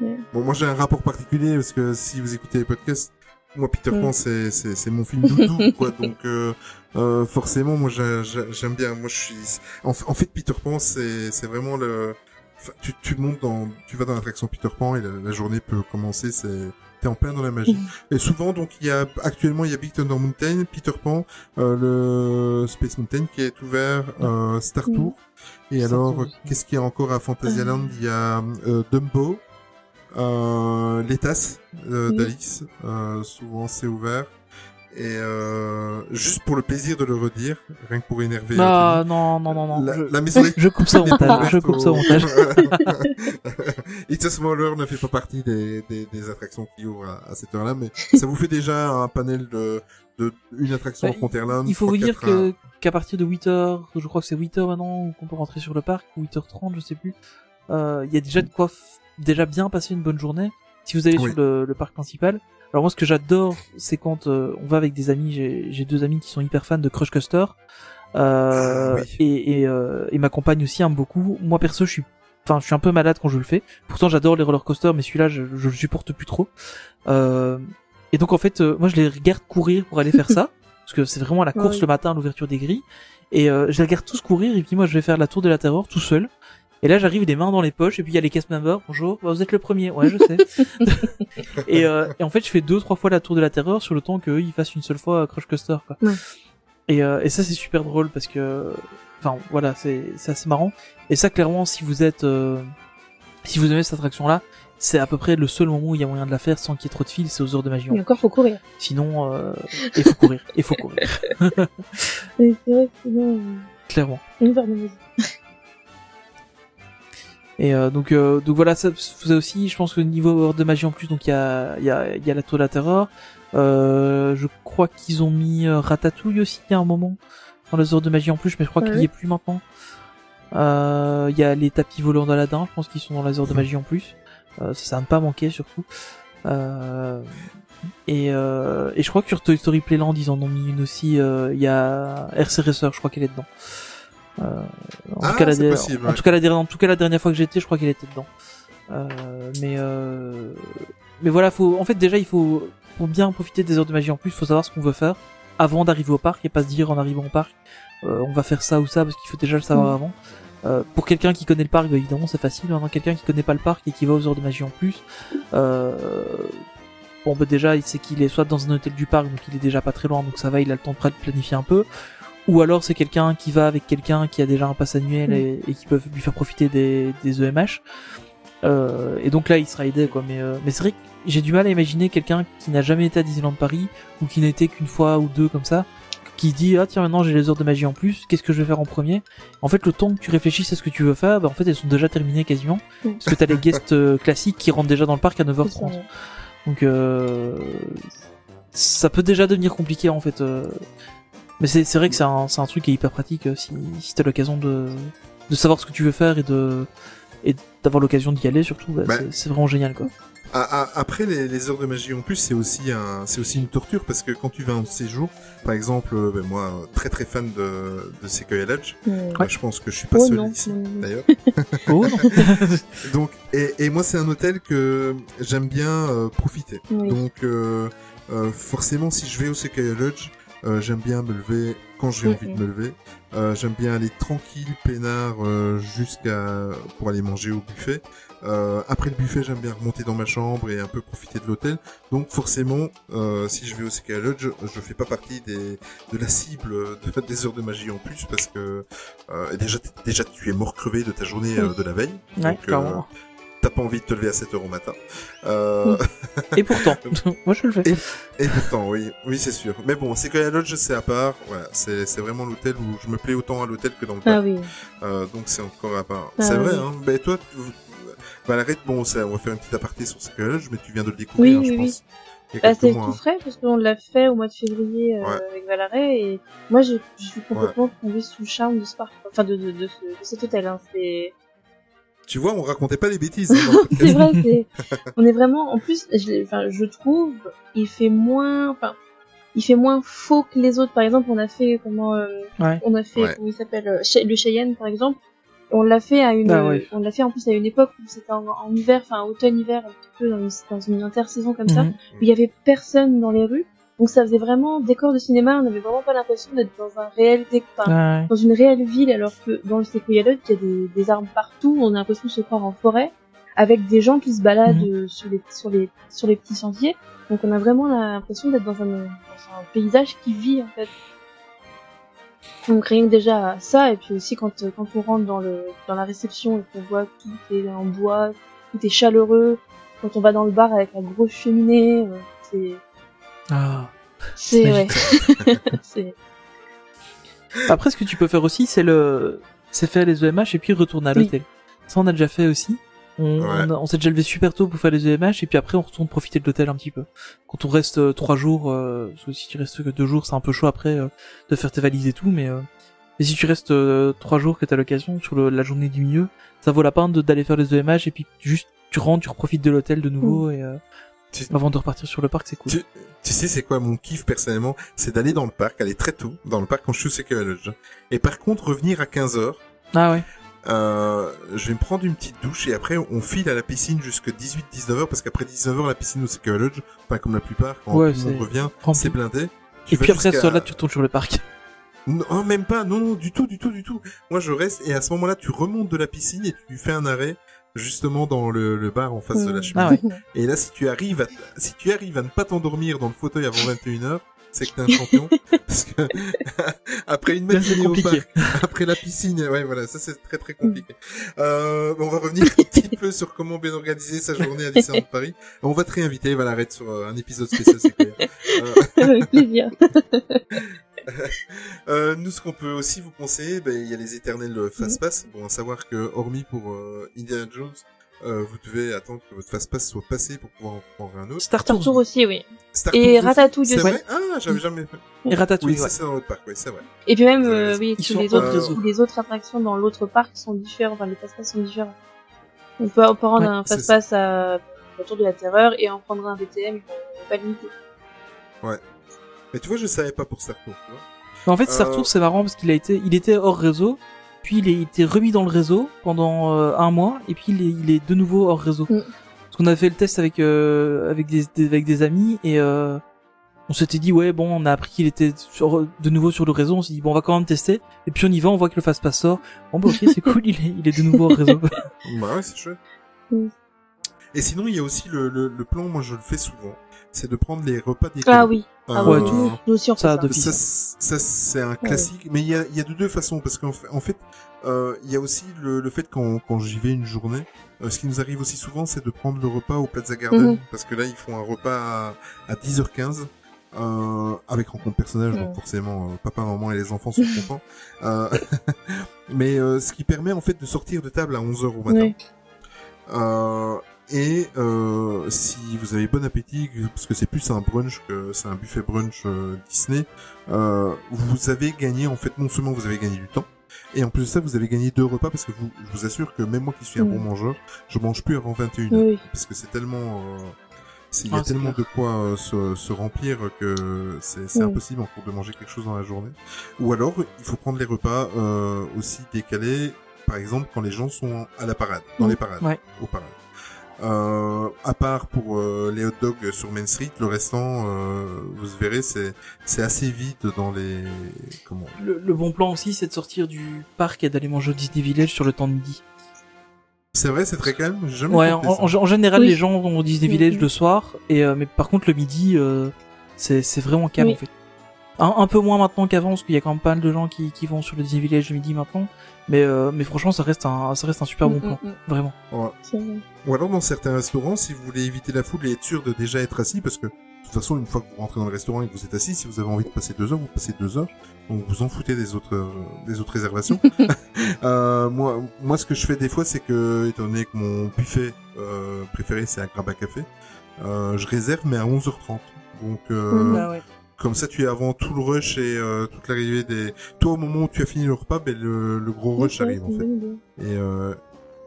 Bon, moi j'ai un rapport particulier parce que si vous écoutez les podcasts, moi Peter Mm. Pan c'est c'est c'est mon film doudou quoi. Donc euh, euh, forcément moi j'ai- j'ai- j'aime bien. Moi je suis en, fait Peter Pan c'est c'est vraiment le enfin, tu tu montes dans tu vas dans l'attraction Peter Pan et la, la journée peut commencer c'est T'es en plein dans la magie. Et souvent, donc, il y a, actuellement, il y a Big Thunder Mountain, Peter Pan, euh, le Space Mountain qui est ouvert, euh, Star Mm. Tour. Et alors, qu'est-ce qu'il y a encore à Fantasyland? Il y a, euh, Dumbo, euh, les tasses euh, Oui. d'Alice, euh, souvent c'est ouvert. Et euh, juste pour le plaisir de le redire, rien que pour énerver. Ah non, non, non, non. la, je, la maison je coupe ça au montage. Je coupe ça au montage. It's a Smaller ne fait pas partie des, des, des attractions qui ouvrent à, à cette heure-là, mais ça vous fait déjà un panel de, de une attraction Bah, à Frontierland. Il faut vous dire que qu'à partir de 8h, je crois que c'est 8h maintenant qu'on peut rentrer sur le parc, ou 8h30, je sais plus. euh, Il y a déjà de quoi déjà bien passer une bonne journée si vous allez Oui. sur le, le parc principal. Alors moi ce que j'adore c'est quand euh, on va avec des amis, j'ai j'ai deux amis qui sont hyper fans de Crush Coaster. Euh, Ah, oui. et, et, euh, et ma compagne aussi aime beaucoup. Moi perso je suis enfin je suis un peu malade quand je le fais. Pourtant j'adore les roller coasters mais celui-là je, je le supporte plus trop. Euh, et donc en fait euh, moi je les regarde courir pour aller faire ça parce que c'est vraiment la course Ouais. le matin à l'ouverture des grilles et euh, je les regarde tous courir et puis moi je vais faire la tour de la terreur tout seul. Et là j'arrive les mains dans les poches et puis il y a les cast members. Bonjour, bah, vous êtes le premier. Ouais je sais. et, euh, et en fait je fais deux trois fois la tour de la terreur sur le temps qu'eux ils fassent une seule fois euh, Crush Coaster quoi. Ouais. Et, euh, et ça c'est super drôle parce que enfin voilà c'est assez marrant. Et ça clairement si vous êtes euh, si vous aimez cette attraction là c'est à peu près le seul moment où il y a moyen de la faire sans qu'il y ait trop de fils, c'est aux heures de magie. Et encore, faut courir. Sinon, euh, il faut courir, il faut courir, c'est vrai que sinon, clairement. on va maison. Et euh, donc, euh, donc voilà, ça vous aussi, je pense que niveau de magie en plus, donc il y a, il y a, il y a la tour de la terreur. Euh, je crois qu'ils ont mis euh, Ratatouille aussi il y a un moment dans les heures de magie en plus, mais je crois qu'il y est plus maintenant. Euh, Il y a les tapis volants d'Aladin, je pense qu'ils sont dans les heures de magie en plus. Euh, ça, ne pas manquer surtout. Euh, et, euh, et je crois que sur Toy Story Playland, ils en ont mis une aussi. euh, Il y a RC Racer, je crois qu'elle est dedans. Euh, en, Ah, tout cas, la possible, en ouais. tout cas, la der- en tout cas, la dernière fois que j'étais, je crois qu'elle était dedans. Euh, mais euh, mais voilà, faut en fait déjà il faut pour bien profiter des heures de magie en plus, faut savoir ce qu'on veut faire avant d'arriver au parc et pas se dire en arrivant au parc euh, on va faire ça ou ça parce qu'il faut déjà le savoir Mm. avant. Euh, pour quelqu'un qui connaît le parc, bah, évidemment c'est facile. Maintenant quelqu'un qui connaît pas le parc et qui va aux heures de magie en plus, euh, bon bah déjà il sait qu'il est soit dans un hôtel du parc donc il est déjà pas très loin donc ça va, il a le temps de pla- planifier un peu. Ou alors c'est quelqu'un qui va avec quelqu'un qui a déjà un pass annuel Mm. et, et qui peut lui faire profiter des, des EMH. Euh, et donc là il sera aidé quoi. Mais, euh, mais c'est vrai que j'ai du mal à imaginer quelqu'un qui n'a jamais été à Disneyland Paris ou qui n'a été qu'une fois ou deux comme ça qui dit ah tiens maintenant j'ai les heures de magie en plus qu'est-ce que je vais faire en premier? En fait le temps que tu réfléchisses à ce que tu veux faire bah en fait elles sont déjà terminées quasiment Mm. parce que t'as les guests euh, classiques qui rentrent déjà dans le parc à C'est ça, 9h30 ouais. donc euh, ça peut déjà devenir compliqué en fait. Mais c'est c'est vrai que c'est un, c'est un truc qui est hyper pratique euh, si, si t'as l'occasion de, de savoir ce que tu veux faire et de et d'avoir l'occasion d'y aller surtout. bah, Bah. c'est- C'est vraiment génial quoi. Après, les, les heures de magie en plus, c'est aussi un, c'est aussi une torture parce que quand tu vas en séjour, par exemple, euh, ben moi, euh, très très fan de, de Sequoia Lodge, Mm. euh, je pense que je suis pas Oh seul non, ici, d'ailleurs. Oh. Donc, et, et moi, c'est un hôtel que j'aime bien euh, profiter. Oui. Donc, euh, euh, forcément, si je vais au Sequoia Lodge, euh, j'aime bien me lever quand j'ai envie de me lever. Euh, j'aime bien aller tranquille, peinard, euh, jusqu'à pour aller manger au buffet. Euh, après le buffet, j'aime bien remonter dans ma chambre et un peu profiter de l'hôtel. Donc forcément, euh, si je vais au Sequoia Lodge, je fais pas partie des de la cible de- des heures de magie en plus parce que euh, déjà déjà tu es mort crevé de ta journée de la veille. Ouais, Donc. T'as pas envie de te lever à 7 heures au matin. Euh, Et pourtant, moi je le fais. et pourtant, oui, oui, c'est sûr. Mais bon, c'est que la lodge, c'est à part. Voilà, c'est, c'est vraiment l'hôtel où je me plais autant à l'hôtel que dans le Ah parc. oui. Euh, donc c'est encore à part. Ah c'est vrai, hein. Ben toi, tu... Valérie, bon, ça, on va faire une petite aparté sur ce que lodge, mais tu viens de le découvrir, Oui, je oui, pense. Y a Bah, c'est tout hein. frais parce qu'on l'a fait au mois de février euh, Ouais. avec Valaret et moi je, je suis complètement tombée sous le charme de ce parc, enfin de, de, de, ce- de cet hôtel. Hein. C'est Tu vois, on racontait pas les bêtises. hein, c'est vrai, c'est on est vraiment en plus je, enfin je trouve il fait moins enfin il fait moins faux que les autres. Par exemple, on a fait comment euh, Ouais. on a fait Ouais. comment il s'appelle euh, le Cheyenne par exemple. On l'a fait à une Ah ouais. on l'a fait en plus à une époque où c'était en, en hiver, enfin automne hiver un petit peu dans une, dans une intersaison comme ça Mhm. où il y avait personne dans les rues. Donc ça faisait vraiment décor de cinéma, on avait vraiment pas l'impression d'être dans un réel décor, Ouais. dans une réelle ville alors que dans le Sequoia Lodge, il y a des, des arbres partout, on a l'impression de se croire en forêt avec des gens qui se baladent Mhm. euh, sur les sur les sur les petits sentiers. Donc on a vraiment l'impression d'être dans un, dans un paysage qui vit en fait. Donc rien que déjà ça et puis aussi quand euh, quand on rentre dans le dans la réception et qu'on voit que tout est en bois, tout est chaleureux, quand on va dans le bar avec la grosse cheminée, euh, c'est Ah. c'est ouais. Après, ce que tu peux faire aussi, c'est le, c'est faire les EMH et puis retourner à Oui. l'hôtel. Ça, on a déjà fait aussi. On, Ouais. on, a- on s'est déjà levé super tôt pour faire les EMH et puis après on retourne profiter de l'hôtel un petit peu. Quand on reste euh, trois jours, euh, parce que si tu restes que deux jours, c'est un peu chaud après euh, de faire tes valises et tout, mais euh, mais si tu restes euh, trois jours que t'as l'occasion sur le- la journée du milieu, ça vaut la peine d'aller faire les EMH et puis juste tu rentres, tu reprofites de l'hôtel de nouveau et euh, Tu, avant de repartir sur le parc, c'est cool. tu, tu sais, c'est quoi mon kiff personnellement? C'est d'aller dans le parc, aller très tôt dans le parc quand je suis au Lodge. Et par contre, revenir à 15h, Ah ouais. Euh, je vais me prendre une petite douche et après on file à la piscine jusque 18-19h parce qu'après 19h la piscine au Sequoia Lodge, enfin comme la plupart, quand Ouais, c'est revient, c'est blindé. Tu Et puis après, à ce soir-là, tu retournes sur le parc. Non, même pas, non, non, du tout, du tout, du tout. Moi je reste et à ce moment-là tu remontes de la piscine et tu fais un arrêt justement dans le, le bar en face de la Mm. cheminée. Ah ouais. Et là si tu arrives à, si tu arrives à ne pas t'endormir dans le fauteuil avant 21h, c'est que t'es un champion. parce que après une matinée au parc, après la piscine, ouais, voilà, ça c'est très très compliqué. Euh, on va revenir un petit peu sur comment bien organiser sa journée à Disneyland Paris. On va te réinviter, va l'arrêter sur euh, un épisode spécial, c'est clair. Euh, avec plaisir. Euh, nous, ce qu'on peut aussi vous conseiller, ben, il y a les éternels euh, fast-pass. Bon, à savoir que, hormis pour euh, Indiana Jones, euh, vous devez attendre que votre fast-pass soit passé pour pouvoir en prendre un autre. Star Star Tours Tour aussi, oui. Star Et Tours aussi, Ratatouille C'est aussi. vrai? Ah, j'avais jamais fait. et Ratatouille. Oui, ça ouais. c'est dans l'autre parc, oui, c'est vrai. Et puis même, euh, oui, tous les autres, les autres attractions dans l'autre parc sont différents, enfin les passe-pass sont différents. On peut, on peut rendre Ouais, un c'est passe-pass à la Tour de la Terreur et en prendre un VTM, pas limité. Mais tu vois, je savais pas pour Star Tours, tu vois. Mais en fait, Star Euh, c'est marrant parce qu'il a été, il était hors réseau, puis il a été remis dans le réseau pendant euh, un mois, et puis il est, il est de nouveau hors réseau. Mm. Parce qu'on a fait le test avec euh, avec des, des- avec des amis et euh, on s'était dit ouais bon, on a appris qu'il était sur, de nouveau sur le réseau, on s'est dit bon on va quand même tester, et puis on y va, on voit que le fast pass sort, bon bah ok c'est cool, il est, il est de nouveau hors réseau. Bah ouais, c'est chouette. Mm. Et sinon, il y a aussi le, le, le plan, moi je le fais souvent, c'est de prendre les repas décalés. Ah oui, ah Euh, oui, nous, nous aussi on fait ça, ça. de- Ça, ça c'est un classique, mais il y a, il y a de deux façons, parce qu'en fait, en fait, euh, il y a aussi le, le fait quand, quand j'y vais une journée, euh, ce qui nous arrive aussi souvent, c'est de prendre le repas au Plaza Garden, Mhm. parce que là, ils font un repas à, à 10h15, euh, avec rencontre personnage, donc Mhm. forcément, euh, papa, maman et les enfants sont contents. Euh, mais euh, ce qui permet en fait de sortir de table à 11h au matin. Oui. Et euh, si vous avez bon appétit, parce que c'est plus un brunch que c'est un buffet brunch euh, Disney, euh, vous avez gagné en fait non seulement vous avez gagné du temps, et en plus de ça vous avez gagné deux repas parce que vous, je vous assure que même moi qui suis un Mm. bon mangeur, je mange plus avant 21h Oui. parce que c'est tellement euh, il y a Ah, tellement de quoi euh, se, se remplir que c'est c'est Mm. impossible encore de manger quelque chose dans la journée. Ou alors il faut prendre les repas euh, aussi décalés, par exemple quand les gens sont à la parade, dans Mm. les parades, Ouais. aux parades. Euh, à part pour euh, les hot dogs sur Main Street, le restant, euh, vous verrez, c'est c'est assez vide dans les comment. Le, le bon plan aussi, c'est de sortir du parc et d'aller manger au Disney Village sur le temps de midi. C'est vrai, c'est très calme. Jamais Ouais, en, en- en général, Oui. les gens vont au Disney. Village le soir, et euh, mais par contre le midi, euh, c'est c'est vraiment calme Oui. en fait. Un, un peu moins maintenant qu'avant, parce qu'il y a quand même pas mal de gens qui, qui vont sur le Disney Village le midi maintenant. Mais euh, mais franchement, ça reste un ça reste un super bon Mm, plan, mm, mm. vraiment. Ouais. Ou alors dans certains restaurants, si vous voulez éviter la foule et être sûr de déjà être assis, parce que de toute façon, une fois que vous rentrez dans le restaurant et que vous êtes assis, si vous avez envie de passer deux heures, vous passez deux heures. Donc vous en foutez des autres euh, des autres réservations. euh, moi, moi, ce que je fais des fois, c'est que étant donné que mon buffet euh, préféré c'est un Graba Café, euh, je réserve mais à 11h30. Donc euh. Bah ouais. Comme ça, tu es avant tout le rush et euh, toute l'arrivée des. Toi, au moment où tu as fini le repas, ben, le, le gros rush arrive en fait. Et, euh,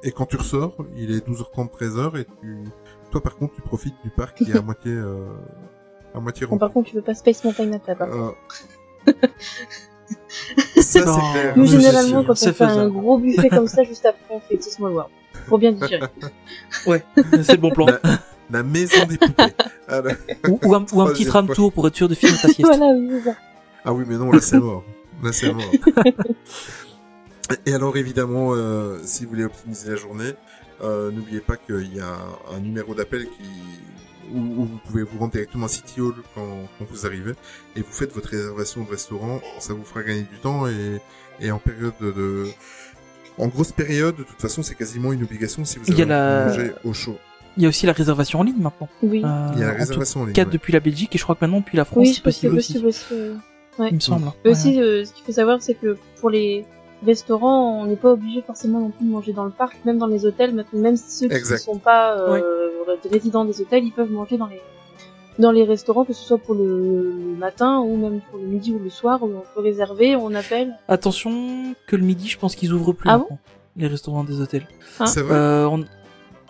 et quand tu ressors, il est 12h30, 13h, et tu, toi par contre, tu profites du parc qui est à moitié, euh, à moitié Bon, rempli. par contre, tu veux pas Space Mountain à table. hein. Euh, c'est clair. Nous, généralement, quand on fait un gros buffet comme ça, juste après, on fait The Small World. Pour bien digérer. Ouais, c'est le bon plan. La, maison des poupées. Ah, ou, ou un, ou un petit tram tour pour être sûr de finir ta sieste. voilà, oui, ça. Ah oui, mais non, là c'est mort. Là c'est mort. Et alors évidemment, euh, si vous voulez optimiser la journée, euh, n'oubliez pas qu'il y a un numéro d'appel qui où, où vous pouvez vous rendre directement à City Hall quand, quand vous arrivez et vous faites votre réservation de restaurant. Ça vous fera gagner du temps et, et en période de, de- en grosse période, de toute façon, c'est quasiment une obligation si vous avez la- manger au chaud. Il y a aussi la réservation en ligne maintenant. Oui. Euh, Il y a la réservation en tout ligne. cas ouais. depuis la Belgique et je crois que maintenant depuis la France Oui, c'est possible aussi. possible aussi. Ouais. Il me semble. Mais Ouais. aussi, euh, ce qu'il faut savoir, c'est que pour les restaurants, on n'est pas obligé forcément non plus de manger dans le parc, même dans les hôtels. Maintenant, même ceux qui ne sont pas euh, résidents des hôtels, ils peuvent manger dans les dans les restaurants, que ce soit pour le, le matin ou même pour le midi ou le soir, où on peut réserver, on appelle. Attention que le midi, je pense qu'ils ouvrent plus Ah les restaurants des hôtels. Hein? C'est vrai? Euh, on...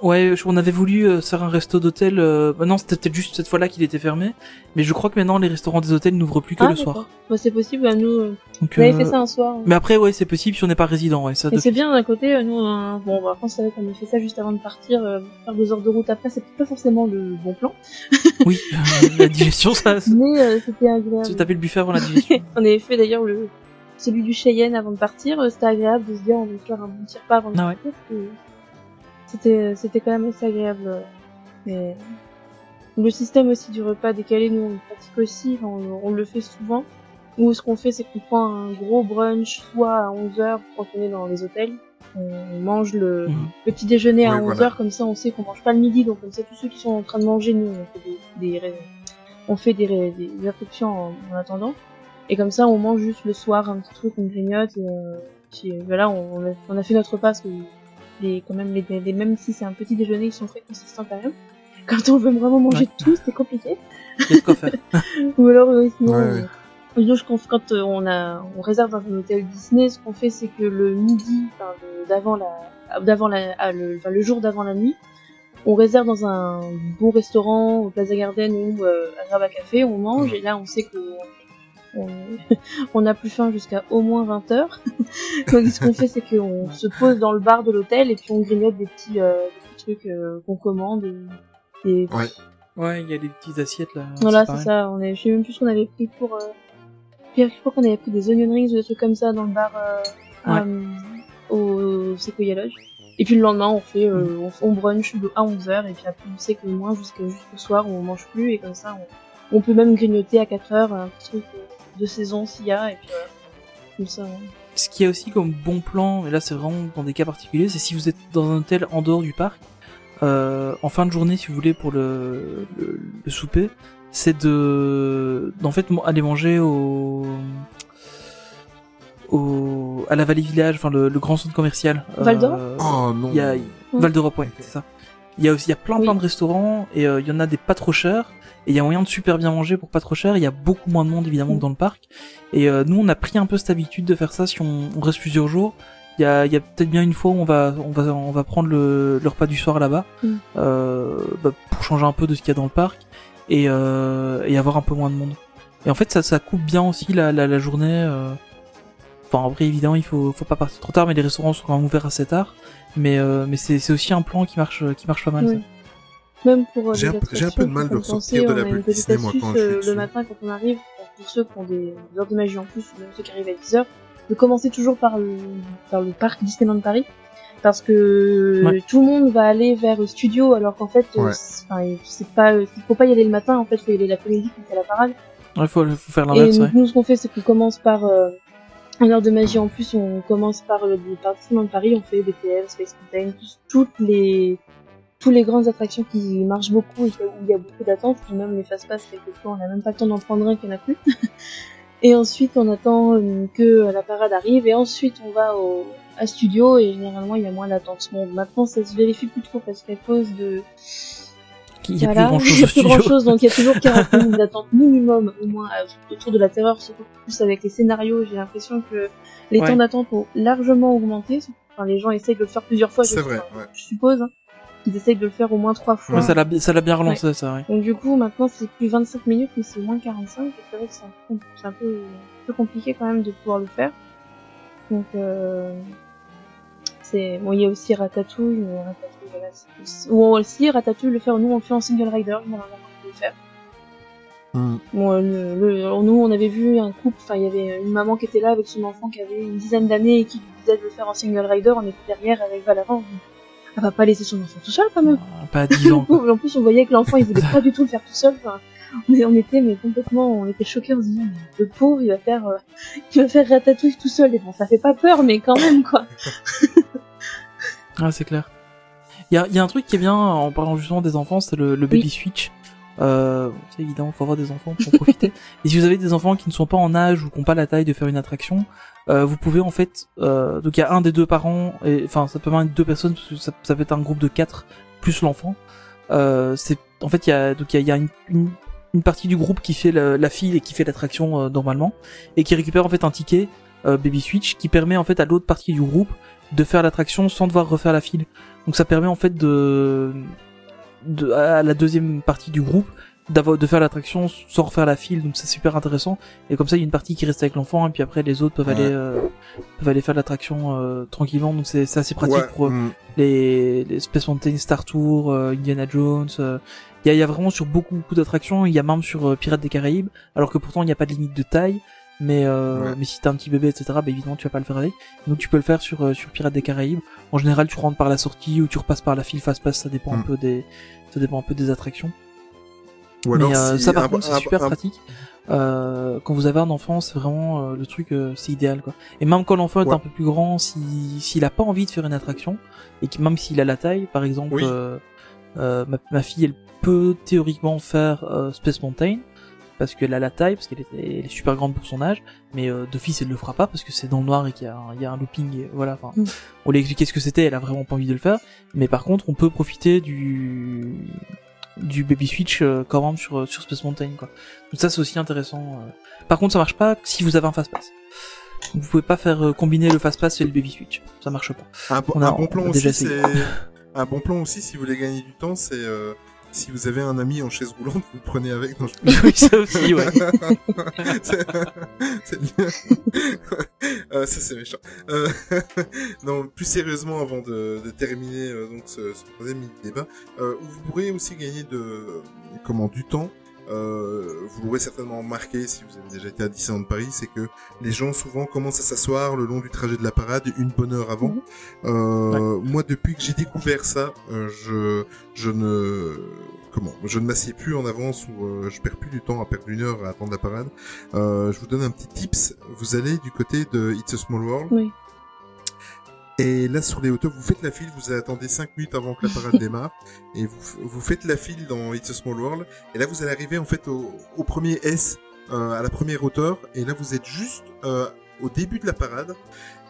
Ouais, on avait voulu euh, faire un resto d'hôtel. Euh... bah non, c'était peut-être juste cette fois-là qu'il était fermé. Mais je crois que maintenant les restaurants des hôtels n'ouvrent plus que Ah, le soir. Bah, c'est possible. bah, nous, euh, Donc, on avait fait ça un soir. Mais après, ouais, c'est possible si on n'est pas résident. Ouais, ça. Et c'est bien d'un côté, nous, euh, bon, bah, après, c'est vrai qu'on a fait ça juste avant de partir, faire deux heures de route après, c'est pas forcément le bon plan, Oui, la digestion, ça. mais c'était Se agréable. taper le buffet avant la digestion. On avait fait d'ailleurs le celui du Cheyenne avant de partir. C'était agréable de se dire on va faire un bon petit repas avant de Ah ouais. C'était c'était quand même assez agréable. euh, Mais le système aussi du repas décalé, nous on le pratique aussi. on, on le fait souvent. Nous ce qu'on fait c'est qu'on prend un gros brunch soit à 11h quand on est dans les hôtels. On mange le Mhm. petit déjeuner à Oui, 11h voilà. comme ça on sait qu'on mange pas le midi donc comme ça tous ceux qui sont en train de manger nous on fait des, on fait des, ré- des réflexions en, en attendant et comme ça on mange juste le soir un petit truc on grignote et euh, puis voilà on, on a, on a fait notre repas parce que les quand même les, les même si c'est un petit déjeuner ils sont très consistants quand même quand on veut vraiment manger Ouais. tout c'est compliqué Il y a de quoi faire. ou alors euh, sinon Ouais, euh, quand euh, on a, on réserve dans un hôtel Disney, ce qu'on fait, c'est que le midi, enfin, le- d'avant la, d'avant la, ah, le, enfin, le jour d'avant la nuit, on réserve dans un bon restaurant, au Plaza Garden ou euh, à Café, on mange, et là, on sait que on, on n'a plus faim jusqu'à au moins 20 heures. Donc, ce qu'on fait, c'est qu'on se pose dans le bar de l'hôtel et puis on grignote des petits, euh, des petits trucs euh, qu'on commande. Des... Ouais, il y a des petites assiettes là. Voilà, c'est ça. On est, je sais même plus ce qu'on avait pris pour. Euh... Pierre, je crois qu'on avait pris des onion rings ou des trucs comme ça dans le bar euh, euh, au Sequoia Lodge. Et puis le lendemain, on fait, euh, on, on brunch de- à 11h et puis après on sait que moins jusqu'au soir où on mange plus et comme ça on, on peut même grignoter à 4 heures un petit truc euh, de saison s'il y a et puis voilà. Comme ça. hein. Ce qu'il y a aussi comme bon plan, et là c'est vraiment dans des cas particuliers, c'est si vous êtes dans un hôtel en dehors du parc, euh, en fin de journée si vous voulez pour le, le, le souper, c'est de d'en fait aller manger au au à la Vallée Village, enfin le, le grand centre commercial. Val d'Europe Euh, Oh non. il y a Val d'Europe, ouais, c'est ça. Il y a aussi il y a plein Oui. plein de restaurants et euh, il y en a des pas trop chers et il y a moyen de super bien manger pour pas trop cher. Il y a beaucoup moins de monde évidemment Mm. que dans le parc. Et euh, nous on a pris un peu cette habitude de faire ça si on, on reste plusieurs jours. Il y a, il y a peut-être bien une fois où on va on va on va prendre le, le repas du soir là-bas euh, bah, pour changer un peu de ce qu'il y a dans le parc et euh, et avoir un peu moins de monde. Et en fait ça ça coupe bien aussi la la, la journée. Euh. Enfin après évidemment il faut faut pas partir trop tard mais les restaurants sont quand même ouverts assez tard. Mais euh, mais c'est c'est aussi un plan qui marche qui marche pas mal. Oui. ça. Même pour euh, J'ai un peu- j'ai un peu de mal de penser, de on la a une bulle petite Disney, moi, astuce, quand je suis euh, dessus. Le matin, quand on arrive, pour ceux qui ont des heures de magie en plus, ou même ceux qui arrivent à 10 heures, de commencer toujours par le, par le parc Disneyland Paris. Parce que Ouais. tout le monde va aller vers le studio, alors qu'en fait, euh, Ouais. c'est- enfin, c'est pas, il faut pas y aller le matin, en fait, faut y aller l'après-midi quand c'est la parade. Il faut, faut faire Et l'inverse, ouais. nous, ce qu'on fait, c'est qu'on commence par euh, en heure de magie. En plus, on commence par le par Disneyland Paris. On fait BTM, Space Mountain, toutes les tous les grandes attractions qui marchent beaucoup et où il y a beaucoup d'attentes. Et Même les fast pass, quelquefois, on n'a même pas le temps d'en prendre un qu'il n'y en a plus. et ensuite, on attend euh, que la parade arrive. Et ensuite, on va au à studio et généralement il y a moins d'attente. Maintenant ça se vérifie plus trop parce qu'à cause de Il y a voilà, plus grand chose a au plus studio. grand chose, donc il y a toujours 40 minutes d'attente minimum, au moins, euh, autour de la terreur, surtout plus avec les scénarios, j'ai l'impression que les Ouais. temps d'attente ont largement augmenté. Enfin, les gens essayent de le faire plusieurs fois, je, C'est vrai, ouais. je suppose. hein. ils essayent de le faire au moins trois fois. Ouais, ça l'a, ça l'a bien relancé, ça, ouais. Donc du coup, maintenant, c'est plus 25 minutes, mais c'est moins 45. Et c'est vrai que c'est un, peu, c'est un peu, un peu compliqué quand même de pouvoir le faire. Donc, euh, c'est bon. Il y a aussi Ratatouille, mais Ratatouille, voilà, c'est- ou aussi Ratatouille le faire. Nous, on le fait en single rider. On le faire. Bon, euh, le, le- nous, on avait vu un couple. Enfin, il y avait une maman qui était là avec son enfant qui avait une dizaine d'années et qui lui disait de le faire en single rider. On était derrière avec Valorant. Elle va pas laisser son enfant tout seul quand même. Euh, Pas 10 ans, en plus, on voyait que l'enfant, il voulait pas du tout le faire tout seul. Enfin, on, était mais complètement, on était choqués en se disant, mais le pauvre, il va faire, euh, il va faire ratatouille tout seul. Et bon, ça fait pas peur, mais quand même, quoi. Ah, c'est clair. Il y a, il y a un truc qui est bien en parlant justement des enfants, c'est le, le baby Oui. switch. Euh, c'est évident, faut avoir des enfants pour en profiter. Et si vous avez des enfants qui ne sont pas en âge ou qui n'ont pas la taille de faire une attraction, euh, vous pouvez en fait, euh, donc il y a un des deux parents, et enfin ça peut même être deux personnes parce que ça, ça peut être un groupe de quatre plus l'enfant. Euh, c'est en fait il y a donc il y a, il y a une, une, une partie du groupe qui fait le- la file et qui fait l'attraction normalement et qui récupère en fait un ticket baby switch qui permet en fait à l'autre partie du groupe de faire l'attraction sans devoir refaire la file. Donc ça permet en fait de, de à la deuxième partie du groupe d'avoir de faire l'attraction sans refaire la file. Donc c'est super intéressant. Et comme ça il y a une partie qui reste avec l'enfant et puis après les autres peuvent Ouais. aller euh, peuvent aller faire l'attraction euh, tranquillement. Donc c'est assez pratique Ouais, pour euh, hmm. les, les Space Mountain Star Tour, euh, Indiana Jones. euh, Il y, a, y a vraiment sur beaucoup, beaucoup d'attractions. Il y a même sur euh, Pirates des Caraïbes, alors que pourtant il n'y a pas de limite de taille. Mais euh, Ouais. mais si t'as un petit bébé, etc., bah évidemment tu vas pas le faire avec. Donc tu peux le faire sur euh, sur Pirates des Caraïbes. En général, tu rentres par la sortie ou tu repasses par la file fast pass. Ça dépend un Mm. peu des ça dépend un peu des attractions. Ou alors, mais euh, si ça par un- contre c'est super un- pratique. Euh, quand vous avez un enfant, c'est vraiment euh, le truc, euh, c'est idéal quoi. Et même quand l'enfant est un peu plus grand, si s'il a pas envie de faire une attraction et que même s'il a la taille, par exemple, Oui. ma, ma fille elle peut théoriquement faire euh, Space Mountain parce qu'elle a la taille, parce qu'elle est, elle est super grande pour son âge, mais euh, d'office elle le fera pas parce que c'est dans le noir et qu'il y a un, il y a un looping, et voilà. Enfin, Mm. on lui a expliqué ce que c'était, elle a vraiment pas envie de le faire, mais par contre on peut profiter du du baby switch euh, quand même sur sur Space Mountain quoi. Donc ça c'est aussi intéressant. euh. Par contre ça marche pas si vous avez un fast pass. Vous pouvez pas faire euh, combiner le fast pass et le baby switch, ça marche pas. Un, bon- On a- un bon on plan a déjà aussi, c'est un bon plan aussi si vous voulez gagner du temps, c'est euh, si vous avez un ami en chaise roulante, vous le prenez avec. Non, je- oui ça aussi ouais. c'est c'est bien. Euh, ça c'est méchant. Euh, non, plus sérieusement, avant de, de terminer euh, donc ce, ce troisième mini débat, euh, vous pourrez aussi gagner de comment du temps. Euh, vous l'aurez certainement remarqué si vous avez déjà été à Disneyland Paris, c'est que les gens souvent commencent à s'asseoir le long du trajet de la parade une bonne heure avant. Mhm. Euh, Moi, depuis que j'ai découvert ça, euh, je je ne comment je ne m'assieds plus en avance ou euh, je perds plus du temps à perdre une heure à attendre la parade. Euh, je vous donne un petit tips. Vous allez du côté de It's a Small World. Oui. Et là, sur les hauteurs, vous faites la file, vous attendez 5 minutes avant que la parade démarre, et vous, vous faites la file dans It's a Small World, et là, vous allez arriver, en fait, au, au premier S, euh, à la première hauteur, et là, vous êtes juste euh, au début de la parade,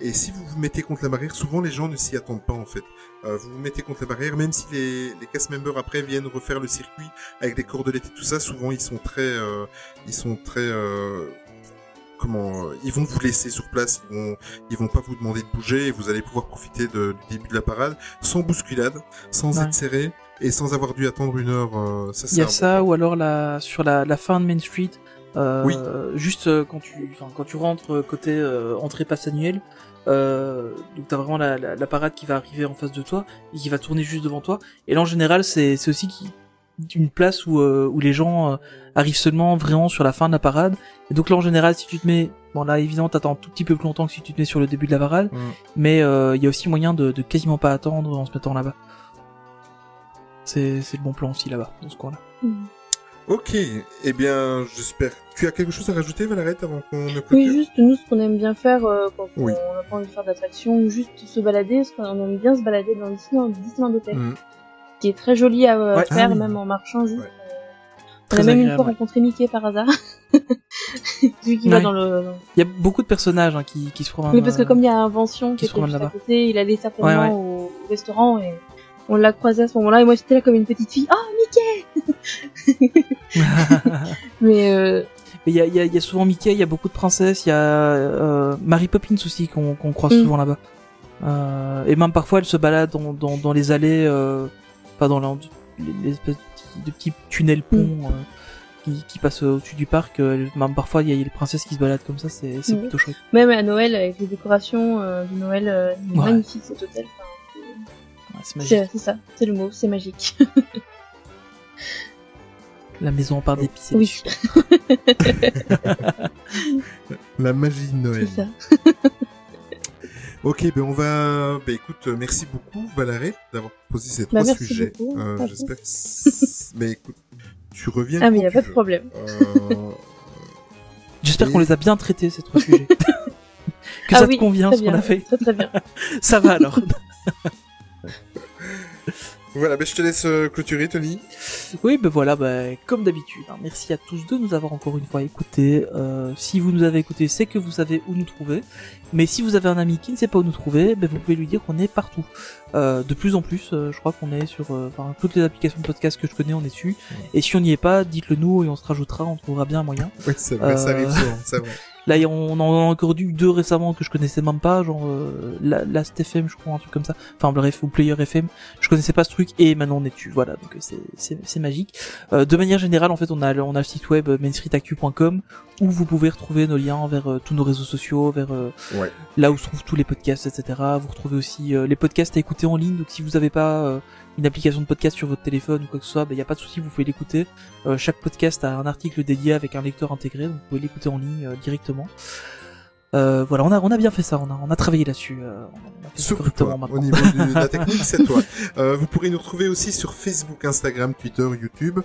et si vous vous mettez contre la barrière, souvent, les gens ne s'y attendent pas, en fait. Euh, vous vous mettez contre la barrière, même si les, les cast members après viennent refaire le circuit avec des cordelettes et tout ça, souvent, ils sont très... euh, ils sont très... comment euh, ils vont vous laisser sur place, ils vont ils vont pas vous demander de bouger et vous allez pouvoir profiter de- du début de la parade sans bousculade, sans Ouais. être serré et sans avoir dû attendre une heure. euh, ça, Il y a ça ou alors la sur la, la fin de Main Street. Euh, Oui. Juste euh, quand tu quand tu rentres euh, côté euh, entrée passe annuelle, euh, donc t'as vraiment la, la, la parade qui va arriver en face de toi et qui va tourner juste devant toi. Et là en général c'est c'est aussi qui, une place où euh, où les gens euh, arrivent seulement vraiment sur la fin de la parade. Et donc là en général si tu te mets bon là évidemment t'attends un tout petit peu plus longtemps que si tu te mets sur le début de la parade, Mm. mais euh, il y a aussi moyen de, de quasiment pas attendre en se mettant là-bas. C'est c'est le bon plan aussi là-bas dans ce coin-là. Mhm. Ok, eh bien, j'espère. Tu as quelque chose à rajouter, Valarette, avant qu'on ne Oui, juste nous, ce qu'on aime bien faire euh, quand Oui. on n'a pas envie de faire d'attraction, ou juste se balader, parce qu'on aime bien se balader dans Disneyland, Disneyland Hotel, Mhm. Qui est très joli à euh, Ouais. faire, Ah oui. même en marchant juste. Ouais. On Très a même une fois rencontré Mickey par hasard. Vu qu'il va Ouais. dans le... dans- Il y a beaucoup de personnages hein, qui, qui se promènent. Oui, parce que euh, comme il y a Invention qui qui se était juste à là-bas. côté, il allait certainement Ouais, ouais. Au, au restaurant et on l'a croisé à ce moment-là et moi j'étais là comme une petite fille. Ah, Mickey Mais euh, Mais il y a, il y, a, il y a souvent Mickey, il y a beaucoup de princesses, il y a euh, Mary Poppins aussi qu'on qu'on croise Mm. souvent là-bas. Euh, et même parfois elle se balade dans, dans, dans les allées, euh, enfin dans la- l'espèce de petits, de petits tunnels ponts euh, qui, qui passent au-dessus du parc. euh, même parfois, il y a les princesses qui se baladent comme ça, c'est c'est Mhm. plutôt chouette. Même à Noël, avec les décorations euh, de Noël, euh, Ouais. magnifique cet hôtel. Enfin, Ouais, c'est magique. c'est c'est ça, c'est le mot, c'est magique. La maison en part est Oui. La magie de Noël. C'est ça. Ok, ben on va. Ben écoute, euh, merci beaucoup Valaré d'avoir posé ces Bah, trois merci sujets. beaucoup. Euh, J'espère. que Ben écoute, tu reviens. Ah mais y a pas de veux. problème. Euh, J'espère Et- qu'on les a bien traités ces trois sujets. que ah ça oui, te convient ce qu'on a fait. Très très bien. Ça va alors. Voilà, ben je te laisse euh, clôturer, Tony. Oui, ben voilà, ben, comme d'habitude. hein, merci à tous de nous avoir encore une fois écoutés. Euh, si vous nous avez écoutés, c'est que vous savez où nous trouver. Mais si vous avez un ami qui ne sait pas où nous trouver, ben, vous pouvez lui dire qu'on est partout. Euh, de plus en plus, euh, je crois qu'on est sur euh, enfin, toutes les applications de podcast que je connais, on est dessus. Et si on n'y est pas, dites-le nous et on se rajoutera, on trouvera bien un moyen. Oui, c'est vrai, ça arrive souvent, c'est vrai. Là, on en a encore eu deux récemment que je connaissais même pas, genre euh, la- Last FM, je crois, un truc comme ça. Enfin bref, ou Player FM. Je connaissais pas ce truc et maintenant on est dessus. Voilà, donc euh, c'est c'est c'est magique. Euh, de manière générale, en fait, on a le- on a le site web euh, mainstreetactu.com où vous pouvez retrouver nos liens vers euh, tous nos réseaux sociaux, vers euh, Ouais. là où se trouvent tous les podcasts, etc. Vous retrouvez aussi les podcasts à écouter en ligne. Donc si vous n'avez pas euh, une application de podcast sur votre téléphone ou quoi que ce soit, il n'y a pas de souci, vous pouvez l'écouter. Euh, chaque podcast a un article dédié avec un lecteur intégré, donc vous pouvez l'écouter en ligne euh, directement. Euh, voilà, on a on a bien fait ça, on a on a travaillé là-dessus. euh, toi, au niveau de la technique, c'est toi. Euh, vous pourrez nous retrouver aussi sur Facebook, Instagram, Twitter, YouTube,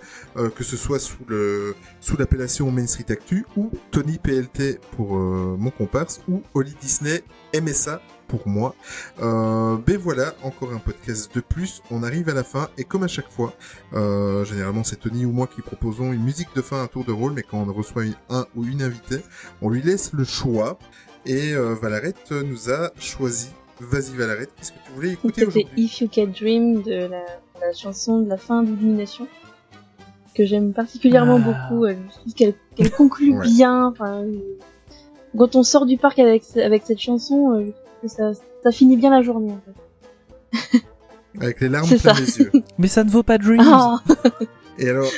que ce soit sous le sous l'appellation Main Street Actu ou Tony PLT pour mon comparse ou Oli Disney MSA pour moi. Euh, ben voilà, encore un podcast de plus. On arrive à la fin et comme à chaque fois, euh, généralement c'est Tony ou moi qui proposons une musique de fin à tour de rôle, mais quand on reçoit une- un ou une invitée, on lui laisse le choix. Et euh, Valarette nous a choisi. Vas-y Valarette, qu'est-ce que tu voulais écouter C'était aujourd'hui If You Can Dream de la, la chanson de la fin d'Illumination que j'aime particulièrement Ah. beaucoup. euh, Je trouve qu'elle conclut Ouais. bien. Euh, quand on sort du parc avec ce- avec cette chanson, je trouve que ça ça finit bien la journée. En fait. Avec les larmes plein ça. les yeux. Mais ça ne vaut pas Dreams. Ah, Et alors,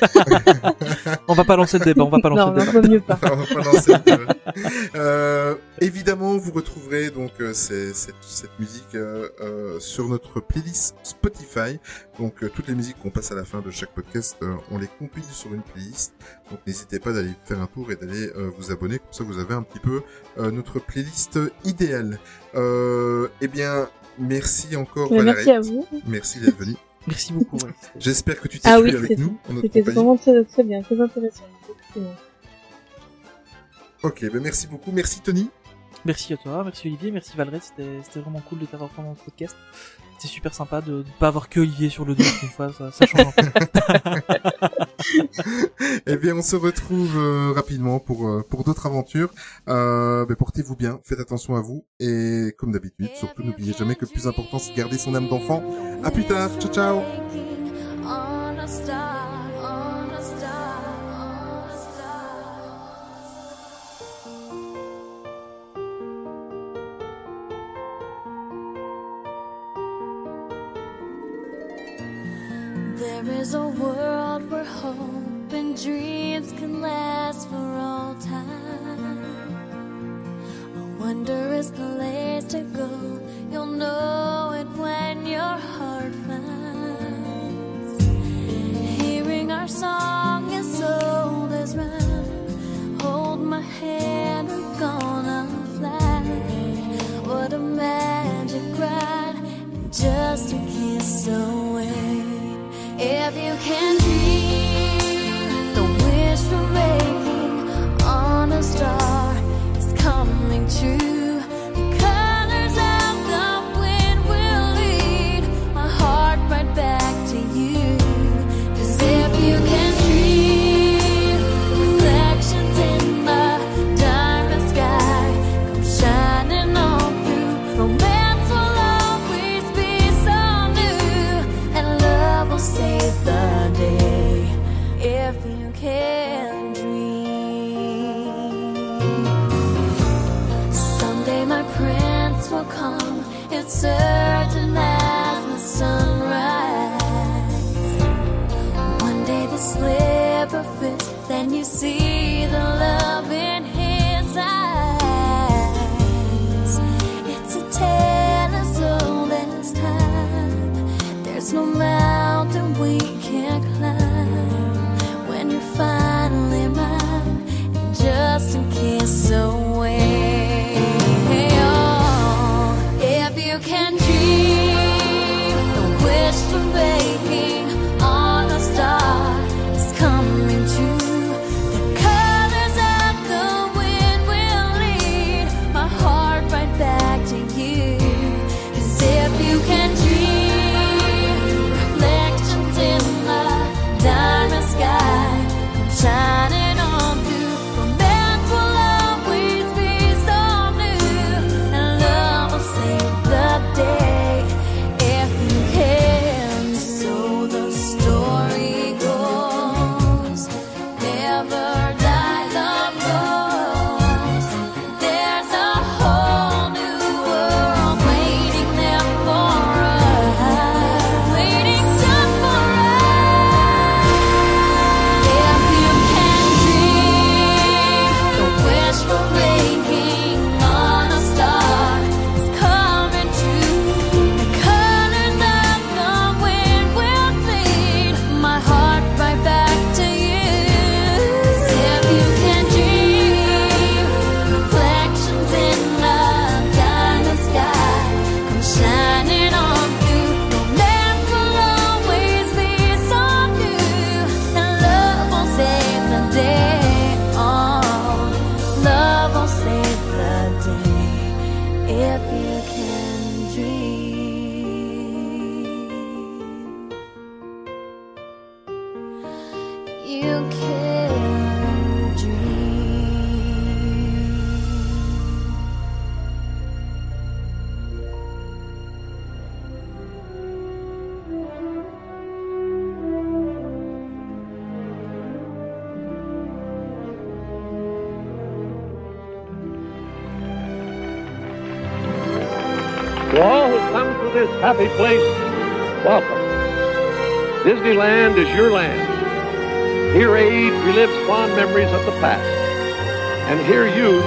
On va pas lancer le débat, on va pas lancer non, le non, débat. vaut mieux pas. on va pas lancer le débat. Euh, évidemment, vous retrouverez donc euh, ces- cette, cette musique euh, euh, sur notre playlist Spotify. Donc euh, toutes les musiques qu'on passe à la fin de chaque podcast, euh, on les compile sur une playlist. Donc n'hésitez pas d'aller faire un tour et d'aller euh, vous abonner, comme ça vous avez un petit peu euh, notre playlist idéale. Euh, eh bien, merci encore Mais Valérie. merci à vous. Merci d'être venu. Merci beaucoup. ouais. J'espère que tu t'es Ah oui, avec nous C'était vraiment très très bien, très intéressant. Ok, ben merci beaucoup. Merci Tony. Merci à toi, merci Olivier, merci Valret, c'était c'était vraiment cool de t'avoir pendant ce podcast. C'était super sympa de ne pas avoir que Olivier sur le dos une fois, ça, ça change un peu. Eh bien, on se retrouve euh, rapidement pour euh, pour d'autres aventures. Euh, ben, portez-vous bien, faites attention à vous et comme d'habitude, surtout n'oubliez jamais que le plus important c'est de garder son âme d'enfant. À plus tard, ciao ciao. There is a world where hope and dreams can last for all time. A wondrous place to go. You'll know it when your heart finds. Hearing our song as old as rhyme. Hold my hand, we're gonna fly. What a magic ride, just a kiss away. If Someday my prince will come. It's certain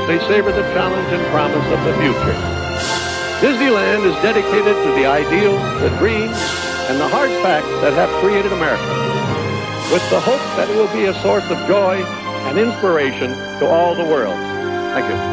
may savor the challenge and promise of the future. Disneyland is dedicated to the ideals, the dreams, and the hard facts that have created America, with the hope that it will be a source of joy and inspiration to all the world. Thank you.